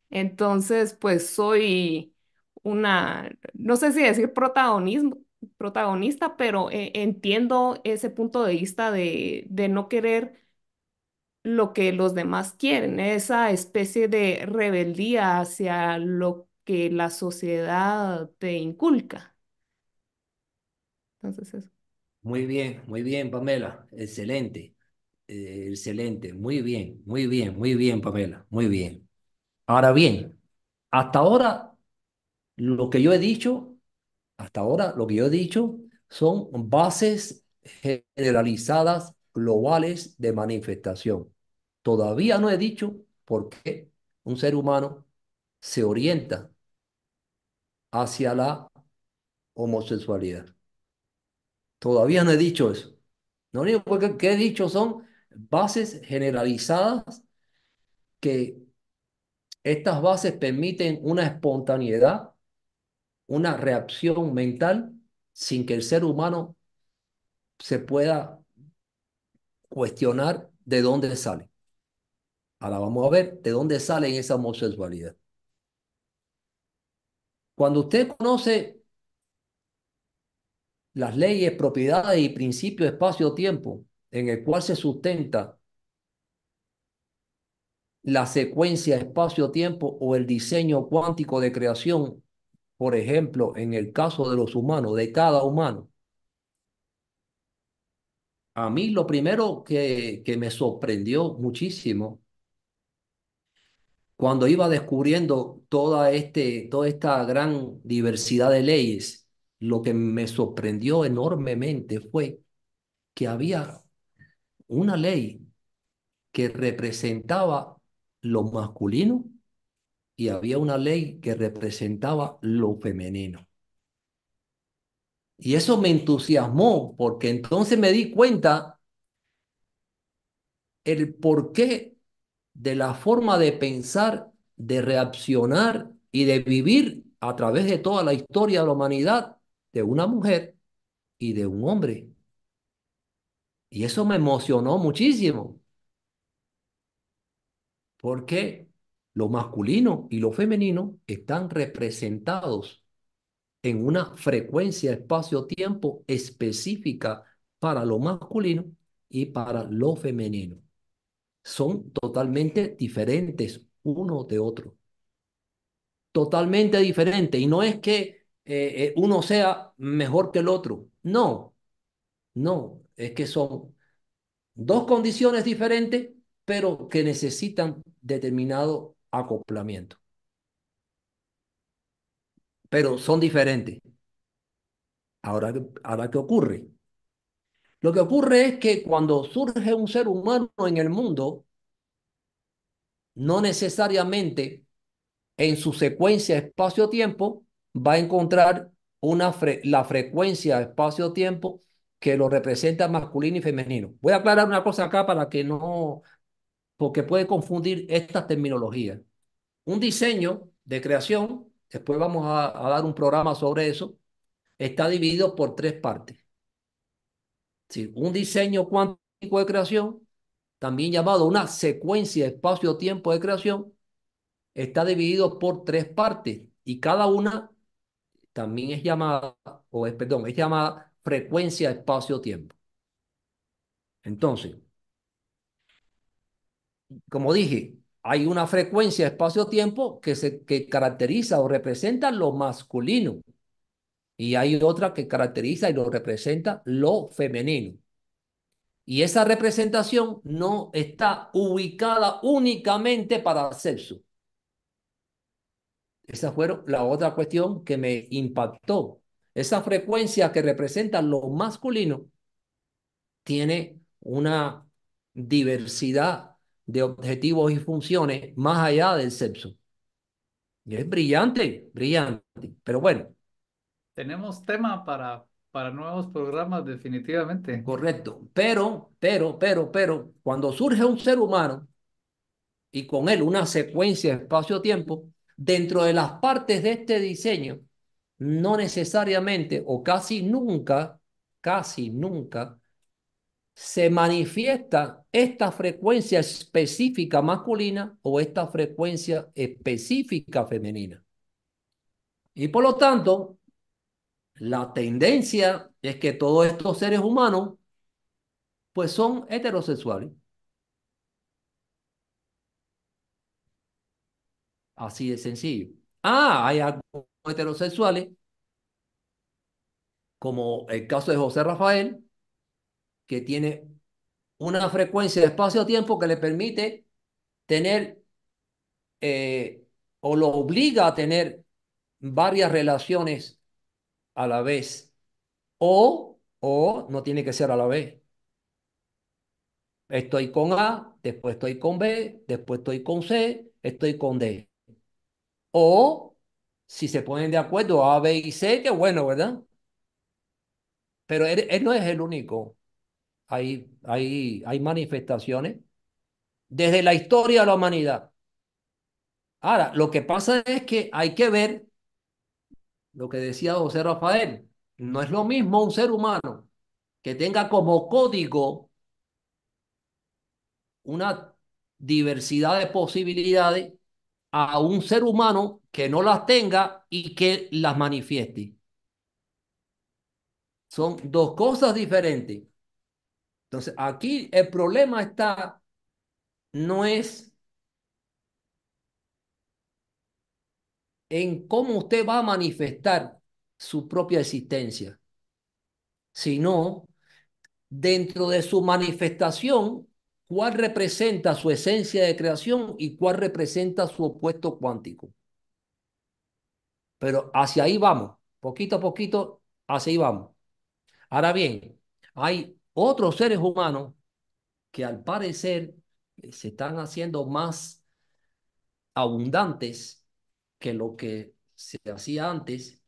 Entonces, pues soy una, no sé si decir protagonismo, protagonista, pero eh, entiendo ese punto de vista de, de no querer lo que los demás quieren, esa especie de rebeldía hacia lo que la sociedad te inculca. Entonces, eso. Muy bien, muy bien, Pamela. Excelente, eh, excelente. Muy bien, muy bien, muy bien, Pamela. Muy bien. Ahora bien, hasta ahora lo que yo he dicho, hasta ahora lo que yo he dicho son bases generalizadas globales de manifestación. Todavía no he dicho por qué un ser humano se orienta hacia la homosexualidad. Todavía no he dicho eso. Lo único que, que he dicho son bases generalizadas que estas bases permiten una espontaneidad, una reacción mental sin que el ser humano se pueda cuestionar de dónde sale. Ahora vamos a ver de dónde sale esa homosexualidad. Cuando usted conoce las leyes, propiedades y principios espacio-tiempo en el cual se sustenta la secuencia espacio-tiempo o el diseño cuántico de creación, por ejemplo, en el caso de los humanos, de cada humano. A mí lo primero que, que me sorprendió muchísimo cuando iba descubriendo toda, este, toda esta gran diversidad de leyes, lo que me sorprendió enormemente fue que había una ley que representaba lo masculino y había una ley que representaba lo femenino. Y eso me entusiasmó porque entonces me di cuenta el porqué de la forma de pensar, de reaccionar y de vivir a través de toda la historia de la humanidad de una mujer y de un hombre. Y eso me emocionó muchísimo porque lo masculino y lo femenino están representados en una frecuencia espacio-tiempo específica para lo masculino y para lo femenino. Son totalmente diferentes uno de otro. Totalmente diferente. Y no es que eh, eh, uno sea mejor que el otro. No. No, es que son dos condiciones diferentes, pero que necesitan determinado acoplamiento. Pero son diferentes. Ahora, ahora, ¿qué ocurre? Lo que ocurre es que cuando surge un ser humano en el mundo, no necesariamente en su secuencia espacio-tiempo va a encontrar una la frecuencia espacio-tiempo que lo representa masculino y femenino. Voy a aclarar una cosa acá para que no, porque puede confundir estas terminologías. Un diseño de creación, después vamos a, a dar un programa sobre eso, está dividido por tres partes. Sí, un diseño cuántico de creación, también llamado una secuencia espacio-tiempo de creación, está dividido por tres partes y cada una también es llamada, o es, perdón, es llamada frecuencia espacio-tiempo. Entonces, como dije, hay una frecuencia espacio-tiempo que, que caracteriza o representa lo masculino y hay otra que caracteriza y lo representa lo femenino. Y esa representación no está ubicada únicamente para el sexo. Esa fue la otra cuestión que me impactó. Esa frecuencia que representa lo masculino tiene una diversidad de objetivos y funciones más allá del sexo. Y es brillante, brillante. Pero bueno. Tenemos tema para, para nuevos programas, definitivamente. Correcto. Pero, pero, pero, pero, cuando surge un ser humano y con él una secuencia espacio-tiempo, dentro de las partes de este diseño, no necesariamente o casi nunca, casi nunca, se manifiesta esta frecuencia específica masculina o esta frecuencia específica femenina. Y por lo tanto, la tendencia es que todos estos seres humanos pues son heterosexuales. Así de sencillo. Ah, hay algunos heterosexuales, como el caso de José Rafael, que tiene una frecuencia de espacio-tiempo que le permite tener eh, o lo obliga a tener varias relaciones a la vez. O, o no tiene que ser a la vez. Estoy con A, después estoy con B, después estoy con C, estoy con D. O si se ponen de acuerdo A, B y C, qué bueno, ¿verdad? Pero él, no es el único. Hay, hay, hay manifestaciones desde la historia de la humanidad. Ahora, lo que pasa es que hay que ver lo que decía José Rafael. No es lo mismo un ser humano que tenga como código una diversidad de posibilidades a un ser humano que no las tenga y que las manifieste. Son dos cosas diferentes. Entonces, aquí el problema está, no es en cómo usted va a manifestar su propia existencia, sino dentro de su manifestación, cuál representa su esencia de creación y cuál representa su opuesto cuántico. Pero hacia ahí vamos, poquito a poquito, hacia ahí vamos. Ahora bien, hay otros seres humanos que al parecer eh, se están haciendo más abundantes que lo que se hacía antes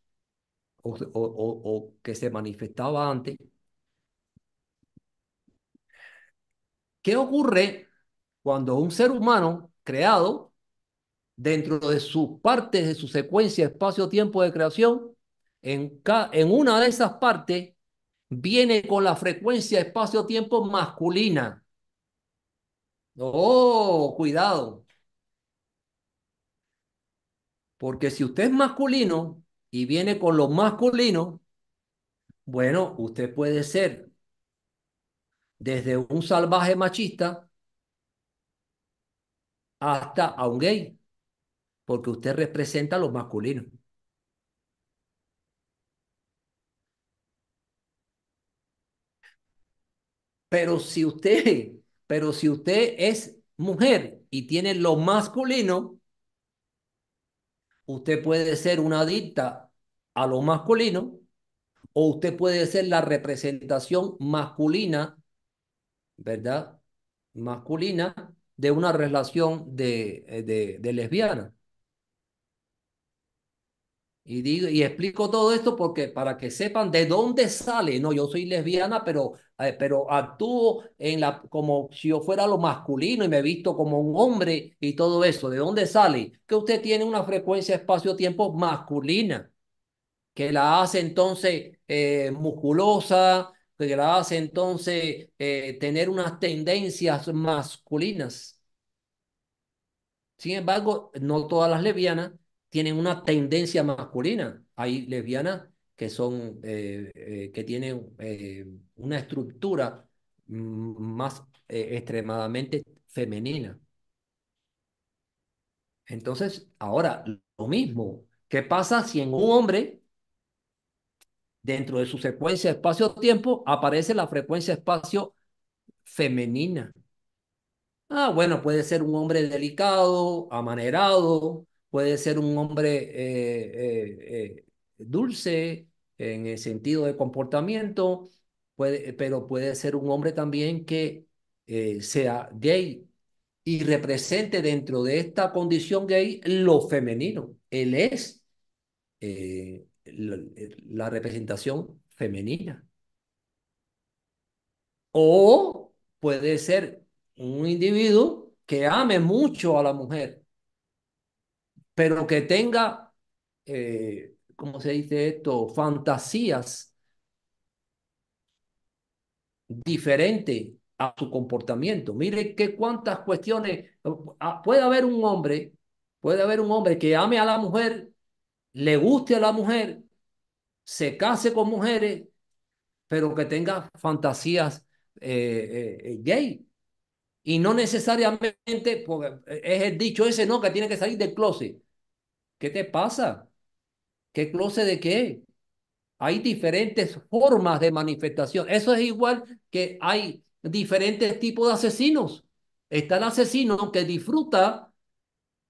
o, o que se manifestaba antes ¿Qué ocurre cuando un ser humano creado dentro de sus partes de su secuencia espacio-tiempo de creación, en, en una de esas partes viene con la frecuencia espacio-tiempo masculina? Oh, cuidado. Porque si usted es masculino y viene con lo masculino, bueno, usted puede ser desde un salvaje machista hasta a un gay, porque usted representa a los masculinos. Pero si usted, pero si usted es mujer y tiene lo masculino, usted puede ser una adicta a lo masculino o usted puede ser la representación masculina, ¿verdad? Masculina de una relación de, de, de lesbiana. Y, digo, y explico todo esto porque para que sepan de dónde sale. No, yo soy lesbiana, pero, eh, pero actúo en la, como si yo fuera lo masculino y me visto como un hombre y todo eso. ¿De dónde sale? Que usted tiene una frecuencia espacio-tiempo masculina, que la hace entonces eh, musculosa, que entonces eh, tener unas tendencias masculinas. Sin embargo, no todas las lesbianas tienen una tendencia masculina. Hay lesbianas que son, eh, eh, que tienen una estructura más extremadamente femenina. Entonces, ahora, lo mismo, ¿qué pasa si en un hombre, dentro de su secuencia espacio-tiempo, aparece la frecuencia espacio femenina? Ah, bueno, puede ser un hombre delicado, amanerado, puede ser un hombre eh, eh, eh, dulce en el sentido de comportamiento, puede, pero puede ser un hombre también que sea gay y represente dentro de esta condición gay lo femenino. Él es la, la representación femenina. O puede ser un individuo que ame mucho a la mujer pero que tenga, eh, ¿cómo se dice esto? Fantasías diferentes a su comportamiento. Mire que cuántas cuestiones, ah, puede haber un hombre, puede haber un hombre que ame a la mujer, le guste a la mujer, se case con mujeres, pero que tenga fantasías eh, eh, gay. Y no necesariamente, porque es el dicho ese, no, que tiene que salir del closet. ¿Qué te pasa? ¿Qué closet de qué? Hay diferentes formas de manifestación. Eso es igual que hay diferentes tipos de asesinos. Está el asesino que disfruta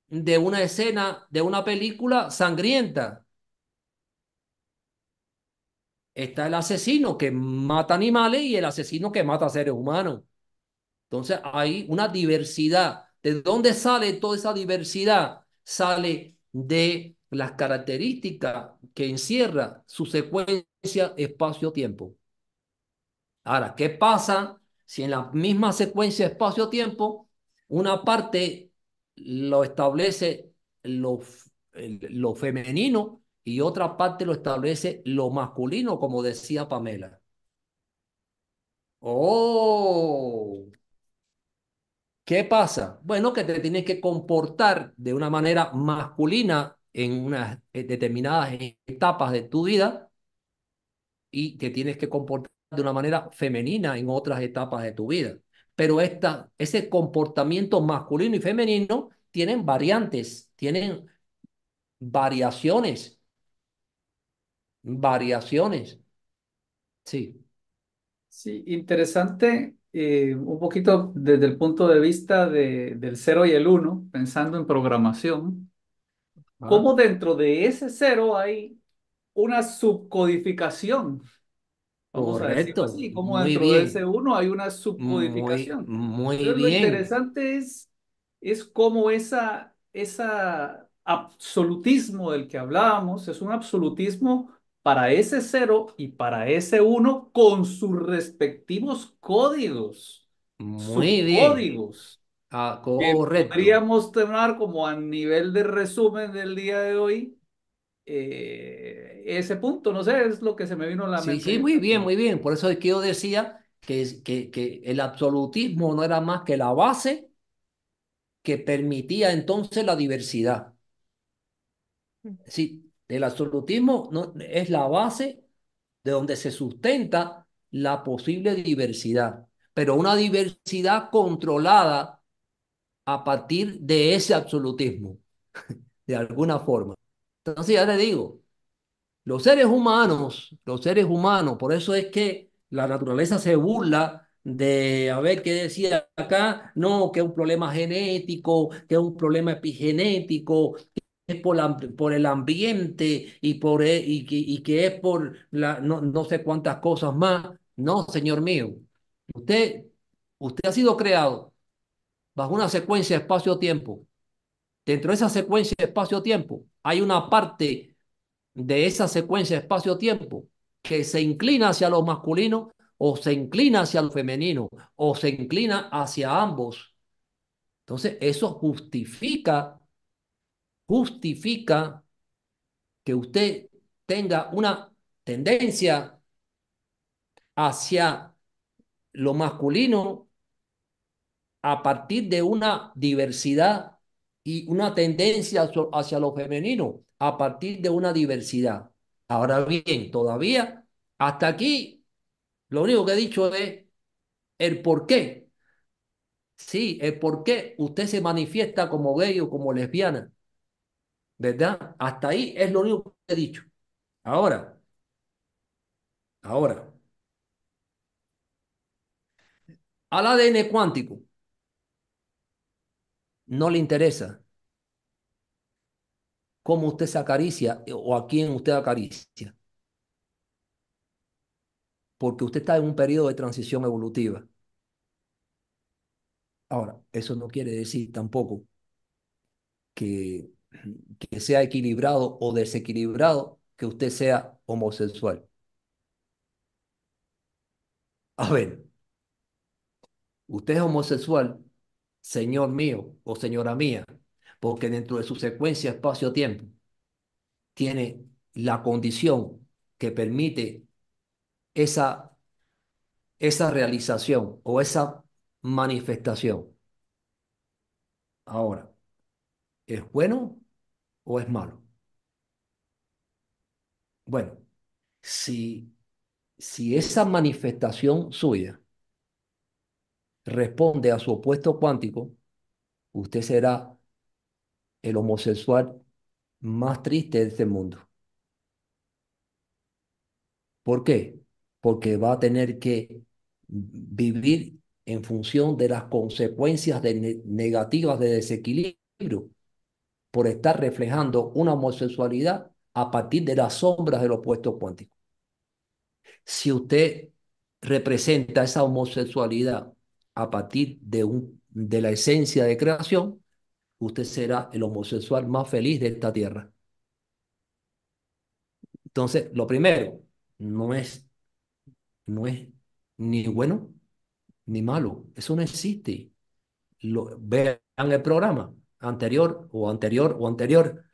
de una escena, de una película sangrienta. Está el asesino que mata animales y el asesino que mata seres humanos. Entonces hay una diversidad. ¿De dónde sale toda esa diversidad? Sale de las características que encierra su secuencia espacio-tiempo. Ahora, ¿qué pasa si en la misma secuencia espacio-tiempo una parte lo establece lo, lo femenino y otra parte lo establece lo masculino, como decía Pamela? Oh, ¿Qué pasa? Bueno, que te tienes que comportar de una manera masculina en unas eh, determinadas etapas de tu vida y te tienes que comportar de una manera femenina en otras etapas de tu vida. Pero esta, ese comportamiento masculino y femenino tienen variantes, tienen variaciones. Variaciones. Sí. Sí, interesante eh, un poquito desde el punto de vista de, del 0 y el 1, pensando en programación, ah. cómo dentro de ese 0 hay una subcodificación. Vamos a decirlo así, como dentro de ese 1 hay una subcodificación. Muy, bien. Lo interesante es, es cómo esa, esa absolutismo del que hablábamos es un absolutismo para ese 0 y para ese 1 con sus respectivos códigos. Muy bien. Códigos. Ah, correcto. Podríamos tomar como a nivel de resumen del día de hoy eh, ese punto, no sé, es lo que se me vino a la mente. Sí, sí, muy bien, muy bien. Por eso es que yo decía que, que, que el absolutismo no era más que la base que permitía entonces la diversidad. Mm. Sí, el absolutismo no, es la base de donde se sustenta la posible diversidad, pero una diversidad controlada a partir de ese absolutismo, (laughs) de alguna forma. Entonces ya le digo, los seres humanos, los seres humanos, por eso es que la naturaleza se burla de, a ver qué decía acá, no, que es un problema genético, que es un problema epigenético, es por, el ambiente y, por, e- y que es por la, no, no sé cuántas cosas más. No, señor mío, usted, usted ha sido creado bajo una secuencia espacio-tiempo. Dentro de esa secuencia espacio-tiempo hay una parte de esa secuencia espacio-tiempo que se inclina hacia lo masculino o se inclina hacia lo femenino o se inclina hacia ambos. Entonces, eso justifica, justifica que usted tenga una tendencia hacia lo masculino a partir de una diversidad y una tendencia hacia- lo femenino a partir de una diversidad. Ahora bien, todavía hasta aquí lo único que he dicho es el por qué. Sí, el por qué usted se manifiesta como gay o como lesbiana, ¿verdad? Hasta ahí es lo único que he dicho. Ahora, ahora, al ADN cuántico no le interesa cómo usted se acaricia o a quién usted acaricia, porque usted está en un periodo de transición evolutiva. Ahora, eso no quiere decir tampoco que, que sea equilibrado o desequilibrado que usted sea homosexual. A ver, usted es homosexual, señor mío o señora mía, porque dentro de su secuencia espacio-tiempo tiene la condición que permite esa, esa realización o esa manifestación. Ahora, ¿es bueno o es malo? Bueno, si, si esa manifestación suya responde a su opuesto cuántico, usted será el homosexual más triste de este mundo. ¿Por qué? Porque va a tener que vivir en función de las consecuencias negativas de desequilibrio por estar reflejando una homosexualidad a partir de las sombras del opuesto cuántico. Si usted representa esa homosexualidad a partir de, un, de la esencia de creación, usted será el homosexual más feliz de esta tierra. Entonces, lo primero, no es, no es ni bueno ni malo. Eso no existe. Lo, vean el programa anterior o anterior o anterior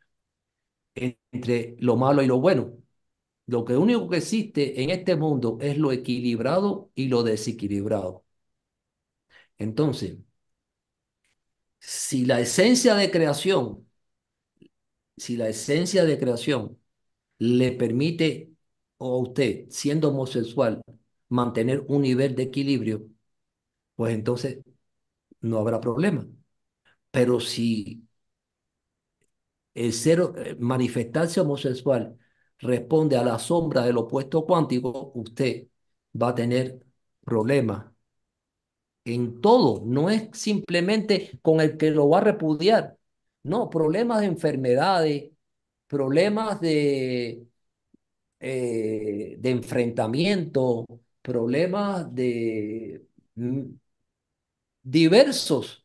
entre lo malo y lo bueno. Lo que único que existe en este mundo es lo equilibrado y lo desequilibrado. Entonces, si la esencia de creación, si la esencia de creación le permite a usted, siendo homosexual, mantener un nivel de equilibrio, pues entonces no habrá problema. Pero si el ser, eh, manifestarse homosexual responde a la sombra del opuesto cuántico, usted va a tener problemas en todo. No es simplemente con el que lo va a repudiar. No, problemas de enfermedades, problemas de, eh, de enfrentamiento, problemas de mm, diversos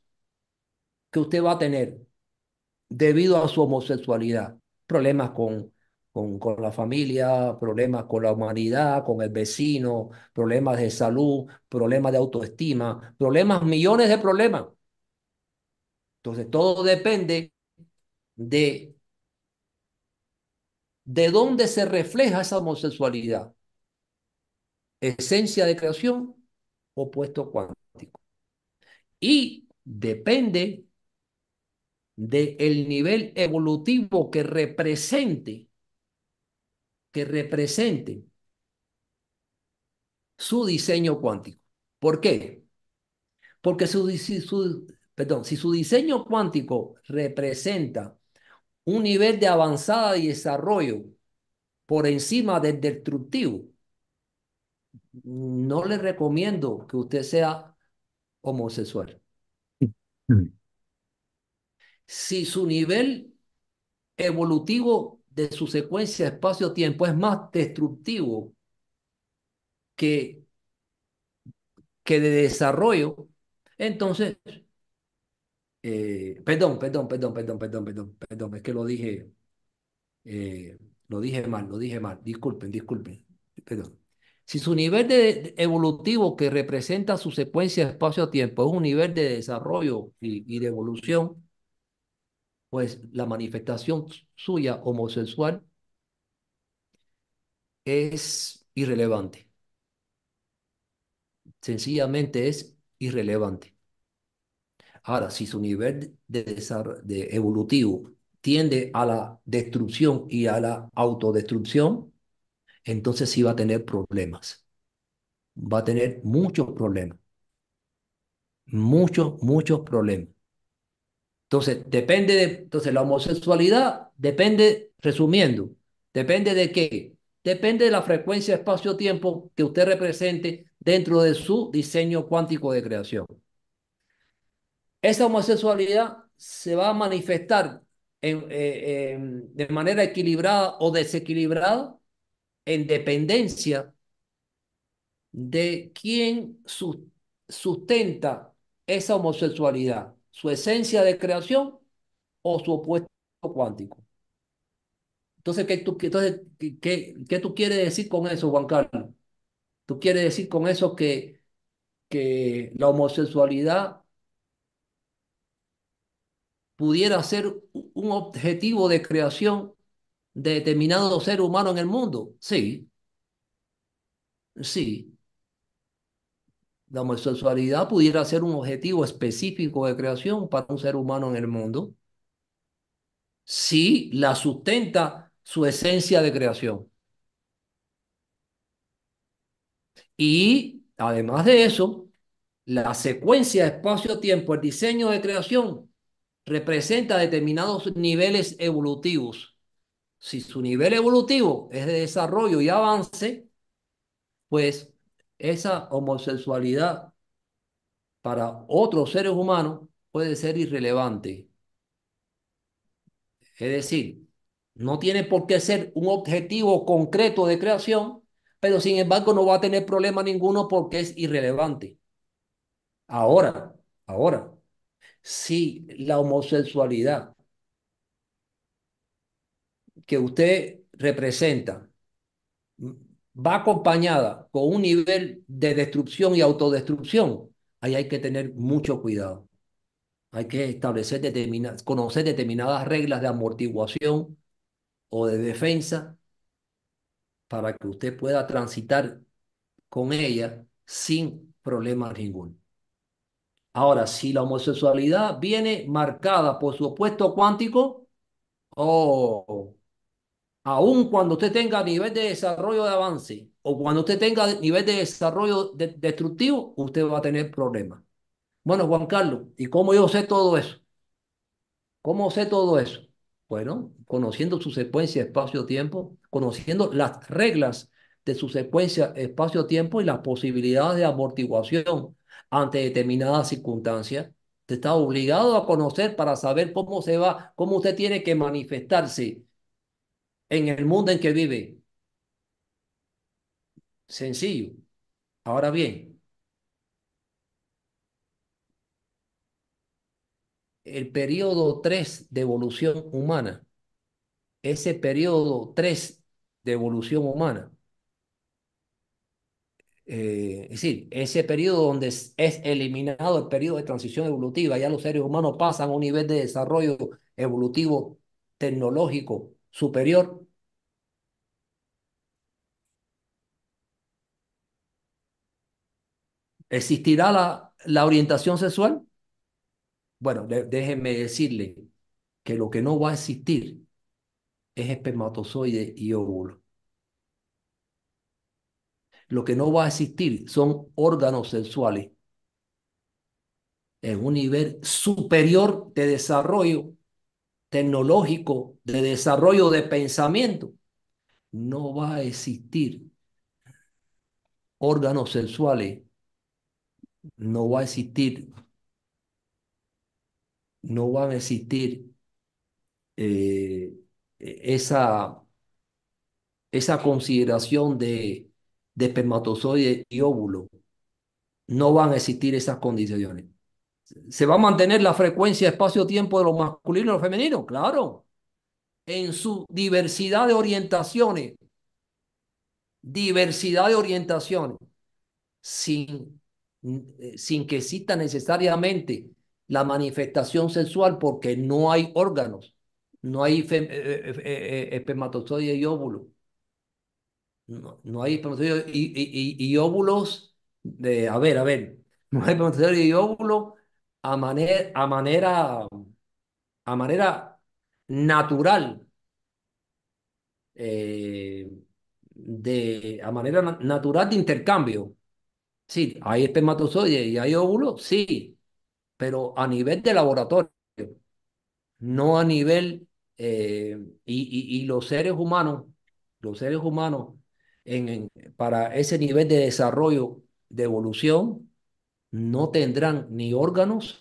que usted va a tener debido a su homosexualidad. Problemas con, con, con la familia, problemas con la humanidad, con el vecino, problemas de salud, problemas de autoestima, problemas, millones de problemas. Entonces, todo depende de, de dónde se refleja esa homosexualidad. Esencia de creación, opuesto cuántico. Y depende del nivel evolutivo que represente, que represente su diseño cuántico. ¿Por qué? Porque su, si su, perdón, si su diseño cuántico representa un nivel de avanzada y desarrollo por encima del destructivo, no le recomiendo que usted sea homosexual. Mm. Si su nivel evolutivo de su secuencia espacio-tiempo es más destructivo que, que de desarrollo, entonces, eh, perdón, perdón, perdón, perdón, perdón, perdón, perdón, es que lo dije, eh, lo dije mal, lo dije mal, disculpen, disculpen, perdón. Si su nivel de, evolutivo que representa su secuencia espacio-tiempo es un nivel de desarrollo y, y de evolución, pues la manifestación suya homosexual es irrelevante. Sencillamente es irrelevante. Ahora, si su nivel de, de evolutivo tiende a la destrucción y a la autodestrucción, entonces sí va a tener problemas. Va a tener muchos problemas. Muchos, muchos problemas. Entonces, depende de, entonces la homosexualidad depende, resumiendo, depende de qué? Depende de la frecuencia espacio-tiempo que usted represente dentro de su diseño cuántico de creación. Esa homosexualidad se va a manifestar eh, de manera equilibrada o desequilibrada en dependencia de quién sustenta esa homosexualidad, su esencia de creación o su opuesto cuántico. Entonces, ¿qué tú, entonces, ¿qué, qué tú quieres decir con eso, Juan Carlos? ¿Tú quieres decir con eso que, que la homosexualidad pudiera ser un objetivo de creación de determinado ser humano en el mundo? Sí. Sí. La homosexualidad pudiera ser un objetivo específico de creación para un ser humano en el mundo si la sustenta su esencia de creación. Y además de eso, la secuencia espacio-tiempo, el diseño de creación, representa determinados niveles evolutivos. Si su nivel evolutivo es de desarrollo y avance, pues esa homosexualidad para otros seres humanos puede ser irrelevante. Es decir, no tiene por qué ser un objetivo concreto de creación, pero sin embargo no va a tener problema ninguno porque es irrelevante. Ahora, ahora, si la homosexualidad que usted representa va acompañada con un nivel de destrucción y autodestrucción, ahí hay que tener mucho cuidado. Hay que establecer determinadas, conocer determinadas reglas de amortiguación o de defensa para que usted pueda transitar con ella sin problema ninguno. Ahora, si la homosexualidad viene marcada por su opuesto cuántico, o aun cuando usted tenga nivel de desarrollo de avance o cuando usted tenga nivel de desarrollo destructivo, usted va a tener problemas. Bueno, Juan Carlos, ¿y cómo yo sé todo eso? ¿Cómo sé todo eso? Bueno, conociendo su secuencia espacio-tiempo, conociendo las reglas de su secuencia espacio-tiempo y las posibilidades de amortiguación ante determinadas circunstancias. Usted está obligado a conocer para saber cómo se va, cómo usted tiene que manifestarse en el mundo en que vive. Sencillo. Ahora bien, el periodo 3 de evolución humana, ese periodo 3 de evolución humana, eh, es decir, ese periodo donde es, eliminado el periodo de transición evolutiva, ya los seres humanos pasan a un nivel de desarrollo evolutivo tecnológico superior, ¿existirá la, la orientación sexual? Bueno, déjenme decirle que lo que no va a existir es espermatozoide y óvulo. Lo que no va a existir son órganos sexuales en un nivel superior de desarrollo tecnológico, de desarrollo de pensamiento. No va a existir órganos sexuales, no va a existir, no van a existir eh, esa, esa consideración de, de espermatozoide y óvulo. No van a existir esas condiciones. ¿Se va a mantener la frecuencia espacio-tiempo de lo masculino y lo femenino? Claro. En su diversidad de orientaciones. Diversidad de orientaciones. Sin, sin que exista necesariamente la manifestación sexual porque no hay órganos. No hay eh, eh, eh, y óvulo. No, no hay espermatozoide y, óvulos de, a ver, a ver, no hay espermatozoide y óvulo a manera, a manera, a manera natural, de, a manera natural de intercambio. Sí, hay espermatozoides y hay óvulos, sí, pero a nivel de laboratorio, no a nivel, y, y, y, los seres humanos, los seres humanos, en, para ese nivel de desarrollo, de evolución, no tendrán ni órganos,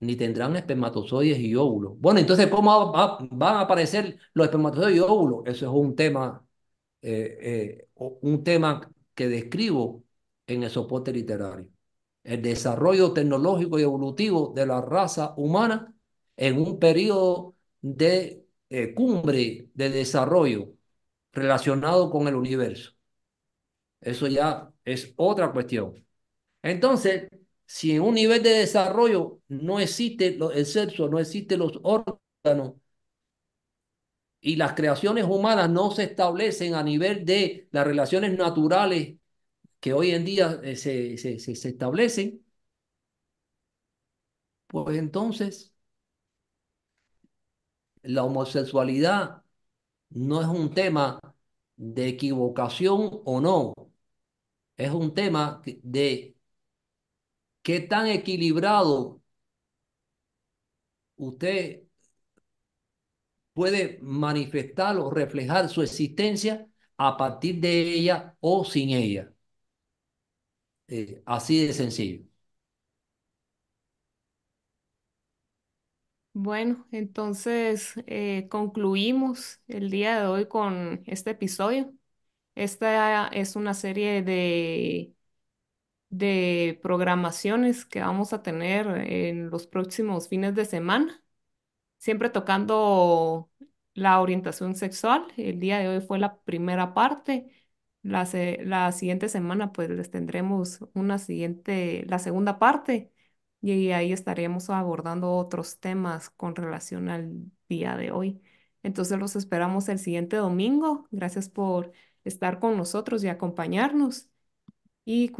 ni tendrán espermatozoides y óvulos. Bueno, entonces, ¿cómo va, van a aparecer los espermatozoides y óvulos? Eso es un tema, eh, eh, un tema que describo en el soporte literario. El desarrollo tecnológico y evolutivo de la raza humana en un periodo de eh, cumbre de desarrollo relacionado con el universo. Eso ya es otra cuestión. Entonces, si en un nivel de desarrollo no existe el sexo, no existen los órganos y las creaciones humanas no se establecen a nivel de las relaciones naturales que hoy en día eh, se, se, se establecen, pues entonces la homosexualidad no es un tema de equivocación o no, es un tema de qué tan equilibrado usted puede manifestar o reflejar su existencia a partir de ella o sin ella. Eh, así de sencillo. Bueno, entonces eh, concluimos el día de hoy con este episodio. Esta es una serie de, de programaciones que vamos a tener en los próximos fines de semana, siempre tocando la orientación sexual. El día de hoy fue la primera parte. La, la siguiente semana pues les tendremos una siguiente, la segunda parte y ahí estaremos abordando otros temas con relación al día de hoy. Entonces los esperamos el siguiente domingo. Gracias por estar con nosotros y acompañarnos. Y